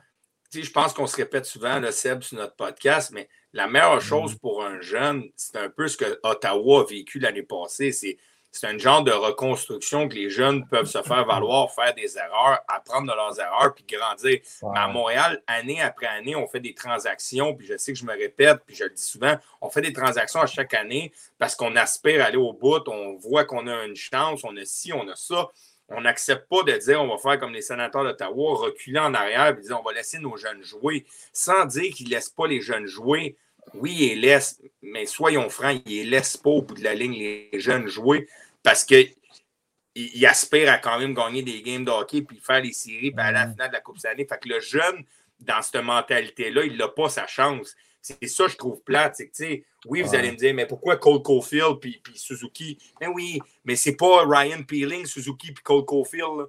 tu sais, je pense qu'on se répète souvent, le Seb, sur notre podcast, mais la meilleure chose mm. pour un jeune, c'est un peu ce que Ottawa a vécu l'année passée, c'est c'est un genre de reconstruction que les jeunes peuvent se faire valoir, faire des erreurs, apprendre de leurs erreurs, puis grandir. Mais à Montréal, année après année, on fait des transactions, puis je sais que je me répète, puis je le dis souvent, on fait des transactions à chaque année parce qu'on aspire à aller au bout, on voit qu'on a une chance, on a ci, on a ça. On n'accepte pas de dire on va faire comme les sénateurs d'Ottawa, reculer en arrière et dire on va laisser nos jeunes jouer, sans dire qu'ils ne laissent pas les jeunes jouer. Oui, ils laissent, mais soyons francs, ils ne laissent pas au bout de la ligne les jeunes jouer parce qu'ils aspirent à quand même gagner des games de hockey puis faire les séries puis à la finale de la Coupe Stanley. Fait que le jeune, dans cette mentalité-là, il n'a pas sa chance. C'est ça, je trouve plate. C'est que, oui, vous allez me dire, mais pourquoi Cole Caulfield puis, puis Suzuki? Mais oui, mais c'est pas Ryan Peeling, Suzuki puis Cole Caulfield.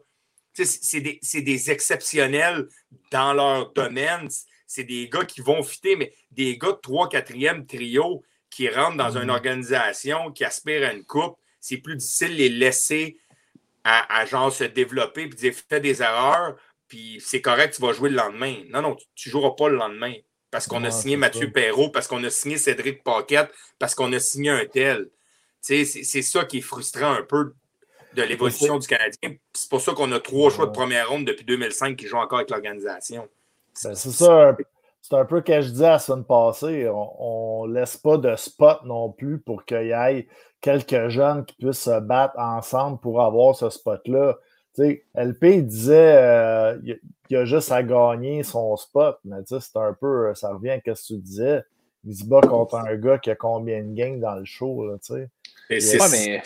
C'est des, des, exceptionnels dans leur domaine c'est des gars qui vont fitter, mais des gars de 3 4e trio qui rentrent dans une mm. organisation, qui aspirent à une coupe, c'est plus difficile de les laisser à, genre se développer puis dire fais des erreurs, puis c'est correct, tu vas jouer le lendemain. Non, non, tu ne joueras pas le lendemain parce qu'on a signé Mathieu Perrault, parce qu'on a signé Cédric Paquette, parce qu'on a signé un tel. C'est ça qui est frustrant un peu de l'évolution du Canadien. C'est pour ça qu'on a trois choix de première ronde depuis 2005 qui jouent encore avec l'organisation. Ben, c'est ça. C'est un peu ce que je disais la semaine passée. On ne laisse pas de spot non plus pour qu'il y ait quelques jeunes qui puissent se battre ensemble pour avoir ce spot-là. LP disait euh, qu'il a juste à gagner son spot, mais c'est un peu, ça revient à ce que tu disais. Il se bat contre un gars qui a combien de gains dans le show. Là, c'est mais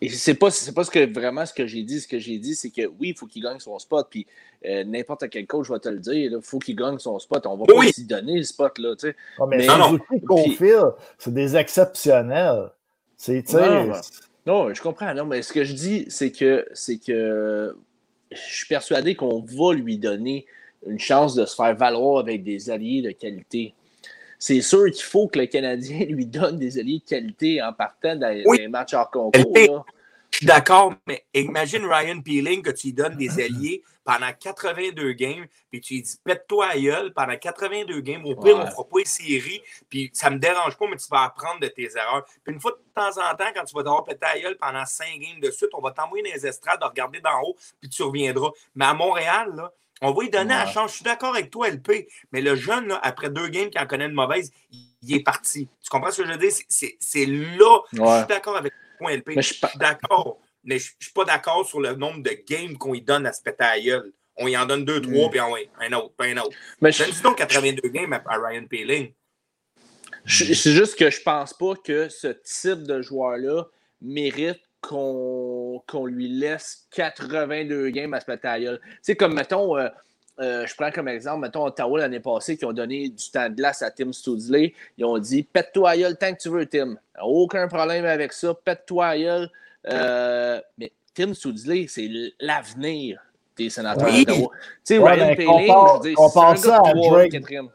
et c'est pas, c'est pas ce que, vraiment ce que j'ai dit. Ce que j'ai dit, c'est que oui, il faut qu'il gagne son spot. Puis euh, n'importe quel coach va te le dire. Il faut qu'il gagne son spot. On va pas s'y donner le spot. Là, tu sais. Ah, mais, non, non. c'est des exceptionnels. C'est, non, non, je comprends. Non, mais ce que je dis, c'est que, c'est que je suis persuadé qu'on va lui donner une chance de se faire valoir avec des alliés de qualité. C'est sûr qu'il faut que le Canadien lui donne des alliés de qualité en partant les matchs hors concours. Je suis d'accord, mais imagine Ryan Peeling que tu lui donnes des alliés pendant 82 games, puis tu lui dis pète-toi à gueule pendant 82 games. Au pire, on ne fera pas une série, puis ça ne me dérange pas, mais tu vas apprendre de tes erreurs. Puis une fois de temps en temps, quand tu vas devoir péter à gueule pendant 5 games de suite, on va t'envoyer dans les estrades, regarder d'en haut, puis tu reviendras. Mais à Montréal, là, on va lui donner la chance. Je suis d'accord avec toi, LP, mais le jeune, là, après deux games qui en connaît une mauvaise, il est parti. Tu comprends ce que je veux dire? C'est là. Je suis d'accord avec toi, LP. je suis d'accord. Mais je ne suis pas d'accord sur le nombre de games qu'on lui donne à ce péter On y en donne deux, trois, mm. puis un autre, puis un autre. Mais je... Donne donc 82 games à, Ryan Peeling. C'est juste que je pense pas que ce type de joueur-là mérite qu'on lui laisse 82 games à ce péter Tu sais, comme mettons. Euh, euh, je prends comme exemple, mettons, Ottawa l'année passée, qui ont donné du temps de glace à Tim Studley. Ils ont dit Pète-toi le tant que tu veux, Tim. Aucun problème avec ça. Pète-toi euh, mais Tim Studley, c'est l'avenir des sénateurs d'Ottawa. Tu sais, Ryan Paling, je veux dire, c'est de quatrième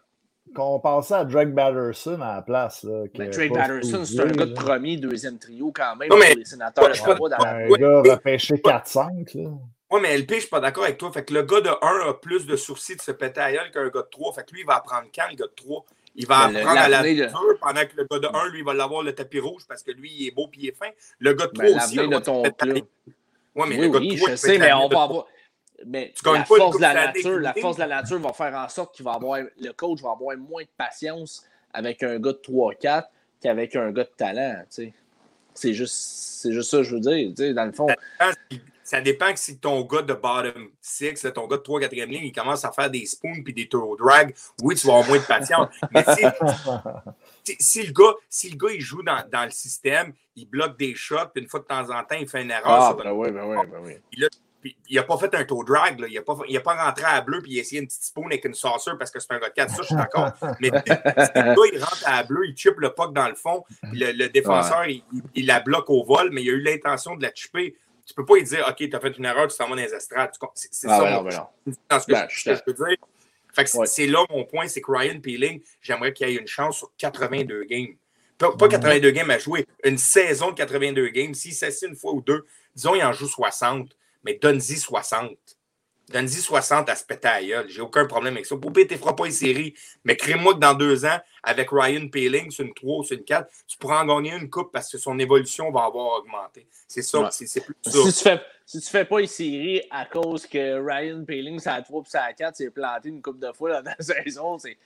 qu'on pensait à Drake Batterson à la place. Là, mais Drake Batterson, c'est un gars de premier, deuxième trio quand même. pour les sénateurs d'Ottawa dans la Un gars repêché 4-5. Oui, mais LP, je suis pas d'accord avec toi. Fait que le gars de 1 a plus de sourcils de se péter à gueule qu'un gars de 3. Fait que lui, il va apprendre quand, le gars de 3? Il va apprendre à la de... pendant que le gars de 1, lui, il va l'avoir le tapis rouge parce que lui, il est beau et il est fin. Le gars de 3 ben, aussi. De ton. Ouais, mais oui, le gars de 3, je sais, mais on va avoir. Mais la force, de la, nature, la force de la nature va faire en sorte qu'il va avoir le coach va avoir moins de patience avec un gars de 3-4 qu'avec un gars de talent. C'est juste, juste ça que je veux dire. Dans le fond. Ça dépend que si ton gars de bottom 6, ton gars de 3-4e ligne, il commence à faire des spoons puis des tours drag, oui, tu vas avoir moins de patience. Mais si, si, le gars, si le gars il joue dans, dans, le système, il bloque des shots, puis une fois de temps en temps, il fait une erreur. Ah, ben oui, ben oui, ben oui. Puis, il n'a pas fait un toe drag, là. il n'a pas, pas rentré à bleu puis il a essayé une petite spoon avec une saucer parce que c'est un gars de 4. Ça, je suis d'accord. Mais gars, il rentre à bleu, il chip le puck dans le fond, puis le, défenseur, il, la bloque au vol, mais il a eu l'intention de la chipper. Tu peux pas lui dire, OK, tu as fait une erreur, tu t'en vas dans les estrades. C'est ah, ça. Ce que ben, je, peux dire. Fait que c'est là mon point, c'est que Ryan Peeling, j'aimerais qu'il ait une chance sur 82 games. Pas, 82 games à jouer, une saison de 82 games. S'il s'assied une fois ou deux, disons, il en joue 60, mais donne-y 60. Donne-y 60 à ce péter J'ai aucun problème avec ça. Poupée, tu ne feras pas une série, mais crée-moi que dans deux ans, avec Ryan Peeling, sur une 3 ou sur une 4, tu pourras en gagner une coupe parce que son évolution va avoir augmenté. C'est ça, c'est plus ça. Si tu fais, si tu fais pas une série à cause que Ryan Peeling, ça 3 ou ça 4, s'est planté une coupe de fois dans la saison, c'est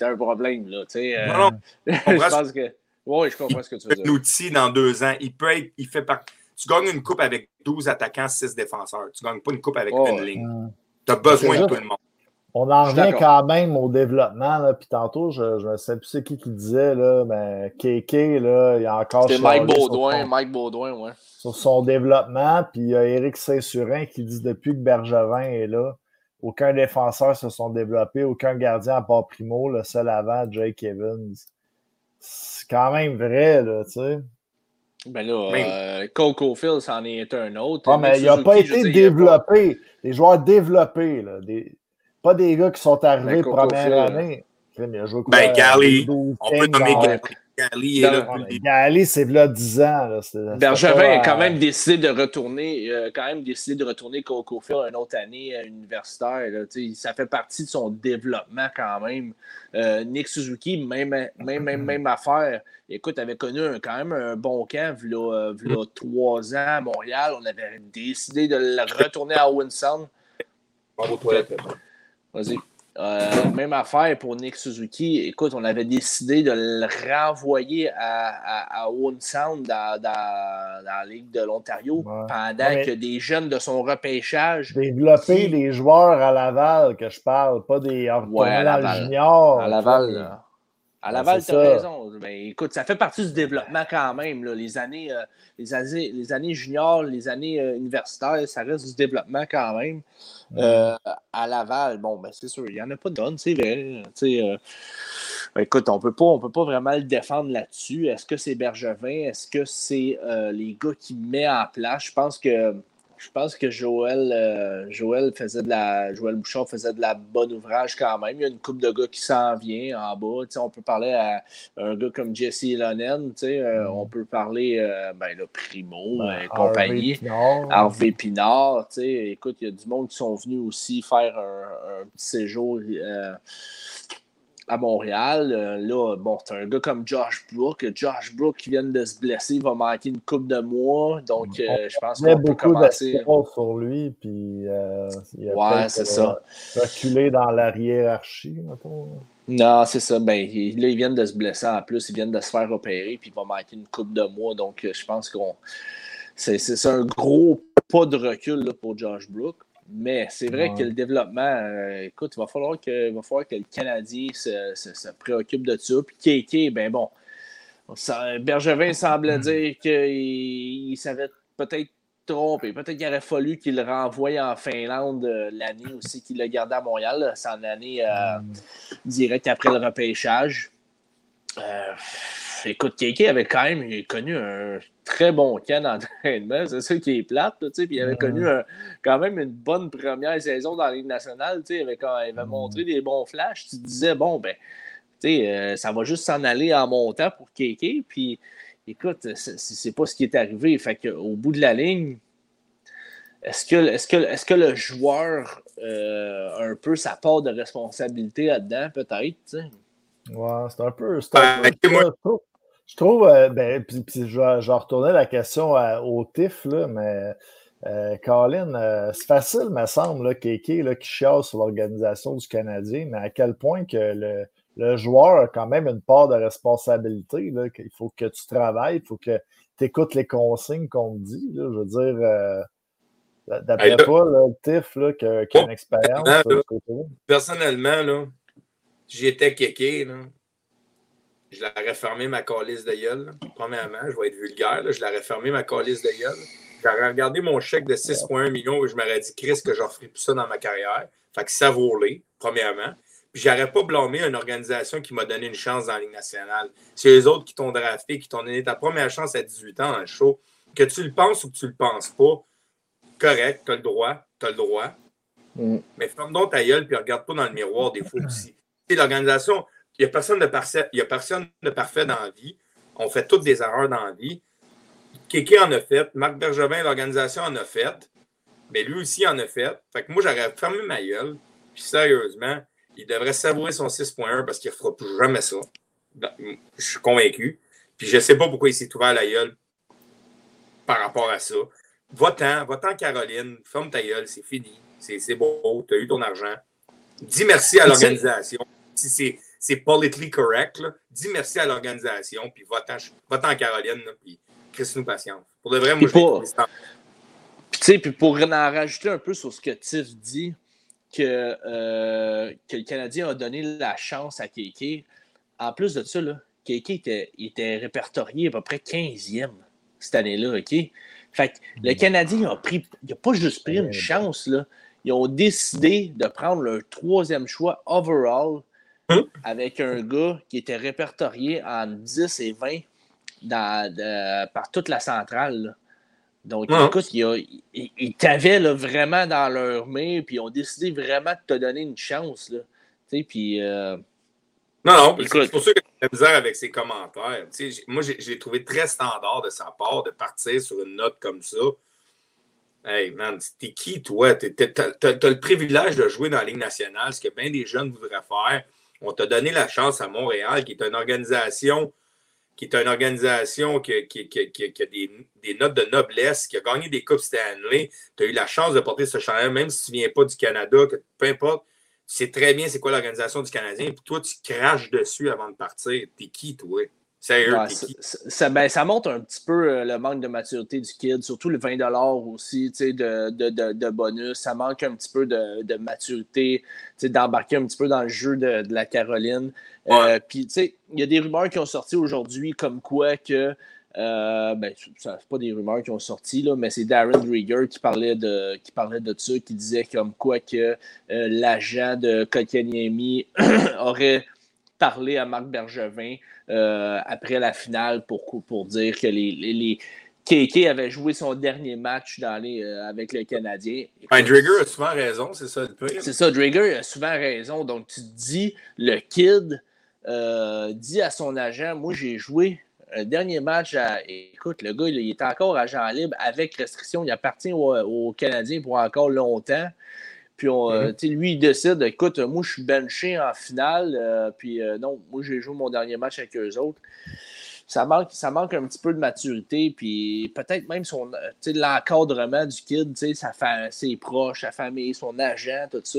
un problème. Là, euh, non, non. je pense que. Oui, je comprends ce que tu veux dire. Un outil dans deux ans, il peut être, il fait partie tu gagnes une coupe avec 12 attaquants, 6 défenseurs. Tu ne gagnes pas une coupe avec une ligne. Tu as besoin de tout le monde. On en revient quand même au développement. Là. Puis tantôt, je ne sais plus c'est qui qui disait, là, mais KK, là, il y a encore. C'est Mike Baudouin, Mike Baudouin, ouais. Sur son développement. Puis il y a Eric Saint-Surin qui dit depuis que Bergevin est là, aucun défenseur se sont développés, aucun gardien à part Primo, le seul avant, Jake Evans. C'est quand même vrai, là, tu sais. Ben là, euh, Coco Phil, c'en est un autre. Ah, mais il n'a pas été développé. Des joueurs développés, là. Pas des gars qui sont arrivés ben, première année. ben, Gali, on peut nommer Gali est là. Gali, c'est là 10 ans. Là. Bergevin a quand même décidé de retourner, euh, quand même décidé de retourner une autre année euh, universitaire. Là. Ça fait partie de son développement quand même. Euh, Nick Suzuki, même, même, même, même affaire. Écoute, avait connu quand même un bon camp, il y a trois ans à Montréal. On avait décidé de le retourner à Owen Vas-y. Euh, même affaire pour Nick Suzuki. Écoute, on avait décidé de le renvoyer à, à, Sound dans, la Ligue de l'Ontario pendant que des jeunes de son repêchage. Développer des joueurs à Laval, que je parle, pas des ouais, à Laval. À Laval, à Laval, tu as raison. Ben, écoute, ça fait partie du développement quand même. Les, années, euh, les, années, les années juniors, les années euh, universitaires, ça reste du développement quand même. Euh, à Laval, bon, ben, c'est sûr, il n'y en a pas de donne, c'est vrai. Ben, écoute, on ne peut pas vraiment le défendre là-dessus. Est-ce que c'est Bergevin? Est-ce que c'est les gars qui met en place? Je pense que je pense que Joël, euh, Joël faisait de la. Joël Bouchard faisait de la bonne ouvrage quand même. Il y a une couple de gars qui s'en vient en bas. on peut parler à un gars comme Jesse Lonen. Euh, mm. On peut parler euh, ben, le Primo ben, et compagnie. Harvey Pinard. Écoute, il y a du monde qui sont venus aussi faire un, un petit séjour à Montréal. Euh, là, bon, c'est un gars comme Josh Brook. Josh Brook qui vient de se blesser va manquer une coupe de mois. Donc, euh, je pense qu'on peut commencer. sur lui, puis euh, il a ouais, c'est ça. reculé dans la hiérarchie, Non, c'est ça. Ben, là, ils viennent de se blesser en plus. Ils viennent de se faire opérer, puis il va manquer une coupe de mois. Donc, je pense qu'on. C'est un gros pas de recul pour Josh Brook. Mais c'est vrai que le développement, euh, écoute, il va falloir que, va falloir que le Canadien se, préoccupe de ça. Puis KK, ben bon, Bergevin semble mm. dire qu'il savait peut-être tromper. Peut-être qu'il aurait fallu qu'il le renvoie en Finlande euh, l'année aussi qu'il l'a gardé à Montréal. C'est en année euh, direct après le repêchage. Écoute, KK avait quand même connu un très bon camp d'entraînement. C'est ça qui est plate. puis il avait connu quand même une bonne première saison dans la Ligue nationale. Il avait, il avait montré des bons flashs. Tu disais, bon, ben, euh, ça va juste s'en aller en montant pour Kéké. Puis écoute, c'est pas ce qui est arrivé. Fait au bout de la ligne, est-ce que, est que, est que le joueur euh, a un peu sa part de responsabilité là-dedans, peut-être? Ouais, c'est un peu. Un peu je trouve, euh, ben, puis, je, vais, retourner la question au TIF, là, mais euh, Colin, euh, c'est facile, me semble, là, Kéké, là, qui chiasse sur l'organisation du Canadien, mais à quel point que le, joueur a quand même une part de responsabilité, là, qu'il faut que tu travailles, il faut que tu écoutes les consignes qu'on te dit. Là, je veux dire, euh, d'après toi, le TIF, là, qui a, une expérience. Personnellement, là, j'étais Kéké, là je l'aurais fermé ma calice de gueule. Premièrement, je vais être vulgaire, je l'aurais fermé ma calice de gueule. j'aurais regardé mon chèque de 6,1 millions et je m'aurais dit, Chris, que j'offrais plus ça dans ma carrière. Fait que ça volé, premièrement. Puis j'aurais pas blâmé une organisation qui m'a donné une chance dans la Ligue nationale. C'est les autres qui t'ont drafté, qui t'ont donné ta première chance à 18 ans dans le show. Que tu le penses ou que tu le penses pas, correct, tu as le droit, tu as le droit. Mm. Mais ferme donc ta gueule puis regarde-toi dans le miroir des fois aussi. L'organisation, il n'y a, personne de parfait, a personne de parfait dans la vie. On fait toutes des erreurs dans la vie. Kéké en a fait, Marc Bergevin, l'organisation en a fait, mais lui aussi en a fait. Fait que moi, j'aurais fermé ma gueule, puis sérieusement, il devrait savourer son 6.1 parce qu'il ne fera plus jamais ça. Je suis convaincu. Puis je ne sais pas pourquoi il s'est ouvert la gueule par rapport à ça. Va-t'en, va-t'en Caroline, ferme ta gueule, c'est fini. C'est beau, tu as eu ton argent. Dis merci à l'organisation. Si c'est politically correct, dis merci à l'organisation, puis va-t'en Caroline, puis crisse-nous patience. Pour de vrai, moi, je pour... Puis, puis pour en rajouter un peu sur ce que Tiff dit, que, euh, que le Canadien a donné la chance à Kéké. En plus de ça, là, Kéké était, était répertorié à peu près 15e cette année-là, OK? Fait que le mm. Canadien a pris, il n'a pas juste pris une chance, là. Ils ont décidé de prendre leur troisième choix overall? Avec un gars qui était répertorié en 10 et 20 dans, par toute la centrale. Donc, écoute, ils, ils, t'avaient vraiment dans leur main, puis ils ont décidé vraiment de te donner une chance. Là. Puis. Euh, non, non, c'est pour ça que j'ai misère avec ses commentaires. moi, j'ai trouvé très standard de sa part de partir sur une note comme ça. Hey, man, t'es qui, toi? T'as as, le privilège de jouer dans la Ligue nationale, ce que bien des jeunes voudraient faire. On t'a donné la chance à Montréal, qui est une organisation qui est une organisation qui, a des, notes de noblesse, qui a gagné des Coupes Stanley. Tu as eu la chance de porter ce chandail, même si tu ne viens pas du Canada, peu importe. Tu sais très bien c'est quoi l'organisation du Canadien. Puis toi, tu craches dessus avant de partir. T'es qui, toi? Ça, ben, ça, montre un petit peu euh, le manque de maturité du kid, surtout le 20 aussi de, de, de, bonus. Ça manque un petit peu de, maturité, d'embarquer un petit peu dans le jeu de, la Caroline. Euh, puis, tu sais, il y a des rumeurs qui ont sorti aujourd'hui comme quoi que. Euh, ben, c'est pas des rumeurs qui ont sorti, là, mais c'est Darren Drieger qui parlait, de, qui parlait de ça, qui disait comme quoi que euh, l'agent de Kotkaniemi aurait parlé à Marc Bergevin après la finale pour, pour dire que les, les, Keke avait joué son dernier match dans les, avec le Canadien. Ben, Drieger a souvent raison, c'est ça le pire. C'est ça, Drieger a souvent raison. Donc, tu te dis, le kid euh, dit à son agent Moi, j'ai joué un dernier match à. Écoute, le gars, il est encore agent libre avec restriction. Il appartient aux Canadiens pour encore longtemps. Puis, on, euh, mm-hmm. lui, il décide écoute, moi, je suis benché en finale. Euh, puis, non, moi, j'ai joué mon dernier match avec eux autres. Ça manque, ça manque un petit peu de maturité. Puis, peut-être même son, l'encadrement du kid, sa ses proches, sa famille, son agent, tout ça.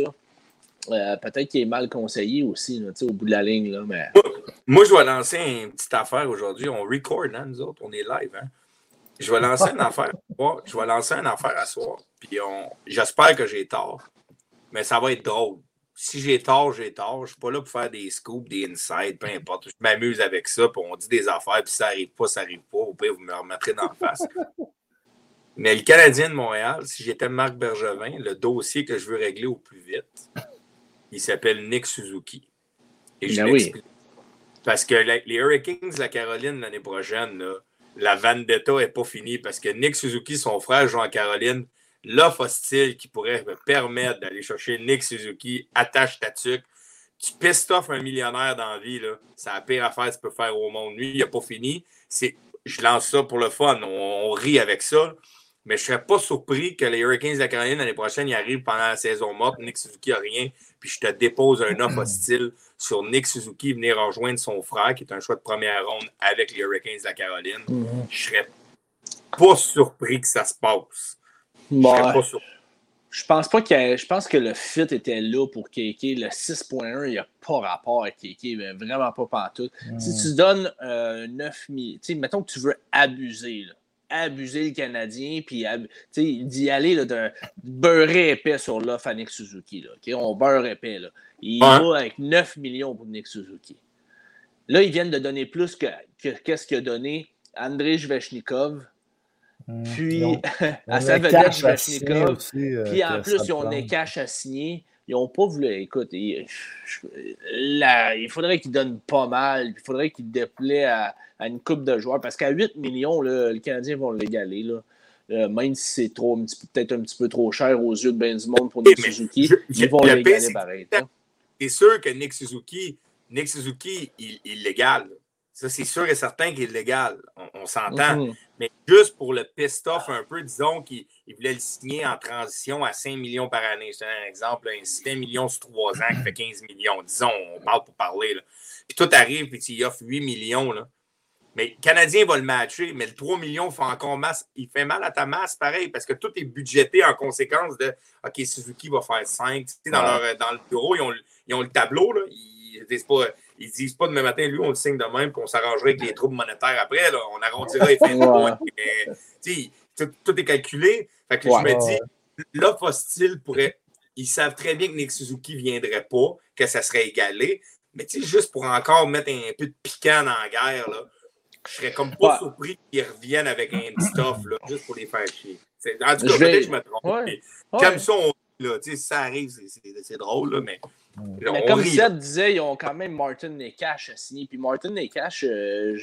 Euh, peut-être qu'il est mal conseillé aussi, au bout de la ligne. Là, mais... Moi, je vais lancer une petite affaire aujourd'hui. On record, hein, nous autres, on est live. Hein? Je vais lancer une affaire. Je vais lancer une affaire à soir. Puis on... j'espère que j'ai tort. Mais ça va être drôle. Si j'ai tort, j'ai tort. Je ne suis pas là pour faire des scoops, des insides, peu importe. Je m'amuse avec ça. Puis on dit des affaires, puis ça n'arrive pas, ça n'arrive pas. Au pire, vous me remettrez dans la face. Mais le Canadien de Montréal, si j'étais Marc Bergevin, le dossier que je veux régler au plus vite, il s'appelle Nick Suzuki. Et je ben Parce que les Hurricanes de la Caroline l'année prochaine, la vendetta n'est pas finie parce que Nick Suzuki, son frère, joue en Caroline. L'offre hostile qui pourrait me permettre d'aller chercher Nick Suzuki, attache ta tuque. Tu pisses off un millionnaire dans la vie, c'est la pire affaire que tu peux faire au monde. Lui, il n'a pas fini. Je lance ça pour le fun. on rit avec ça. Mais je ne serais pas surpris que les Hurricanes de la Caroline l'année prochaine y arrivent pendant la saison morte. Nick Suzuki n'a rien. Puis je te dépose un offre hostile sur Nick Suzuki venir rejoindre son frère, qui est un choix de première ronde avec les Hurricanes de la Caroline. Je ne serais pas surpris que ça se passe. Je ne serais pas. Je pense pas que je pense que le fit était là pour Keke. Le 6.1, il n'y a pas rapport avec Keke, vraiment pas pantoute. Si tu donnes euh, 9 000, mettons que tu veux abuser, là, abuser le Canadien, puis d'y aller là, de beurrer épais sur l'offre à Nick Suzuki. Là, On beurre épais. Là. Il va avec 9 millions pour Nick Suzuki. Là, ils viennent de donner plus que qu'est-ce qu'il a donné André Zvechnikov Puis, à sa vedette, Svechnikov. Puis en plus, ils ont des cash à signer. Ils n'ont pas voulu. Écoute, il faudrait qu'ils donnent pas mal. Il faudrait qu'ils déplaient à, une coupe de joueurs. Parce qu'à 8 millions, là, les Canadiens vont l'égaler. Euh, même si c'est trop peut-être un petit peu trop cher aux yeux de Ben du monde pour Nick Suzuki, ils vont l'égaler pareil. C'est sûr que Nick Suzuki, Nick Suzuki, il, il l'égale. Ça, c'est sûr et certain qu'il est légal. On, s'entend. Mm-hmm. Mais juste pour le pist-off un peu, disons qu'il voulait le signer en transition à 5 millions par année. Je donne un exemple. un 5 millions sur 3 ans qui fait 15 millions. Disons, on parle pour parler. Là. Puis tout arrive, puis tu y offres 8 millions. Là. Mais le Canadien va le matcher, mais le 3 millions fait encore masse. Il fait mal à ta masse, pareil, parce que tout est budgété en conséquence de OK, Suzuki va faire 5. dans, leur, dans le bureau, ils ont, ils ont le tableau. Là. Ils ils disent pas demain matin, lui, on le signe de même, puis on s'arrangerait avec les troubles monétaires après. Là. On arrondirait les fins de tout, est calculé. Fait que je me dis, l'offre hostile pourrait. Ils savent très bien que Nick Suzuki ne viendrait pas, que ça serait égalé. Mais juste pour encore mettre un peu de piquant dans la guerre, là, je serais comme pas surpris qu'ils reviennent avec un stuff, là, juste pour les faire chier. En tout cas, peut-être que je me trompe. Comme ça, on, là, ça arrive, c'est drôle, là, mais mais comme Seth disait, ils ont quand même Martin Nekash signé. Puis Martin Nekash, euh,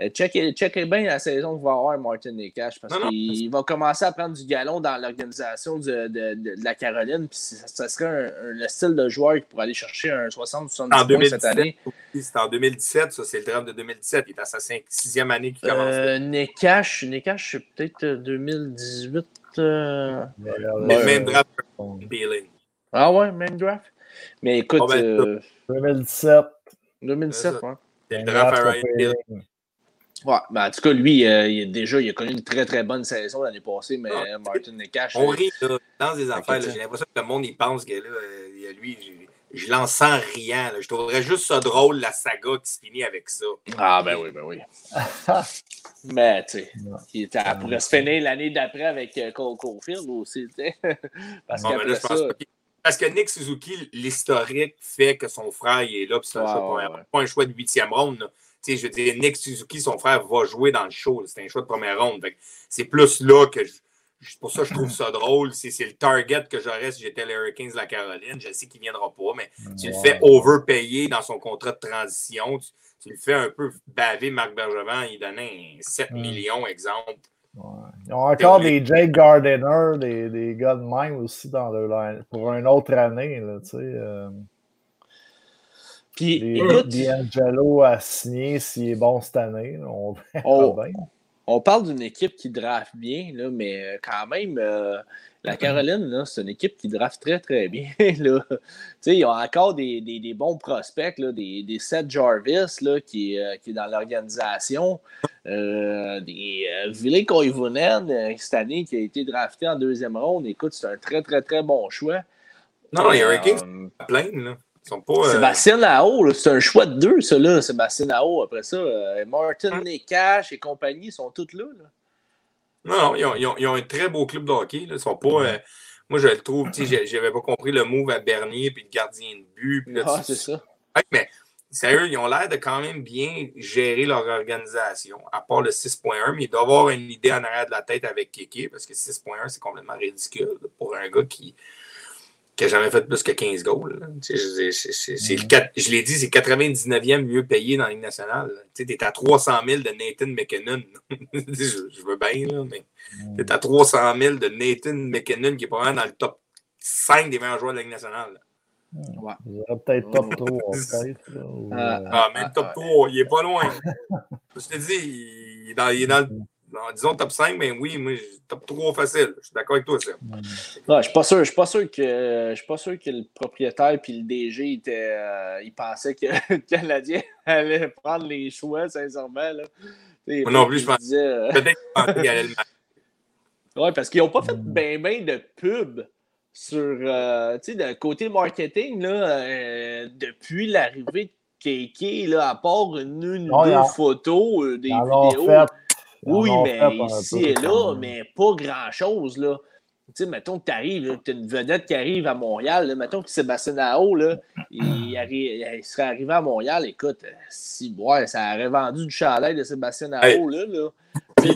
euh, checkez, bien la saison que va avoir Martin Nekash parce qu'il va commencer à prendre du galon dans l'organisation de, de, de, la Caroline. Puis ça, serait le style de joueur qui pourrait aller chercher un 60-70 points cette année. C'est en 2017, ça, c'est le drame de 2017. Il est à sa 6e année qui commence. Euh, Nekash, Nekash c'est peut-être 2018. Euh... même draft Ah ouais, même draft? Mais écoute. 2017. 2017, ouais. C'est le Ouais, ben en tout cas, lui, euh, il, a déjà, il a connu une très, très bonne saison l'année passée, mais ah, Martin Nekash. On rit, là, dans des affaires. J'ai l'impression que le monde, il pense que là, euh, lui, je, je l'en sens rien. Je trouverais juste ça drôle, la saga qui se finit avec ça. Ah, ben oui, ben oui. mais, tu sais, il pourrait se finir l'année d'après avec euh, Cole Caulfield aussi, tu sais. Parce bon, qu'après ça. Parce que Nick Suzuki, l'historique fait que son frère il est là, puis c'est un pas un choix de huitième ronde. Je veux dire, Nick Suzuki, son frère, va jouer dans le show. C'est un choix de première ronde. C'est plus là que je, pour ça que je trouve ça drôle. C'est le target que j'aurais si j'étais les Hurricanes de la Caroline. Je sais qu'il ne viendra pas, mais tu le fais overpayer dans son contrat de transition. Tu, le fais un peu baver Marc Bergevin. Il donnait 7 millions, exemple. Ils ont encore des Jake Gardiner, des, des gars de même aussi dans leur, pour une autre année. Là, tu sais, euh, Puis, D'Angelo a signé s'il est bon cette année. On, oh, on parle d'une équipe qui draft bien, là, mais quand même, euh, la Caroline, c'est une équipe qui draft très, très bien. Là. Ils ont encore des, des, des bons prospects, là, des, des Seth Jarvis là, qui, euh, qui est dans l'organisation. Euh, des euh, Ville Koivunen, euh, cette année, qui a été drafté en deuxième ronde. Écoute, c'est un très, très, très bon choix. Non, les Hurricanes plein. Là. Ils sont pas, Sébastien Lao, c'est un choix de deux, ça, là. Sébastien Lao, après ça. Martin Nekash et compagnie sont tous là. là. Non, ils ont, ils, ont, un très beau club de hockey. Là. Ils sont pas. Euh, moi, je le trouve, j'avais pas compris le move à Bernier puis le gardien de but. ah, c'est ça. mais sérieux, ils ont l'air de quand même bien gérer leur organisation, à part le 6.1, mais ils doivent avoir une idée en arrière de la tête avec Kéké, parce que 6.1, c'est complètement ridicule pour un gars qui qui n'a jamais fait plus que 15 goals. je l'ai dit, c'est 99e mieux payé dans la Ligue nationale. Tu es à 300 000 de Nathan McKinnon. je, veux bien, là, mais tu es à 300 000 de Nathan McKinnon qui est probablement dans le top 5 des meilleurs joueurs de la Ligue nationale. Ouais. peut-être top 3, peut-être. Ah, ah, même top 3, il est pas loin. je te dis, il est dans, il est dans le disons top 5, mais oui, moi, top 3 facile. Je suis d'accord avec toi, ça. je ne suis pas sûr. Je suis pas sûr que je suis pas sûr que le propriétaire et le DG était, euh, il pensait que le Canadien allait prendre les choix, sincèrement. Là. Moi non plus, je pensais. Euh, peut-être qu'il allait le Oui, parce qu'ils n'ont pas fait bien ben de pub sur euh, tu sais, d'un côté marketing là, depuis l'arrivée de Keke, là, à part une, une ou deux photos, des vidéos. Oui, mais ici et là, mais pas grand-chose, là. Tu sais, mettons que tu arrives, tu as une vedette qui arrive à Montréal, là, mettons que Sébastien Nao, là, il, il, serait arrivé à Montréal, écoute, si ouais, ça aurait vendu du chalet de Sébastien Nao, là, là.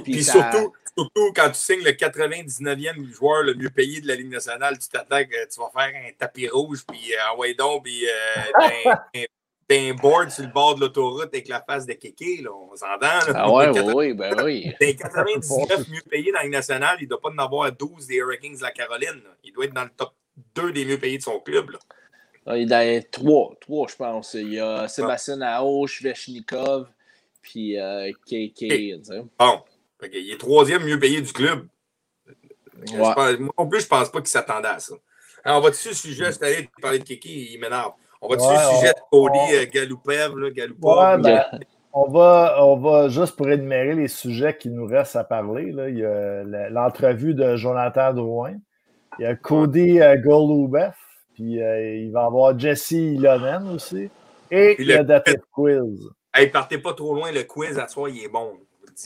Puis, surtout, surtout, quand tu signes le 99e joueur le mieux payé de la Ligue nationale, tu t'attaques, tu vas faire un tapis rouge, puis euh, donc, puis euh, t'as un, board sur le bord de l'autoroute avec la face de Kéké, là, on s'entend. Ah ouais, oui, ben oui. T'es 99 mieux payé dans la Ligue nationale, il ne doit pas en avoir 12 des Hurricanes de la Caroline. Il doit être dans le top 2 des mieux payés de son club. Là. Ah, il y a trois, trois, je pense. Il y a Sébastien Aosh, Veshnikov, puis euh, KK. Bon. il est troisième mieux payé du club. moi non plus, je pense pas qu'il s'attendait à ça. Alors, on va dessus le sujet, c'est allé parler de Kiki, il m'énerve. On va ouais, le sujet de Cody on... Euh, Galoupev, là, Ouais, ben, on, va, on va juste pour énumérer les sujets qui nous restent à parler. Là. Il y a l'entrevue de Jonathan Drouin. Il y a Cody euh, Goloubev. Puis euh, il va y avoir Jesse Ilonen aussi. Et le, le Dative Quiz. Hey, partez pas trop loin, le quiz à soi, il est bon.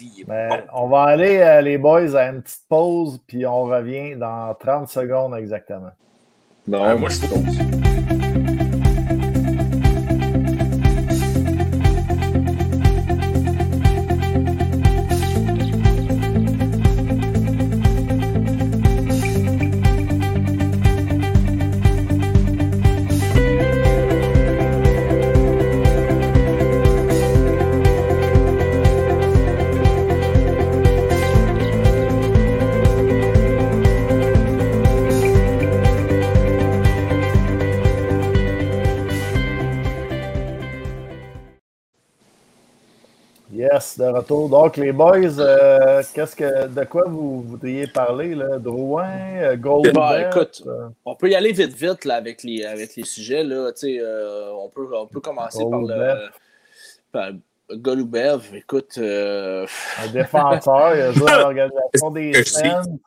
Il est ben, bon. On va aller, euh, les boys, à une petite pause, puis on revient dans 30 secondes exactement. Non, ben, moi, je suis retour. Donc, les boys, euh, qu'est-ce que, de quoi vous voudriez parler? Là? Drouin, euh, Goldberg? Bah, écoute, euh? on peut y aller vite, vite là, avec, les, avec les sujets. Là. Euh, on, peut, on peut commencer par le. Par, Golubev, écoute. Un défenseur, il a joué à l'organisation des scènes.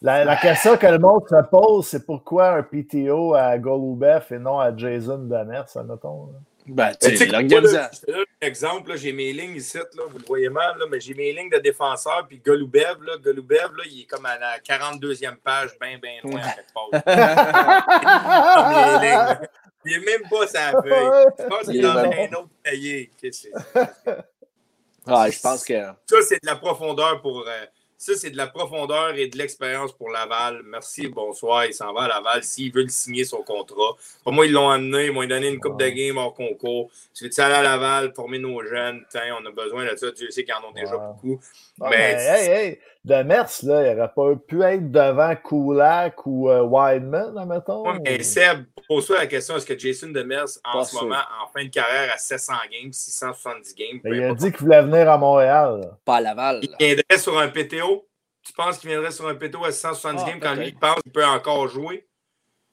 La, la, question que le monde se pose, c'est pourquoi un PTO à Golubev et non à Jason Demers, admettons? Là? Ben, tu sais, l'organisation. exemple, j'ai mes lignes ici, là, vous le voyez mal, là, mais j'ai mes lignes de défenseurs, puis Golubev, là, Golubev, là, il est comme à la 42e page, bien, bien loin, en quelque part. il n'est même pas sa feuille. Je pense qu'il en a un autre cahier. Ah, je pense que. Ça, c'est de la profondeur pour. Euh, ça, c'est de la profondeur et de l'expérience pour Laval. Merci, bonsoir. Il s'en va à Laval s'il veut signer son contrat. Pour moi, ils l'ont amené, ils m'ont donné une coupe de game hors concours. Tu veux aller à Laval, former nos jeunes? Tiens, on a besoin de ça. Dieu sait qu'ils en ont déjà beaucoup. Mais, hey, hey, de Mers, là, il n'aurait pas pu être devant Kulak ou euh, Wideman, admettons. Oui, mais Seb, pose-toi la question est-ce que Jason Demers, en ce moment, en fin de carrière, à 700 games, 670 games Il a dit qu'il voulait venir à Montréal. Pas à Laval. Il viendrait sur un PTO Tu penses qu'il viendrait sur un PTO à 670 ah, games quand lui, il pense qu'il peut encore jouer?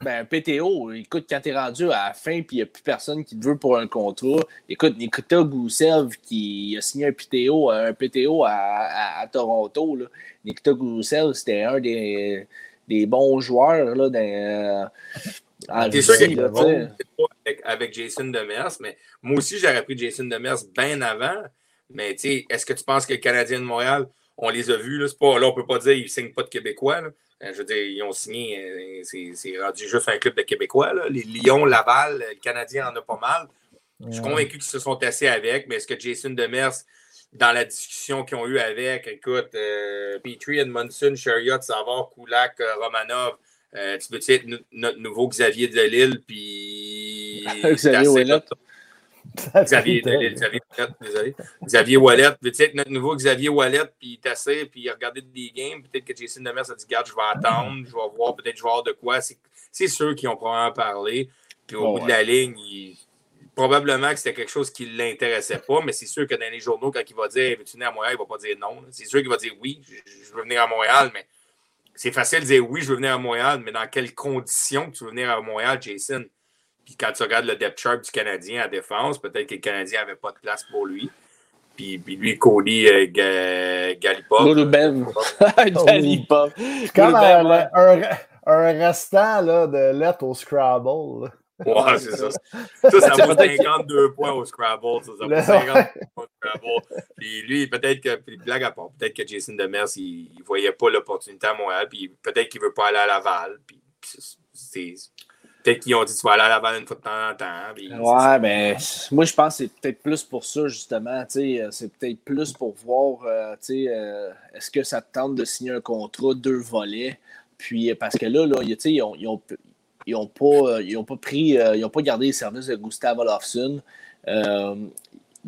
Ben, PTO, écoute, quand t'es rendu à la fin et il n'y a plus personne qui te veut pour un contrat, écoute, Nikita Goussev qui a signé un PTO, un PTO à, Toronto, là. Nikita Goussev, c'était un des, des, bons joueurs là, dans, euh, T'es sûr qu'il bon avec, avec Jason Demers, mais moi aussi, j'aurais pris Jason Demers bien avant. Mais est-ce que tu penses que le Canadien de Montréal, on les a vus? Là, pas, là on ne peut pas dire qu'ils ne signent pas de Québécois. Là. Euh, je veux dire, ils ont signé, euh, c'est rendu juste un club de Québécois. Là. Les Lions, Laval, le Canadien en a pas mal. Je suis convaincu qu'ils se sont tassés avec, mais est-ce que Jason Demers, dans la discussion qu'ils ont eue avec, écoute, euh, Petrie, Edmondson, Chariot, Savard, Kulak, euh, Romanov, tu veux être notre nouveau Xavier Delille, puis. Xavier Xavier, Xavier, désolé. Xavier Wallet. Peut-être notre nouveau Xavier Wallet, puis il t'assait, puis regardé des games. Peut-être que Jason Demers a dit Garde, je vais attendre, je vais voir, peut-être je vais voir de quoi. C'est ceux qui ont probablement parlé. Puis au bout de la ligne, probablement que c'était quelque chose qui ne l'intéressait pas, mais c'est sûr que dans les journaux, quand il va dire Veux-tu venir à Montréal, il ne va pas dire non. C'est sûr qu'il va dire oui, je, veux venir à Montréal, mais c'est facile de dire oui, je veux venir à Montréal, mais dans quelles conditions tu veux venir à Montréal, Jason? Puis quand tu regardes le depth chart du Canadien à défense, peut-être que le Canadien n'avait pas de place pour lui. Puis, puis lui, Cody euh, Galipov. Galipov. C'est comme un, un, un, restant là, de lettres au Scrabble. Ouais, c'est ça. Ça, ça vaut 52 points au Scrabble. Ça, ça vaut 50 points au Scrabble. Puis lui, peut-être que, puis blague à part, peut-être que Jason Demers, il ne voyait pas l'opportunité à Montréal. Puis peut-être qu'il ne veut pas aller à Laval. Puis c'est peut-être qu'ils ont dit tu vas aller à Laval une fois de temps en temps. ouais, mais moi, je pense que c'est peut-être plus pour ça, justement. C'est peut-être plus pour voir euh, euh, est-ce que ça te tente de signer un contrat, deux volets? Puis, parce que là, là ils, ont, ils, ont, ils ont pas, ils ont pas pris, ils n'ont pas gardé les services de Gustav Olofsson.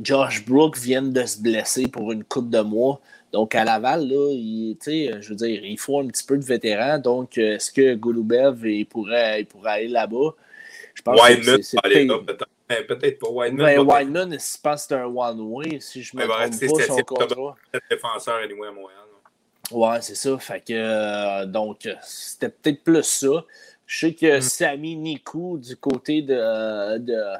Josh Brooks vient de se blesser pour une coupe de mois. Donc, à Laval, là, il, je veux dire, il faut un petit peu de vétérans. Donc, euh, est-ce que Golubev il pourrait, il pourrait aller là-bas? Je pense Wideman, c'est peut-être. Peut-être pas Wideman. Ben, je pense que c'est un one-way, si je me trompe pas, son contrat. défenseur anyway, à Montréal. Ouais, c'est ça. Fait que, euh, donc, c'était peut-être plus ça. Je sais que mm. Sami Nikou, du côté de,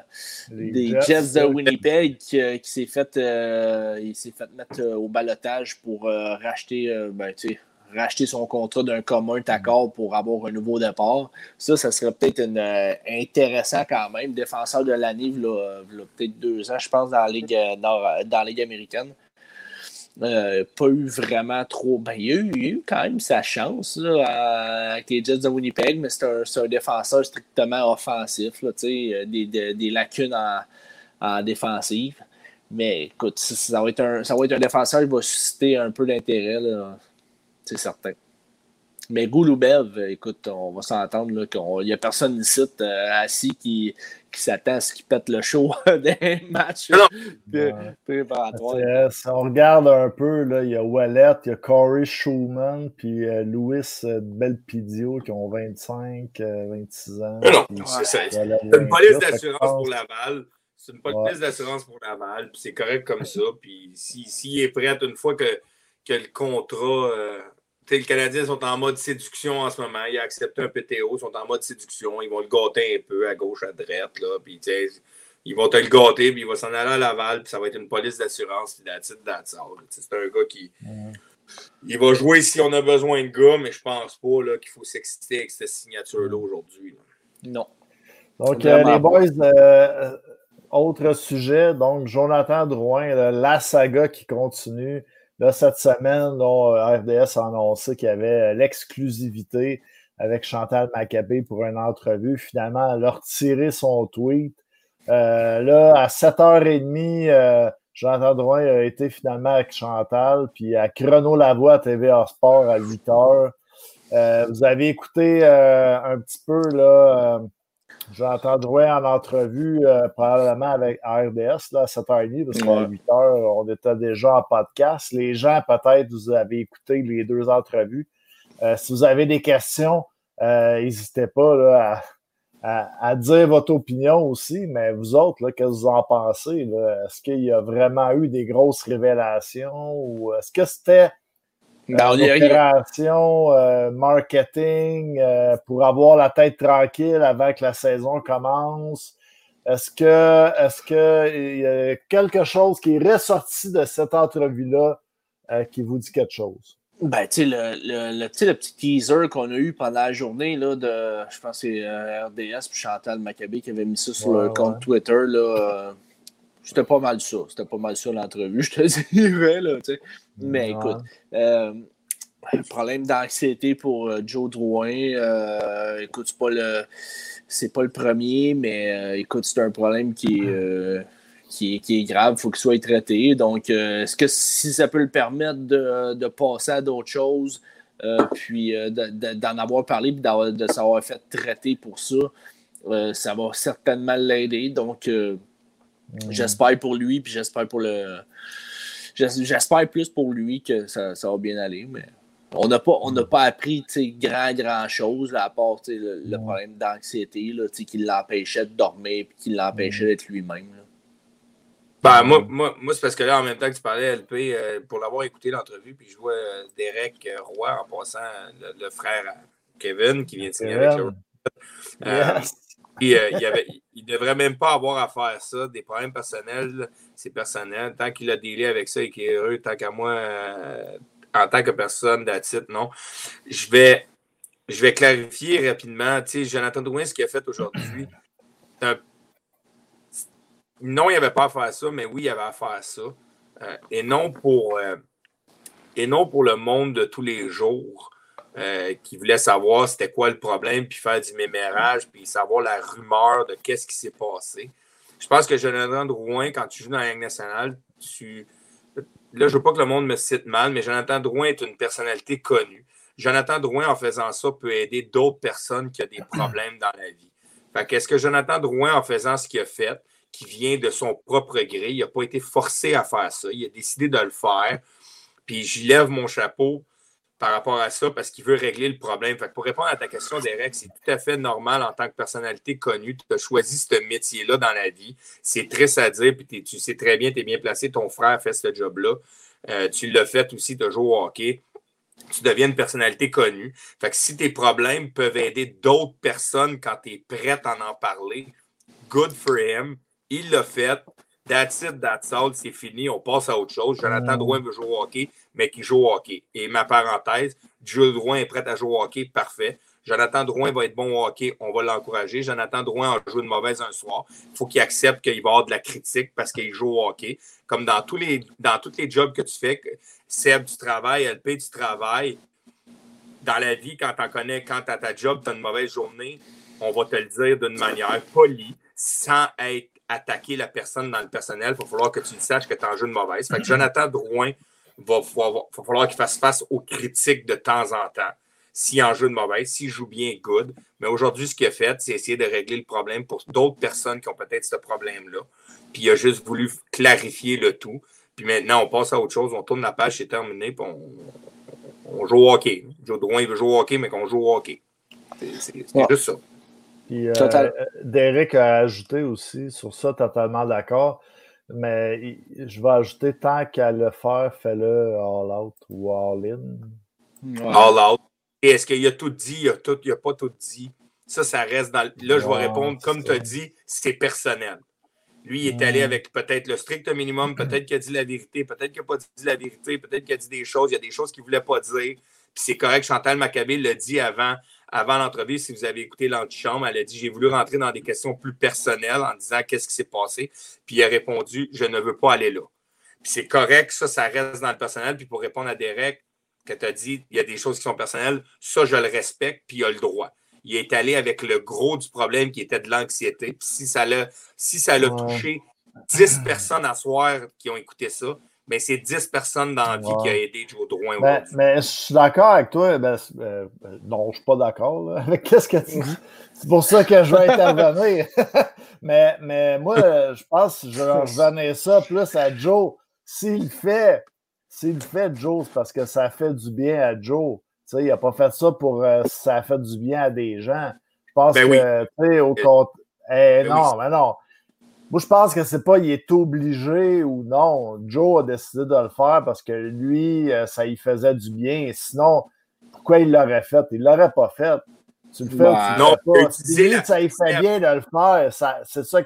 des Jets, de Winnipeg, qui, s'est fait, euh, il s'est fait mettre euh, au balotage pour euh, racheter, ben, racheter son contrat d'un commun accord pour avoir un nouveau départ. Ça, ça serait peut-être intéressant quand même. Défenseur de l'année, il peut-être deux ans, je pense, dans la Ligue, dans la Ligue américaine. Euh, pas eu vraiment trop. Ben, il, a eu, quand même sa chance avec les Jets de Winnipeg, mais c'est un, défenseur strictement offensif, là, euh, des, des, lacunes en, en, défensive. Mais écoute, ça va, être un, ça va être un défenseur qui va susciter un peu d'intérêt, c'est certain. Mais Gouloubev, écoute, on va s'entendre qu'il n'y a personne ici euh, assis qui, qui s'attend à ce qu'il pète le show des matchs préparatoires. Si on regarde un peu, là, il y a Wallet, il y a Corey Schumann, puis euh, Louis euh, Belpidio qui ont 25, 26 ans. Non, c'est une police d'assurance pour Laval. C'est une police d'assurance pour Laval, puis c'est correct comme ça. Puis s'il si, est prêt une fois que, que le contrat les Canadiens sont en mode séduction en ce moment. Ils ont accepté un PTO, ils sont en mode séduction. Ils vont le gâter un peu à gauche, à droite. Là, puis, ils vont te le gâter, puis il va s'en aller à Laval, puis ça va être une police d'assurance, C'est un gars qui. Il va jouer si on a besoin de gars, mais je pense pas qu'il faut s'exciter avec cette signature-là aujourd'hui. Non. Donc, euh, les boys, euh, autre sujet. Donc, Jonathan Drouin, la saga qui continue. Là, cette semaine, RDS a annoncé qu'il y avait euh, l'exclusivité avec Chantal Maccabé pour une entrevue. Finalement, elle a retiré son tweet. Euh, là, à 7h30, euh, Drouin a été finalement avec Chantal, puis à Chrono Lavoie à TVA Sport à 8h. vous avez écouté un petit peu là, J'entends Drouin en entrevue euh, probablement avec RDS là, à 7h30, parce qu'à 8h, on était déjà en podcast. Les gens, peut-être, vous avez écouté les deux entrevues. Euh, si vous avez des questions, euh, n'hésitez pas à, dire votre opinion aussi, mais vous autres, qu'est-ce que vous en pensez? Est-ce qu'il y a vraiment eu des grosses révélations ou est-ce que c'était ben, opération euh, marketing euh, pour avoir la tête tranquille avant que la saison commence. Est-ce que est-ce que y a quelque chose qui est ressorti de cette entrevue-là euh, qui vous dit quelque chose? Ben, tu sais, le, le, le, petit teaser qu'on a eu pendant la journée, là, de, je pense que c'est RDS puis Chantal Maccabé qui avait mis ça sur le compte Twitter, là, c'était pas mal ça. C'était pas mal ça l'entrevue, je te dirais. Là, Mais écoute, euh, problème d'anxiété pour euh, Joe Drouin. Euh, écoute, c'est pas le. C'est pas le premier, mais euh, écoute, c'est un problème qui est, qui, qui est grave, il faut qu'il soit traité. Donc, est-ce que si ça peut le permettre de, de passer à d'autres choses, puis d'en avoir parlé, puis de s'avoir fait traiter pour ça, ça va certainement l'aider. Donc, J'espère pour lui, puis j'espère pour le. J'espère plus pour lui que ça, ça va bien aller, mais on n'a pas, on pas appris grand, grand chose, à part le, problème d'anxiété qui l'empêchait de dormir et qui l'empêchait d'être lui-même. Ben, moi, moi, moi c'est parce que là, en même temps que tu parlais LP, euh, pour l'avoir écouté l'entrevue, puis je vois euh, Derek Roy en passant, le, frère Kevin qui vient de signer avec le. Euh, il ne devrait même pas avoir à faire ça. Des problèmes personnels, c'est personnel. Tant qu'il a délai avec ça et qu'il est heureux, tant qu'à moi, euh, en tant que personne d'attitude, non. Je vais, je vais clarifier rapidement. Tu sais, Jonathan Drouin, ce qu'il a fait aujourd'hui, non, il n'y avait pas à faire ça, mais oui, il avait à faire ça. Euh, et, non pour, et non pour le monde de tous les jours. Euh, qui voulait savoir c'était quoi le problème, puis faire du mémérage, puis savoir la rumeur de qu'est-ce qui s'est passé. Je pense que Jonathan Drouin, quand tu joues dans la Ligue nationale, tu. Là, je veux pas que le monde me cite mal, mais Jonathan Drouin est une personnalité connue. Jonathan Drouin, en faisant ça, peut aider d'autres personnes qui ont des problèmes dans la vie. Fait qu'est-ce que Jonathan Drouin, en faisant ce qu'il a fait, qui vient de son propre gré, il n'a pas été forcé à faire ça, il a décidé de le faire. Puis j'y lève mon chapeau par rapport à ça parce qu'il veut régler le problème. Fait pour répondre à ta question, Derek, c'est tout à fait normal en tant que personnalité connue. Tu as choisi ce métier-là dans la vie. C'est triste à dire, puis tu sais très bien, tu es bien placé. Ton frère fait ce job-là. Euh, tu l'as fait aussi, tu joué au hockey. Tu deviens une personnalité connue. Fait que si tes problèmes peuvent aider d'autres personnes quand tu es prête à en parler, good for him. Il l'a fait. That's it, that's all, c'est fini, on passe à autre chose. Jonathan mm. Drouin veut jouer au hockey, mais qui joue au hockey. Et ma parenthèse, Jules Drouin est prêt à jouer au hockey, parfait. Jonathan Drouin va être bon au hockey, on va l'encourager. Jonathan Drouin a joué de mauvaise un soir. Il faut qu'il accepte qu'il va avoir de la critique parce qu'il joue au hockey. Comme dans tous les, dans tous les jobs que tu fais, Seb, du travail, LP, du travail. Dans la vie, quand tu connais, quand tu as ta job, tu as une mauvaise journée, on va te le dire d'une manière polie, sans être attaquer la personne dans le personnel, il va falloir que tu saches que tu en joues une mauvaise. Fait que Jonathan Drouin va, falloir qu'il fasse face aux critiques de temps en temps. S'il en joue une mauvaise, s'il joue bien, good. Mais aujourd'hui, ce qu'il a fait, c'est essayer de régler le problème pour d'autres personnes qui ont peut-être ce problème-là. Puis il a juste voulu clarifier le tout. Puis maintenant, on passe à autre chose. On tourne la page, c'est terminé. Puis on, joue au hockey. Joe Drouin, il veut jouer au hockey, mais qu'on joue au hockey. C'est juste ça. Puis, euh, Derek a ajouté aussi sur ça, totalement d'accord. Mais je vais ajouter tant qu'à le faire, fais-le all out ou all in. All out. Et est-ce qu'il a tout dit? Il a, tout, il a pas tout dit. Ça, ça reste dans. Là, je vais répondre, comme tu as dit, c'est personnel. Lui, il est allé avec peut-être le strict minimum, peut-être qu'il a dit la vérité, peut-être qu'il n'a pas dit la vérité, peut-être qu'il a dit des choses, il y a des choses qu'il ne voulait pas dire. Puis c'est correct, Chantal Maccabé l'a dit avant avant l'entrevue, si vous avez écouté l'antichambre, elle a dit J'ai voulu rentrer dans des questions plus personnelles en disant qu'est-ce qui s'est passé. Puis il a répondu Je ne veux pas aller là. Puis c'est correct, ça, ça reste dans le personnel. Puis pour répondre à Derek, que tu as dit il y a des choses qui sont personnelles, ça, je le respecte, puis il a le droit. Il est allé avec le gros du problème qui était de l'anxiété. Puis si ça l'a si ça touché 10 personnes à soir qui ont écouté ça, mais c'est 10 personnes dans la vie qui a aidé Joe Drouin. Ben, mais je suis d'accord avec toi. Ben, euh, non, je ne suis pas d'accord avec ce que tu dis. C'est pour ça que je vais intervenir. mais, mais moi, je pense que je vais revenir ça plus à Joe. S'il fait, s'il fait Joe, c'est parce que ça fait du bien à Joe. il n'a pas fait ça pour euh, ça fait du bien à des gens. Je pense ben que, tu sais, au compte. Eh, ben non, mais non. Moi, je pense que c'est pas il est obligé ou non. Joe a décidé de le faire parce que lui, euh, ça y faisait du bien. Sinon, pourquoi il l'aurait fait? Il l'aurait pas fait. Tu le fais ou tu non, le fais pas. Si ça y fait bien de le faire, c'est ça,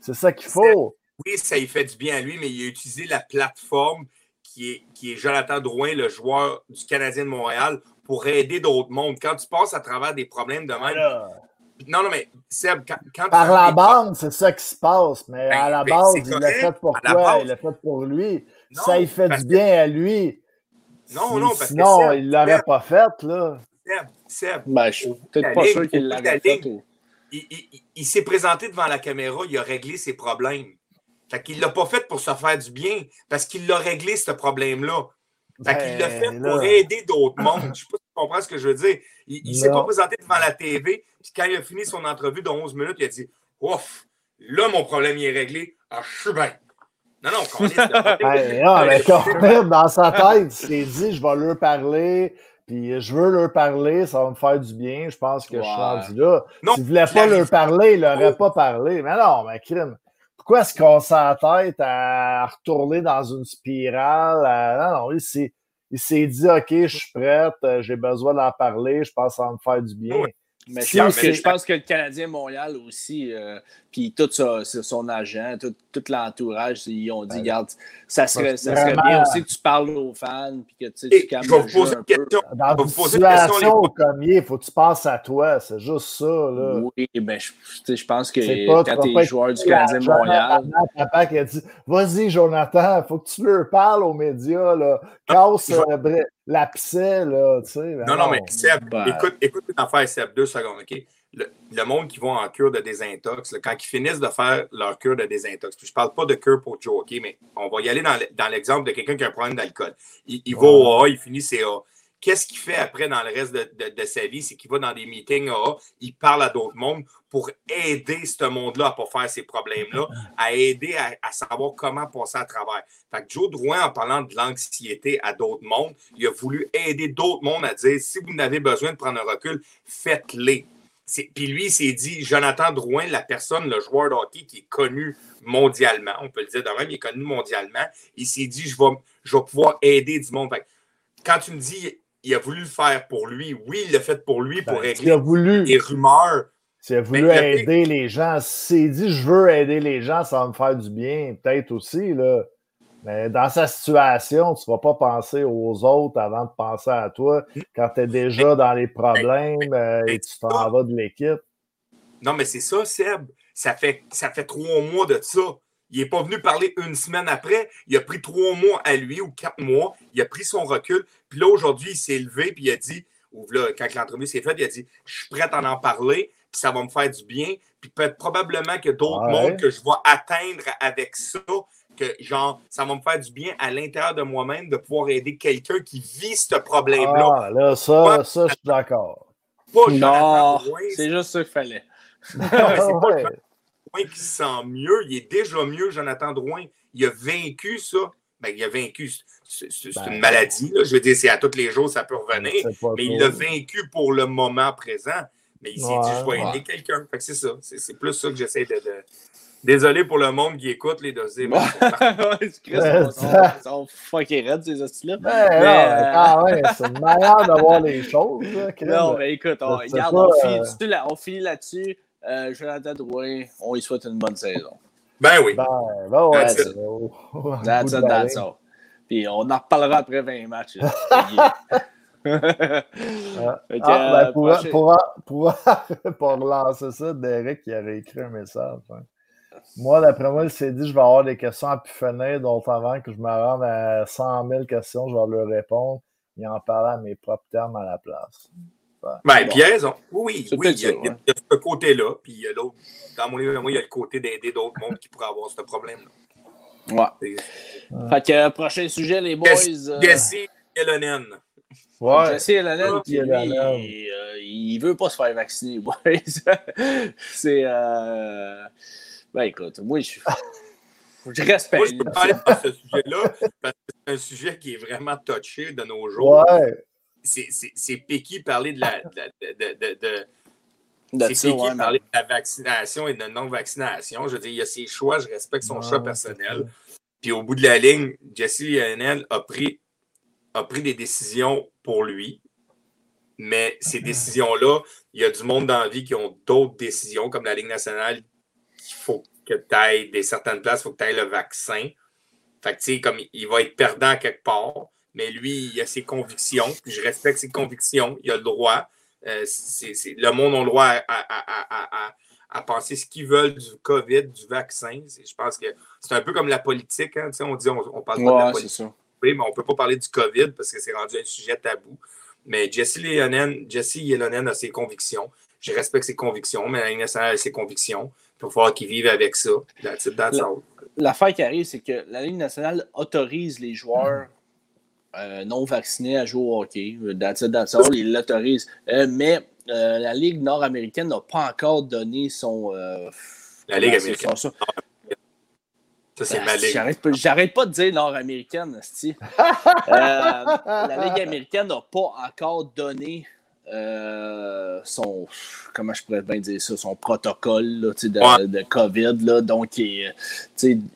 c'est ça qu'il faut. Oui, ça y fait du bien à lui, mais il a utilisé la plateforme qui est, qui est Jonathan Drouin, le joueur du Canadien de Montréal, pour aider d'autres mondes. Quand tu passes à travers des problèmes de même, non, non, mais Seb, quand, Par la bande, c'est ça qui se passe. Mais ben, à la ben, base, il l'a fait pour toi, il l'a fait pour lui. ça, il fait du bien à lui. Non, non, parce sinon, que Seb, il ne l'aurait pas fait, là. Seb, Seb. Ben, je suis peut-être pas sûr qu'il l'aurait fait. Il, il, il s'est présenté devant la caméra, il a réglé ses problèmes. Fait qu'il ne l'a pas fait pour se faire du bien, parce qu'il l'a réglé, ce problème-là. Fait qu'il l'a fait ben, pour aider d'autres mondes. Je ne sais pas si tu comprends ce que je veux dire. Il ne s'est pas présenté devant la TV. Puis quand il a fini son entrevue de 11 minutes, il a dit Ouf, là, mon problème est réglé. Ah, je suis bien. Non, non, qu'on est. non, mais quand dans sa tête, il s'est dit Je vais leur parler. Puis je veux leur parler, ça va me faire du bien. Je pense que je suis rendu là. S'il ne voulait pas leur parler, il n'aurait pas parlé. Mais non, mais crime pourquoi est-ce qu'on s'en tête à retourner dans une spirale? Non, non, il s'est dit, OK, je suis prête, euh, j'ai besoin d'en parler, je pense que ça va me faire du bien. Mais je pense, que, je pense, que, le Canadien Montréal aussi, euh, puis tout son agent, tout, tout l'entourage, ils ont dit, regarde, ça serait, ça serait bien aussi que tu parles aux fans, puis que tu, tu calmes Je vais vous poser une question. Dans une situation comme il faut que tu penses à toi, c'est juste ça. Là. Oui, ben, je, je pense que quand tu es joueur du Canadien Montréal... Papa qui a dit, vas-y, Jonathan, il faut que tu leur parles aux médias, là. casse, euh, l'abcès, là, tu sais. Non, non, mais Seb, écoute, écoute une affaire, Seb, deux secondes, OK? Le, monde qui va en cure de désintox, quand ils finissent de faire leur cure de désintox, puis je ne parle pas de cure pour Joe, OK, mais on va y aller dans l'exemple de quelqu'un qui a un problème d'alcool. Il, il va au A, il finit ses A. Qu'est-ce qu'il fait après dans le reste de, sa vie? C'est qu'il va dans des meetings AA, il parle à d'autres mondes pour aider ce monde-là à pas faire ces problèmes-là, à aider à, savoir comment passer à travers. Fait que Joe Drouin, en parlant de l'anxiété à d'autres mondes, il a voulu aider d'autres mondes à dire si vous n'avez besoin de prendre un recul, faites-les. Puis lui, il s'est dit, Jonathan Drouin, la personne, le joueur de hockey qui est connu mondialement, on peut le dire de même, il est connu mondialement, il s'est dit, je vais, je vais pouvoir aider du monde. quand tu me dis, il a voulu le faire pour lui. Oui, il l'a fait pour lui, pour ben, régler voulu, les rumeurs. S'il a voulu aider les gens, s'il dit je veux aider les gens, ça va me faire du bien, peut-être aussi. Là. Mais dans sa situation, tu ne vas pas penser aux autres avant de penser à toi quand tu es déjà dans les problèmes euh, et tu t'en vas de l'équipe. Non, mais c'est ça, Seb. Ça fait, ça fait trois mois de ça. Il n'est pas venu parler une semaine après. Il a pris trois mois à lui ou quatre mois. Il a pris son recul. Puis là, aujourd'hui, il s'est levé puis il a dit, ou là, quand l'entrevue s'est faite, il a dit Je suis prêt à en parler, puis ça va me faire du bien. Puis peut-être probablement que d'autres mondes que je vais atteindre avec ça, que genre, ça va me faire du bien à l'intérieur de moi-même de pouvoir aider quelqu'un qui vit ce problème-là. Ah, là, ça, ça, je suis d'accord. non, c'est juste ce qu'il fallait. C'est pas qui se sent mieux. Il est déjà mieux, Jonathan Drouin. Il a vaincu ça. Ben, il a vaincu. C'est une ben, maladie. Je veux dire, c'est à tous les jours, ça peut revenir. Mais il l'a vaincu pour le moment présent. Mais il s'est dit, je vais aider quelqu'un. c'est ça. C'est plus ça que j'essaie de, Désolé pour le monde qui écoute les dossiers. Ouais, c'est sont fucking raides, ces hosties-là. Ben, euh, ah ouais, c'est une manière de voir les choses. non, mais écoute, on, regarde, on, finit, on finit là-dessus. Euh, Jonathan Drouin, on lui souhaite une bonne saison. Ben oui. Ben, ben ouais. That's it. That's it, that's all. Puis on en reparlera après 20 matchs. ah, ben, pour, pour, pour, pour, relancer ça, Derek il avait écrit un message. Hein. Moi, d'après moi, il s'est dit je vais avoir des questions à pu finir, donc avant que je me rende à 100 000 questions, je vais leur répondre. Il en parlait à mes propres termes à la place. Ben, puis il a raison. Oui, oui, il y, a, ce côté-là. Puis il y a l'autre. Dans mon livre, moi, il y a le côté d'aider d'autres mondes qui pourraient avoir ce problème-là. Ouais. Fait que, prochain sujet, les boys. Euh, Jesse Elonen. Ouais. Jesse Elonen, qui lui, euh, il veut pas se faire vacciner, boys. C'est. Euh... Ben, écoute, moi, je. Je respecte. Moi, je peux parler de ce sujet-là parce que c'est un sujet qui est vraiment touché de nos jours. Ouais c'est piqué parler de la. De, de, c'est piqué parler de la vaccination et de non-vaccination. Je veux dire, il y a ses choix, je respecte son choix personnel. Puis au bout de la ligne, Jesse Lionel a pris, a pris des décisions pour lui. Mais ces décisions-là, il y a du monde dans la vie qui ont d'autres décisions, comme la Ligue nationale, il faut que tu ailles des certaines places, il faut que tu ailles le vaccin. Fait que, tu sais, comme il va être perdant quelque part mais lui, il a ses convictions. Je respecte ses convictions. Il a le droit. Euh, le monde a le droit à, penser ce qu'ils veulent du COVID, du vaccin. Je pense que c'est un peu comme la politique. Hein, on dit on, parle pas de la politique. mais on ne peut pas parler du COVID parce que c'est rendu un sujet tabou. Mais Jesse Yelonen, Jesse a ses convictions. Je respecte ses convictions, mais la nationale a ses convictions. Il va falloir qu'il vive avec ça. L'affaire qui arrive, c'est que la Ligue nationale autorise les joueurs euh, non vacciné à jouer au hockey. That's it, that's all. Il l'autorise. Euh, mais euh, la Ligue nord-américaine n'a pas encore donné son. la Ligue américaine. ça, c'est ma ligue. J'arrête pas, de dire nord-américaine, la Ligue américaine n'a pas encore donné euh, son comment je pourrais bien dire ça, son protocole de, de, COVID. Là, donc, il,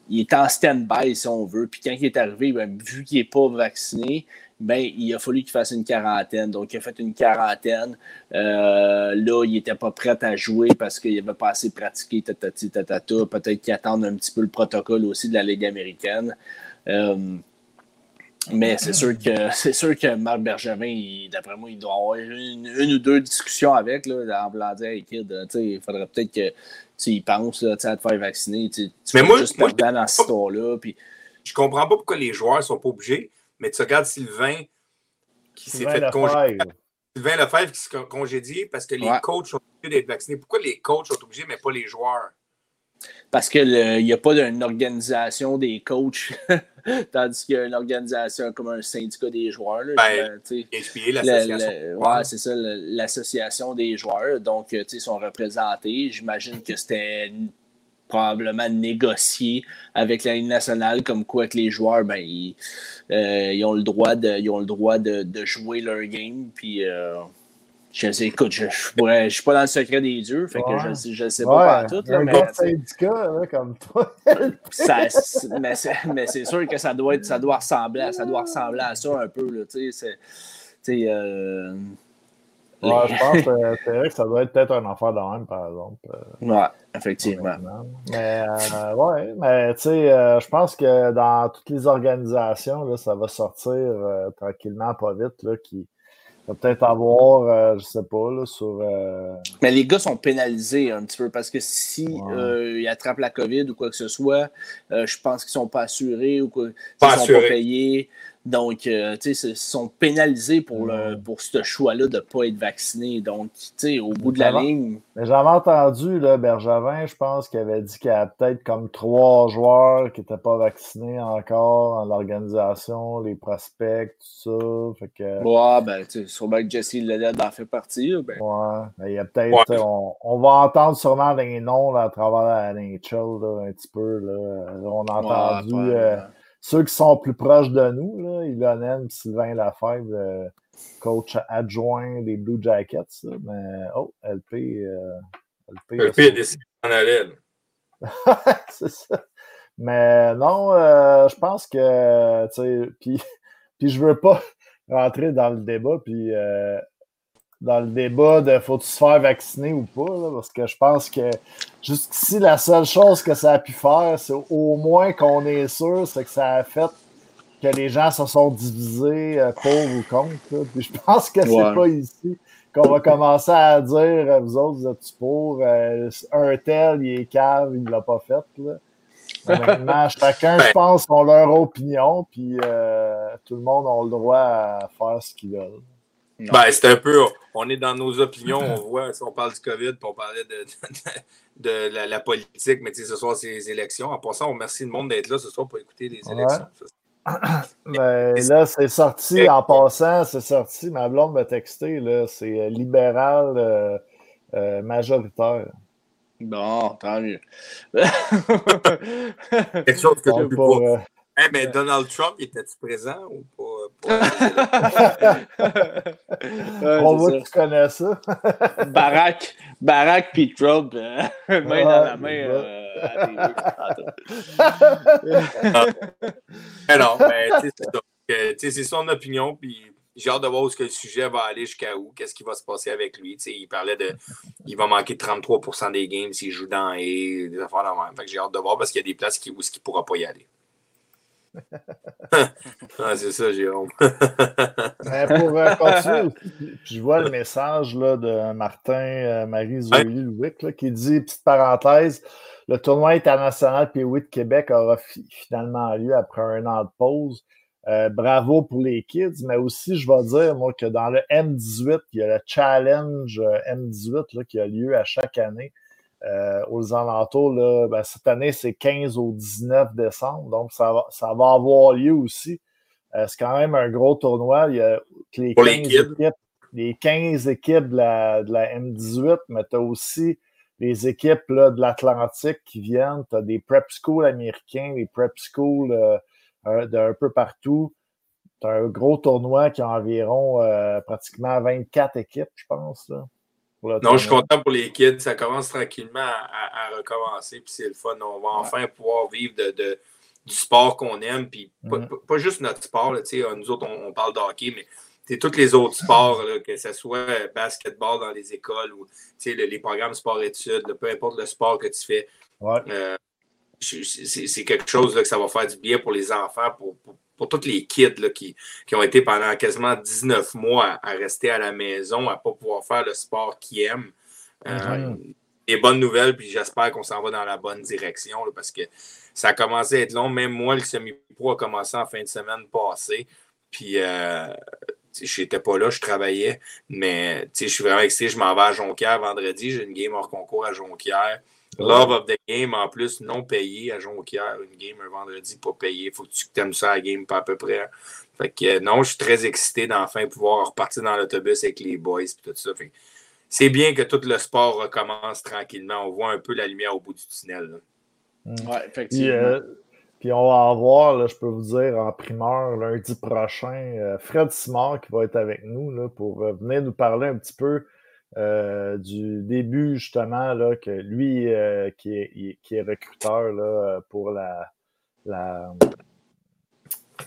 il, est en stand-by, si on veut. Puis quand il est arrivé, ben, vu qu'il n'est pas vacciné, ben, il a fallu qu'il fasse une quarantaine. Donc, il a fait une quarantaine. Euh, là, il n'était pas prêt à jouer parce qu'il n'avait pas assez pratiqué. Peut-être qu'il attend un petit peu le protocole aussi de la Ligue américaine. Euh, mais c'est sûr que c'est sûr que Marc Bergevin, d'après moi, il doit avoir une, ou deux discussions avec, là, en blanc dire kid, il faudrait peut-être que tu y penses là, à te faire vacciner. Tu mais moi, juste moi, dans cette là Puis... Je comprends pas pourquoi les joueurs sont pas obligés, mais tu regardes Sylvain, qui s'est fait congédier. Sylvain Lefebvre qui s'est congédié parce que les coachs sont obligés d'être vaccinés. Pourquoi les coachs sont obligés, mais pas les joueurs? Parce qu'il n'y a pas d'une organisation des coachs, tandis qu'il y a une organisation comme un syndicat des joueurs. Là, ben, l'association. Ouais, c'est ça, l'association des joueurs. Donc, ils sont représentés. J'imagine que c'était probablement négocié avec la Ligue nationale, comme quoi que les joueurs, ben, ils, euh, ont le droit de, ils ont le droit de, de jouer leur game. Puis, euh, je sais, écoute, je ne suis pas dans le secret des dieux, fait que je ne sais pas ouais, tout. Là, un mais, syndicat, là, comme toi. ça, mais c'est sûr que ça doit, être, ça, doit ressembler, ça doit ressembler à ça un peu. Là, c'est, euh, Ouais, je pense que c'est vrai que ça doit être peut-être un affaire de même, par exemple. Euh, ouais, effectivement. Mais euh, ouais, mais tu sais, euh, je pense que dans toutes les organisations, là, ça va sortir tranquillement, pas vite, là, qui va peut-être avoir, je sais pas, là, sur. Mais les gars sont pénalisés un petit peu parce que si ils attrapent la COVID ou quoi que ce soit, je pense qu'ils sont pas assurés ou qu'ils ne sont pas payés. Donc, euh, tu sais, ils sont pénalisés pour, le, pour ce choix-là de ne pas être vacciné. Donc, tu sais, au bout de la ligne. Mais j'avais entendu, là, Bergevin, je pense, qu'il avait dit qu'il y a peut-être comme trois joueurs qui n'étaient pas vaccinés encore dans l'organisation, les prospects, tout ça. Fait que... Ouais, ben, tu sais, sûrement que Jesse Leled en fait partie. Ben. Ouais, ben, il y a peut-être. On, va entendre sûrement des noms là, à travers la NHL, là, un petit peu. Là. On a entendu. Euh, ceux qui sont plus proches de nous, là, Ilonen Sylvain Lafèvre, euh, coach adjoint des Blue Jackets. mais oh, LP. Euh, LP, LP a décidé d'en aller. c'est ça. Mais non, euh, je pense que, tu sais, puis, puis je veux pas rentrer dans le débat, puis dans le débat de faut-tu se faire vacciner ou pas, parce que je pense que jusqu'ici, la seule chose que ça a pu faire, c'est au moins qu'on est sûr, c'est que ça a fait que les gens se sont divisés euh, pour ou contre. Puis je pense que c'est pas ici qu'on va commencer à dire euh, vous autres, vous êtes pour euh, un tel, il est cave, il ne l'a pas fait. Là. Maintenant, chacun, je pense, a leur opinion, puis tout le monde a le droit à faire ce qu'ils veulent. Ben, c'est un peu, on est dans nos opinions, on voit, si on parle du COVID, puis on parlait de, de, la, politique, mais ce soir, c'est les élections. En passant, on remercie le monde d'être là ce soir pour écouter les élections. Ben, là, c'est sorti, en passant, c'est sorti, ma blonde m'a texté, là, c'est euh, libéral euh, euh, majoritaire. Bon, tant mieux. Quelque chose que j'ai pour, Hey, mais Donald Trump, était-tu présent ou pas? On voit que tu connais ça. Barack, Barack puis Trump, euh, main dans la main euh, mais non, mais c'est son opinion, puis j'ai hâte de voir où -ce que le sujet va aller jusqu'à où, qu'est-ce qui va se passer avec lui. il parlait de. Il va manquer 33% des games s'il joue dans et des affaires de même. j'ai hâte de voir parce qu'il y a des places qui, où il ne pourra pas y aller. ah, c'est ça, Jérôme. Mais pour euh, continuer, je vois le message là, de Martin euh, Marie Zoé Louic qui dit, petite parenthèse, le tournoi international P8 de Québec aura finalement lieu après un an de pause. Euh, bravo pour les kids, mais aussi, je vais dire, moi, que dans le M18, il y a le challenge M18 là, qui a lieu à chaque année. Euh, aux alentours. Là, ben, cette année, c'est 15 au 19 décembre, donc ça va, ça va avoir lieu aussi. Euh, c'est quand même un gros tournoi. Il y a les 15 équipes, les 15 équipes de la, de la M18, mais tu as aussi les équipes là, de l'Atlantique qui viennent. Tu as des prep schools américains, des prep schools euh, d'un peu partout. Tu as un gros tournoi qui a environ pratiquement 24 équipes, je pense. Là. Non, je suis content pour les kids. Ça commence tranquillement à, recommencer. Puis c'est le fun. On va enfin pouvoir vivre de, du sport qu'on aime. Puis pas, mm. juste notre sport. nous autres, on, parle de hockey, mais c'est tous les autres sports, que ce soit basketball dans les écoles ou les programmes sport-études, peu importe le sport que tu fais. Euh, c'est quelque chose que ça va faire du bien pour les enfants, pour, pour tous les kids qui, ont été pendant quasiment 19 mois à, rester à la maison, à ne pas pouvoir faire le sport qu'ils aiment. Euh, mhm. des bonnes nouvelles, puis j'espère qu'on s'en va dans la bonne direction parce que ça a commencé à être long. Même moi, le semi-pro a commencé en fin de semaine passée. Puis, euh, je n'étais pas là, je travaillais. Mais je suis vraiment excité. Je m'en vais à Jonquière vendredi. J'ai une game hors concours à Jonquière. Love of the game, en plus, non payé à Jonquière. Une game un vendredi, pas payé. Faut que tu aimes ça à la game, pas à peu près. Fait que non, je suis très excité d'enfin pouvoir repartir dans l'autobus avec les boys et tout ça. c'est bien que tout le sport recommence tranquillement. On voit un peu la lumière au bout du tunnel. Mm. Oui, effectivement. Euh, puis, on va avoir, je peux vous dire, en primeur, lundi prochain, euh, Fred Simard qui va être avec nous là, pour euh, venir nous parler un petit peu du début, justement, là, que lui, qui, est, qui est recruteur là, pour la, la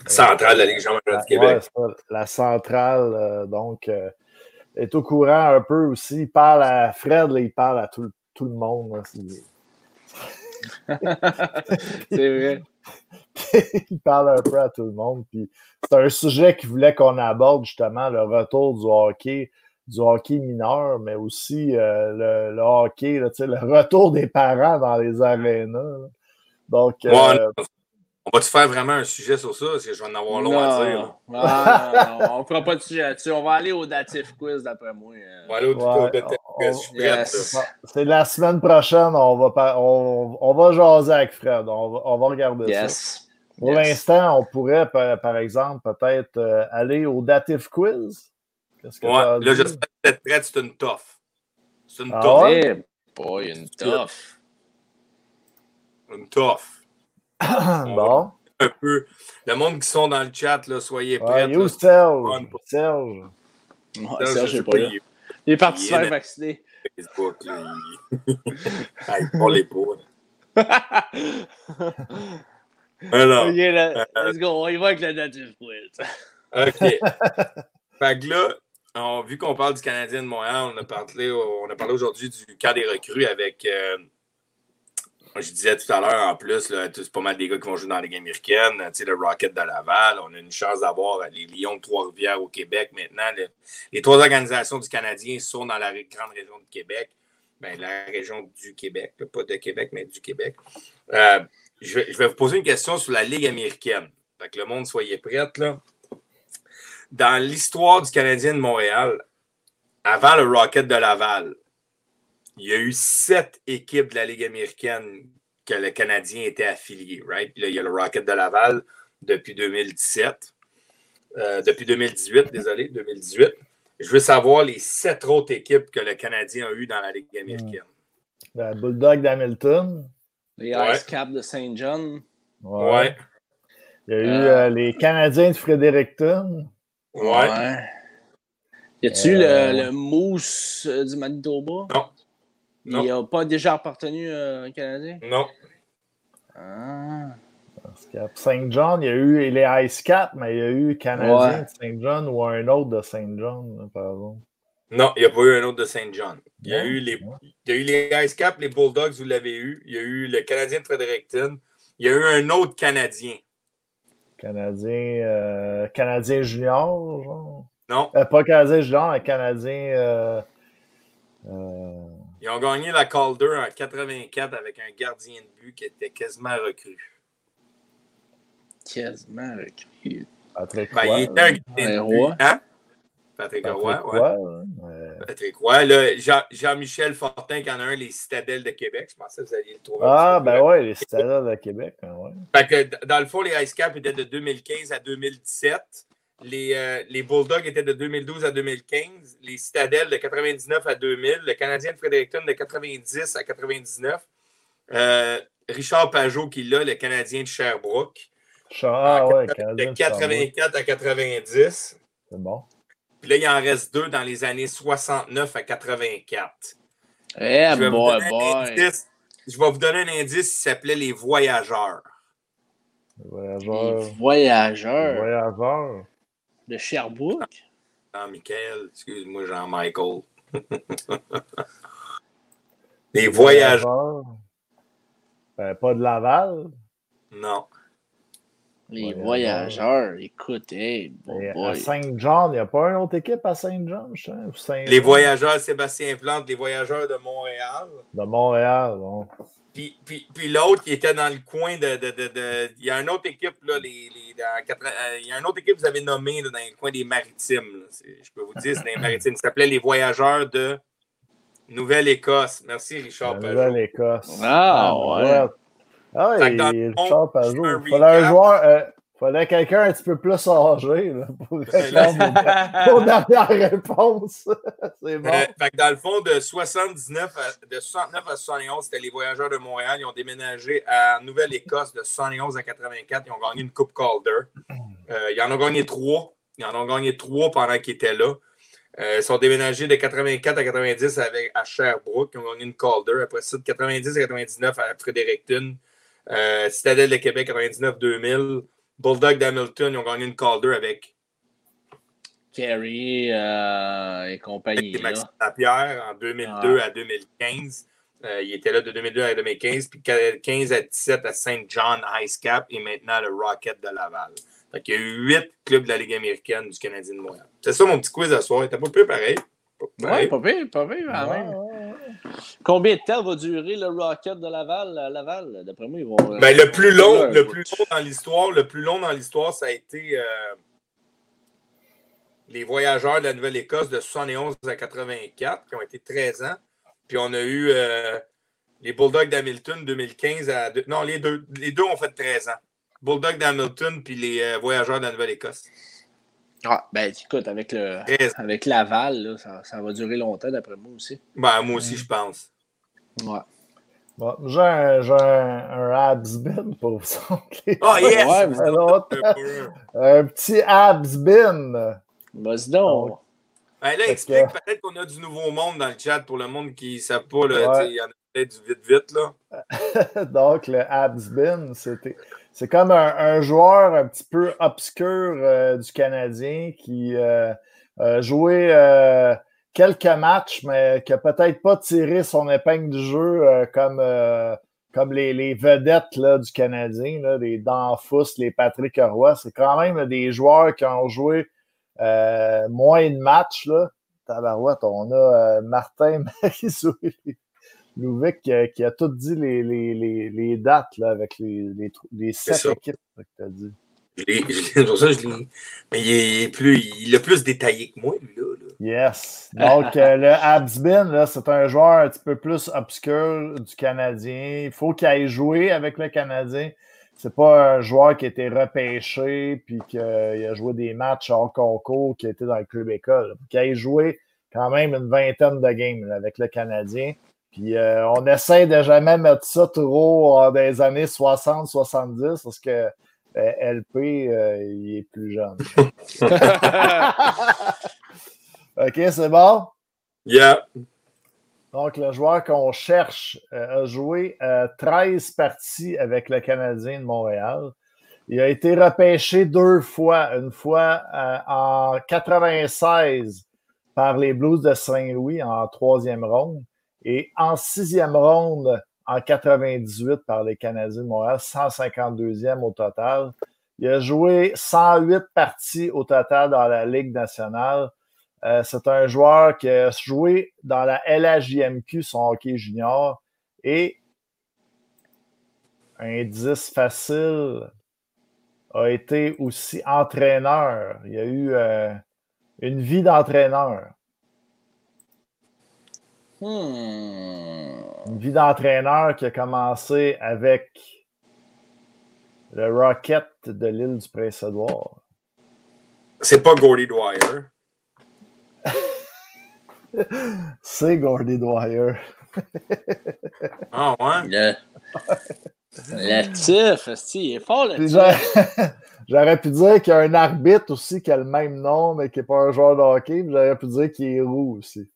centrale de la Ligue du Québec. la centrale, donc, est au courant un peu aussi. Il parle à Fred, il parle à tout, tout le monde. c'est vrai. il parle un peu à tout le monde. Puis c'est un sujet qu'il voulait qu'on aborde justement, le retour du hockey, du hockey mineur, mais aussi euh, le, hockey, le retour des parents dans les arénas. Donc, euh, on va-tu faire vraiment un sujet sur ça? Parce que je vais en avoir long à dire. Non, non, on ne fera pas de sujet là-dessus. On va aller au datif quiz, d'après moi. On va aller au datif quiz. C'est la semaine prochaine. On va, on, on, va jaser avec Fred. On va, on va regarder ça. Pour l'instant, on pourrait, par, exemple, peut-être euh, aller au datif quiz. Qu'est-ce que ouais, là, j'espère que prête. C'est une toffe. C'est une ah toffe. Ouais? Boy, une toffe. Une toffe. bon. Un peu. Le monde qui sont dans le chat, là, soyez prêts. Ouais, Serge. Serge. Ouais, Serge, je pas Il est parti se faire vacciner. Facebook, là. Il... pour les pots. Alors. Ok, là, let's go. On y va avec le native quiz. OK. fait que là, vu qu'on parle du Canadien de Montréal, on a parlé, aujourd'hui du cas des recrues avec. Euh, je disais tout à l'heure, en plus, c'est pas mal des gars qui vont jouer dans les games américaines. le Rocket de Laval, on a une chance d'avoir les Lions de Trois-Rivières au Québec maintenant. les trois organisations du Canadien sont dans la grande région du Québec. Ben, la région du Québec, pas de Québec, mais du Québec. Euh, je, vais, vous poser une question sur la Ligue américaine. Fait que le monde, soyez prêts. Là. Dans l'histoire du Canadien de Montréal, avant le Rocket de Laval, il y a eu sept équipes de la Ligue américaine que le Canadien était affilié, right? là, il y a le Rocket de Laval depuis 2017. Euh, depuis 2018, désolé, 2018. Je veux savoir les sept autres équipes que le Canadien a eues dans la Ligue américaine. La Bulldog d'Hamilton. Les Ice Caps de Saint John. Ouais. Il y a eu euh, les Canadiens de Fredericton. Ouais. Y a-tu le, euh, le, Moose du Manitoba? Non. Il n'a pas déjà appartenu euh, un Canadien? Non. Ah. Parce qu'à Saint John, il y a eu les Ice Cap, mais il y a eu Canadien de Saint John ou un autre de Saint John, par exemple. Non, il n'y a pas eu un autre de Saint John. Il y, a eu les, il y a eu les Ice Cap, les Bulldogs, vous l'avez eu. Il y a eu le Canadien de Fredericton. Il y a eu un autre Canadien. Canadien, euh, Canadien junior, genre? Non. Euh, pas Canadien junior, mais Canadien. Euh, ils ont gagné la Calder en 84 avec un gardien de but qui était quasiment recru. Quasiment recru. Patrick ben, il était un gardien de but. Hein? Patrick, Roy, ouais. Patrick Roy. Jean-Michel Fortin, qui en a un, les Citadelles de Québec. Je pensais que vous alliez le trouver. Ah, ben ouais, les Citadelles de Québec. Hein, ouais. Fait que, dans le fond, les Ice Cap étaient de 2015 à 2017. Les, euh, les, Bulldogs étaient de 2012 à 2015, les Citadelles de 99 à 2000, le Canadien de Fredericton de 90 à 99, euh, Richard Pajot qui l'a, le Canadien de Sherbrooke. Ah, ouais, de 84 à 90. C'est bon. Puis là, il en reste deux dans les années 69 à 84. Eh, je, vais boy, boy. je vais vous donner un indice qui s'appelait Les Voyageurs. Les Voyageurs. Les Voyageurs. Les Voyageurs de Sherbrooke? Ah, Michael, excuse-moi, Jean-Michael. Les voyageurs. Ben, pas de Laval. Non. Les voyageurs, écoute, hey, À Saint-Jean, il n'y a pas une autre équipe à Saint-Jean? les voyageurs, Sébastien Plante, les voyageurs de Montréal. De Montréal, bon. Puis, puis, puis l'autre qui était dans le coin de. de, de, de il y a une autre équipe, là, les, les, dans, euh, il y a une autre équipe que vous avez nommée dans le coin des Maritimes. Je peux vous dire, c'est des Maritimes. Ça s'appelait les Voyageurs de Nouvelle-Écosse. Merci, Richard Nouvelle-Écosse. Ah, ouais. Ah, il, Richard Pajot. Il fallait un joueur. Euh, fallait quelqu'un un petit peu plus âgé là, pour répondre aux dernières réponses. C'est bon. Euh, fait que dans le fond, de, 79 à, de 69 à 71, c'était les Voyageurs de Montréal. Ils ont déménagé à Nouvelle-Écosse de 71 à 84. Ils ont gagné une Coupe Calder. Euh, ils en ont gagné trois. Ils en ont gagné trois pendant qu'ils étaient là. Euh, ils sont déménagés de 84 à 90 avec, à Sherbrooke. Ils ont gagné une Calder. Après ça, de 90 à 99 à Fredericton. Euh, Citadelle de Québec 99-2000. Bulldog d'Hamilton, ils ont gagné une Calder avec Kerry euh, et compagnie. Maxime Lapierre en 2002 à 2015. Euh, il était là de 2002 à 2015, puis 15 à 17 à Saint John Ice Cap et maintenant le Rocket de Laval. Donc, il y a eu huit clubs de la Ligue américaine du Canadien de Montréal. C'est ça mon petit quiz de soir. T'as pas peu pareil. Oui, pas pire, pas pire, quand même. Combien de temps va durer le Rocket de Laval à Laval? D'après moi, ils vont. Ben, le plus long, le plus long dans l'histoire, le plus long dans l'histoire, ça a été euh, les voyageurs de la Nouvelle-Écosse de 71 à 84, qui ont été 13 ans. Puis on a eu euh, les Bulldogs d'Hamilton 2015 à. Non, les deux, les deux ont fait 13 ans. Bulldogs d'Hamilton puis les euh, voyageurs de la Nouvelle-Écosse. Ah, ben écoute, avec, le, avec Laval, là, ça, ça, va durer longtemps d'après moi aussi. Ben, moi aussi, je pense. Ouais. Bon, j'ai un, un, abs-bin pour vous Oh yes! Ouais, un petit abs-bin. Vas-y donc. Ben là, explique peut-être qu'on a du nouveau monde dans le chat pour le monde qui ne sait pas. Il y en a peut-être du vite-vite. là. Donc, le abs-bin, c'était c'est comme un, joueur un petit peu obscur euh, du Canadien qui euh, a joué euh, quelques matchs, mais qui n'a peut-être pas tiré son épingle du jeu comme, comme les, vedettes là, du Canadien, là, les Danfous, les Patrick Roy. C'est quand même des joueurs qui ont joué moins de matchs. Là. Tabarouette, on a Martin Marisouille Louvec qui, a tout dit les, les, les, les dates là, avec les, les, sept équipes que tu as dit. Je ça, je l'ai. Mais il, est plus, il a plus détaillé que moi, lui, là. Yes. Donc, euh, le Habsbin, c'est un joueur un petit peu plus obscur du Canadien. Il faut qu'il aille jouer avec le Canadien. C'est pas un joueur qui a été repêché puis qu'il a joué des matchs hors concours, qui a été dans le club école. Il aille jouer quand même une vingtaine de games avec le Canadien. Puis euh, on essaie de jamais mettre ça trop dans les années 60-70 parce que euh, LP, euh, il est plus jeune. OK, c'est bon? Yeah. Donc, le joueur qu'on cherche a joué 13 parties avec le Canadien de Montréal. Il a été repêché deux fois. Une fois en 96 par les Blues de Saint-Louis en troisième ronde et en sixième ronde, en 98 par les Canadiens de Montréal, 152e au total. Il a joué 108 parties au total dans la Ligue nationale. Euh, c'est un joueur qui a joué dans la LHJMQ, son hockey junior, et un 10 facile a été aussi entraîneur. Il a eu euh, une vie d'entraîneur. Hmm. Une vie d'entraîneur qui a commencé avec le Rocket de l'île du Prince-Édouard. C'est pas Gordy Dwyer. C'est Gordy Dwyer. ah ouais? Le... Latif, il est fort là J'aurais pu dire qu'il y a un arbitre aussi qui a le même nom, mais qui n'est pas un joueur de hockey. J'aurais pu dire qu'il est roux aussi.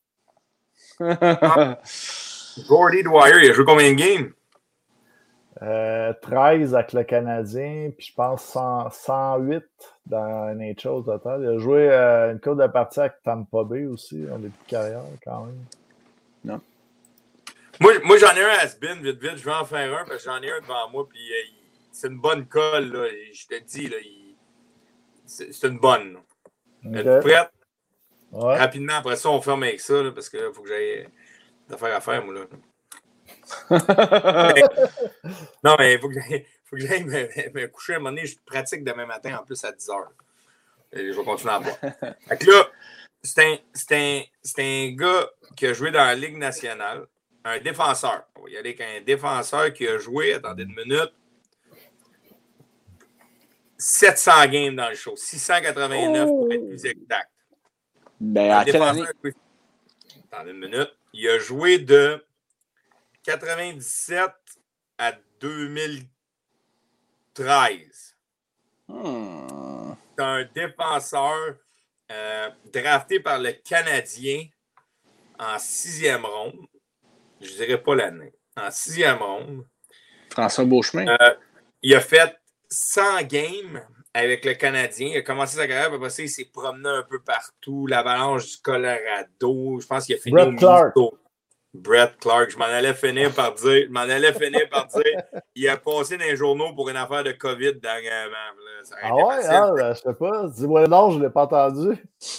Gordy Dwyer, il a joué combien de games? Euh, 13 avec le Canadien, puis je pense 108 dans NHL au total. Il a joué euh, une courte de partie avec Tampa Bay aussi, en début de carrière quand même. Non. Moi, moi j'en ai un à Spin, vite, vite. Je vais en faire un parce que j'en ai un devant moi, puis euh, c'est une bonne colle. Là, je te dis, là, c'est une bonne. Okay. Êtes-vous prête? Rapidement, après ça, on ferme avec ça, parce qu'il faut que j'aille faire à faire, moi. Là. non, mais il faut que j'aille me, coucher à un moment donné. Je pratique demain matin en plus à 10 h. Et je vais continuer à boire. Fait que là, c'est un, un, gars qui a joué dans la Ligue nationale, un défenseur. Va y aller avec un défenseur qui a joué, attendez une minute, 700 games dans le show, 689 pour être plus exact. Ben, à quelle année? Attendez une minute. Il a joué de 97 à 2013. Hmm. C'est un défenseur euh, drafté par le Canadien en sixième ronde. Je ne dirais pas l'année. En sixième ronde. François Beauchemin. Euh, il a fait 100 games avec le Canadien. Il a commencé sa carrière, après ça, il s'est promené un peu partout. L'avalanche du Colorado. Je pense qu'il a fini Brett au Clark. Brett Clark. Je m'en allais finir par dire. Je m'en allais finir par dire. Il a passé dans les journaux pour une affaire de COVID dernièrement. ah ouais, ben, je sais pas. Dis-moi non, je ne l'ai pas entendu.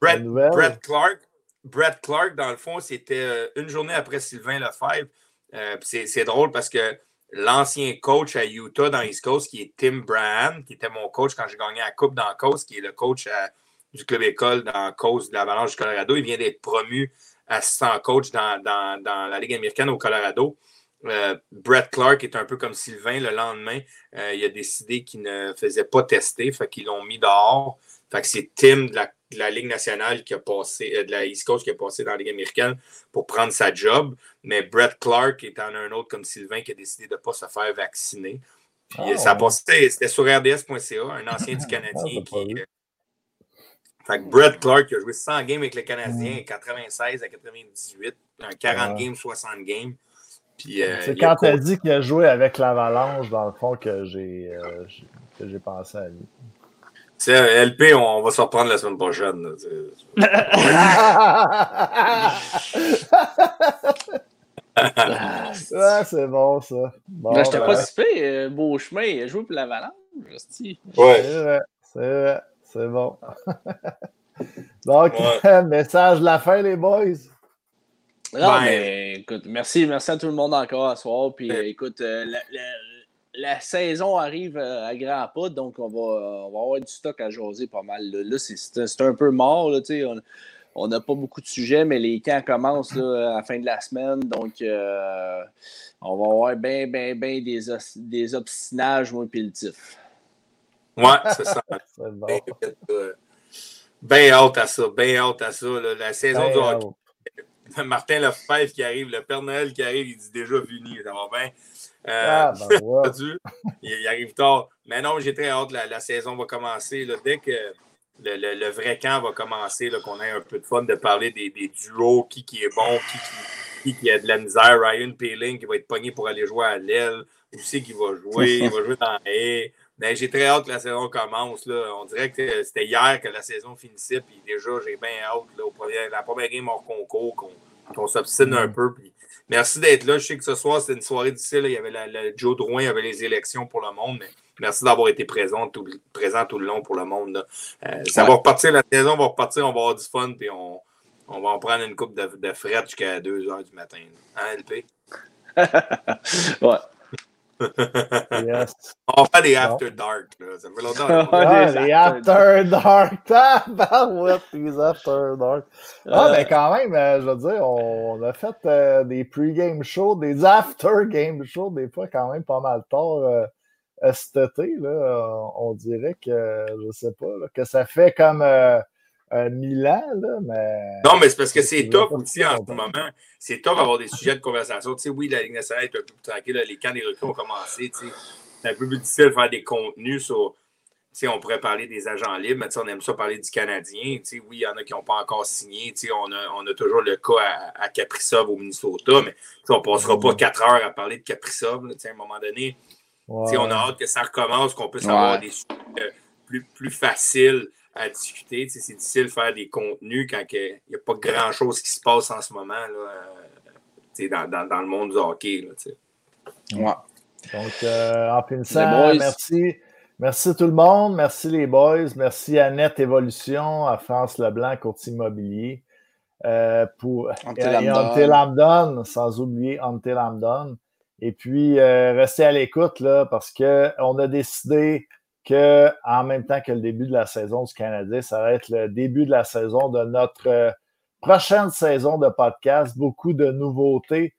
Brett, Brett, Clark. Brett Clark, dans le fond, c'était euh, une journée après Sylvain Lefebvre. Euh, c'est drôle parce que l'ancien coach à Utah dans East Coast, qui est Tim Brand, qui était mon coach quand j'ai gagné la Coupe dans Coast, qui est le coach du club école dans Coast de l'Avalanche du Colorado. Il vient d'être promu assistant coach dans, la Ligue américaine au Colorado. Euh, Brett Clark est un peu comme Sylvain le lendemain. Euh, il a décidé qu'il ne faisait pas tester, fait qu'ils l'ont mis dehors. Fait que c'est Tim de la de la Ligue nationale qui a passé, euh, de la East Coast qui a passé dans la Ligue américaine pour prendre sa job. Mais Brett Clark est en un autre comme Sylvain qui a décidé de ne pas se faire vacciner. Ah, ça c'était sur RDS.ca, un ancien du ah, Canadien qui. Euh, fait que Brett Clark a joué 100 games avec le Canadien, 96 à 98, 40 games, 60 games. Euh, c'est quand as dit qu'il a joué avec l'Avalanche, dans le fond, que j'ai pensé à lui. C'est LP, on, va se reprendre la semaine prochaine. ah, c'est bon, ça. Bon, ben, J'étais pas ben. si fait, euh, beau chemin, il a joué pour l'avalanche. Ouais. C'est vrai, c'est vrai, c'est bon. Donc, message de la fin, les boys. Non, mais écoute, merci, merci à tout le monde encore à soir. Puis écoute, euh, la saison arrive euh, à grands pas, donc on va, avoir du stock à jaser pas mal. Là, c'est un peu mort. Là, on n'a pas beaucoup de sujets, mais les camps commencent à la fin de la semaine. Donc, euh, on va avoir bien, bien, bien des, des obstinages, moi, puis le tif. Ouais, c'est ça. Bien hâte à ça, bien hâte à ça. La saison du hockey. Martin Lefebvre qui arrive, le Père Noël qui arrive, il dit déjà fini, ça va bien. Euh, ah, ben il, arrive tard. Mais non, j'ai très hâte. La, la saison va commencer. Là, dès que le, vrai camp va commencer, qu'on ait un peu de fun de parler des, duos, qui, qui est bon, qui, qui, a de la misère. Ryan Peeling qui va être pogné pour aller jouer à l'aile. Où c'est qu'il va jouer? Il va jouer dans mais ben, j'ai très hâte que la saison commence. Là. On dirait que c'était hier que la saison finissait. Puis déjà, j'ai bien hâte là, au premier, la première game hors concours qu'on s'obstine un mm. peu. Puis Merci d'être là. Je sais que ce soir, c'était une soirée difficile. Il y avait la, Joe Drouin, il y avait les élections pour le monde, mais merci d'avoir été présent tout, présent tout le long pour le monde. Euh, ça va repartir, la saison on va repartir, on va avoir du fun, puis on, on va en prendre une coupe de, de fret jusqu'à 2 h du matin. Hein, LP? ouais. Yes. On va des After Dark. Là. Ça fait longtemps. ah, les After Dark. Ah, ouais, les After Dark. Ah, mais quand même, euh, je veux dire, on a fait euh, des pre-game shows, des after-game shows, des fois quand même pas mal tard euh, cet été. Là, on dirait que, je sais pas, que ça fait comme un Milan, là, mais. Non, mais c'est parce que c'est top aussi en ce moment. C'est top d'avoir des sujets de conversation. Tu sais, oui, la Ligue nationale est un peu plus tranquille. les camps des recrues ont commencé. Tu sais, c'est un peu plus difficile de faire des contenus sur. Tu sais, on pourrait parler des agents libres, mais tu sais, on aime ça parler du Canadien. Tu sais, oui, il y en a qui n'ont pas encore signé. Tu sais, on, a, on a toujours le cas à, à Kaprizov au Minnesota, mais on ne passera pas quatre heures à parler de Kaprizov. Tu sais, à un moment donné, tu sais, on a hâte que ça recommence, qu'on puisse avoir des sujets euh, plus, plus faciles à discuter. C'est difficile de faire des contenus quand il n'y a pas grand-chose qui se passe en ce moment là, euh, dans, dans, dans, le monde du hockey. Là, ouais. Donc, euh, en finissant, merci. Merci tout le monde. Merci les boys. Merci à Net Évolution, à France Leblanc, Courtier Immobilier. pour Until Lambdon, sans oublier Until Lambdon. Et puis, restez à l'écoute là, parce qu'on a décidé que en même temps que le début de la saison du Canadien, ça va être le début de la saison de notre prochaine saison de podcast. Beaucoup de nouveautés.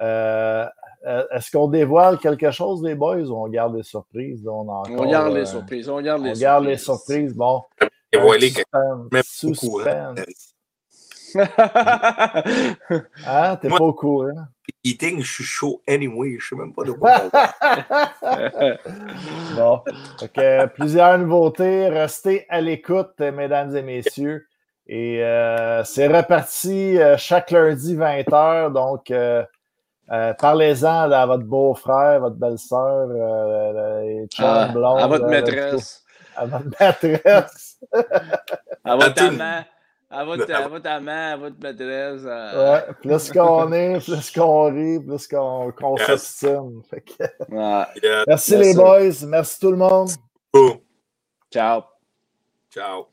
Est-ce qu'on dévoile quelque chose, les boys, ou on garde les surprises? On, on garde les surprises. On garde les, on surprises. Garde les surprises. Bon. Dévoiler suspense. hein? T'es pas au courant? Eating, je suis chaud anyway. Je sais même pas de quoi. bon. Donc, plusieurs nouveautés. Restez à l'écoute, mesdames et messieurs. Et euh, c'est reparti euh, chaque lundi 20h. Donc, euh, parlez-en à votre beau-frère, votre belle-sœur, ah, à votre maîtresse. À votre maîtresse. à votre amant. À votre, à votre amant, à votre maîtresse. Ouais, plus qu'on est, plus qu'on rit, plus qu'on qu s'estime. Merci les boys, merci tout le monde. Ciao. Ciao.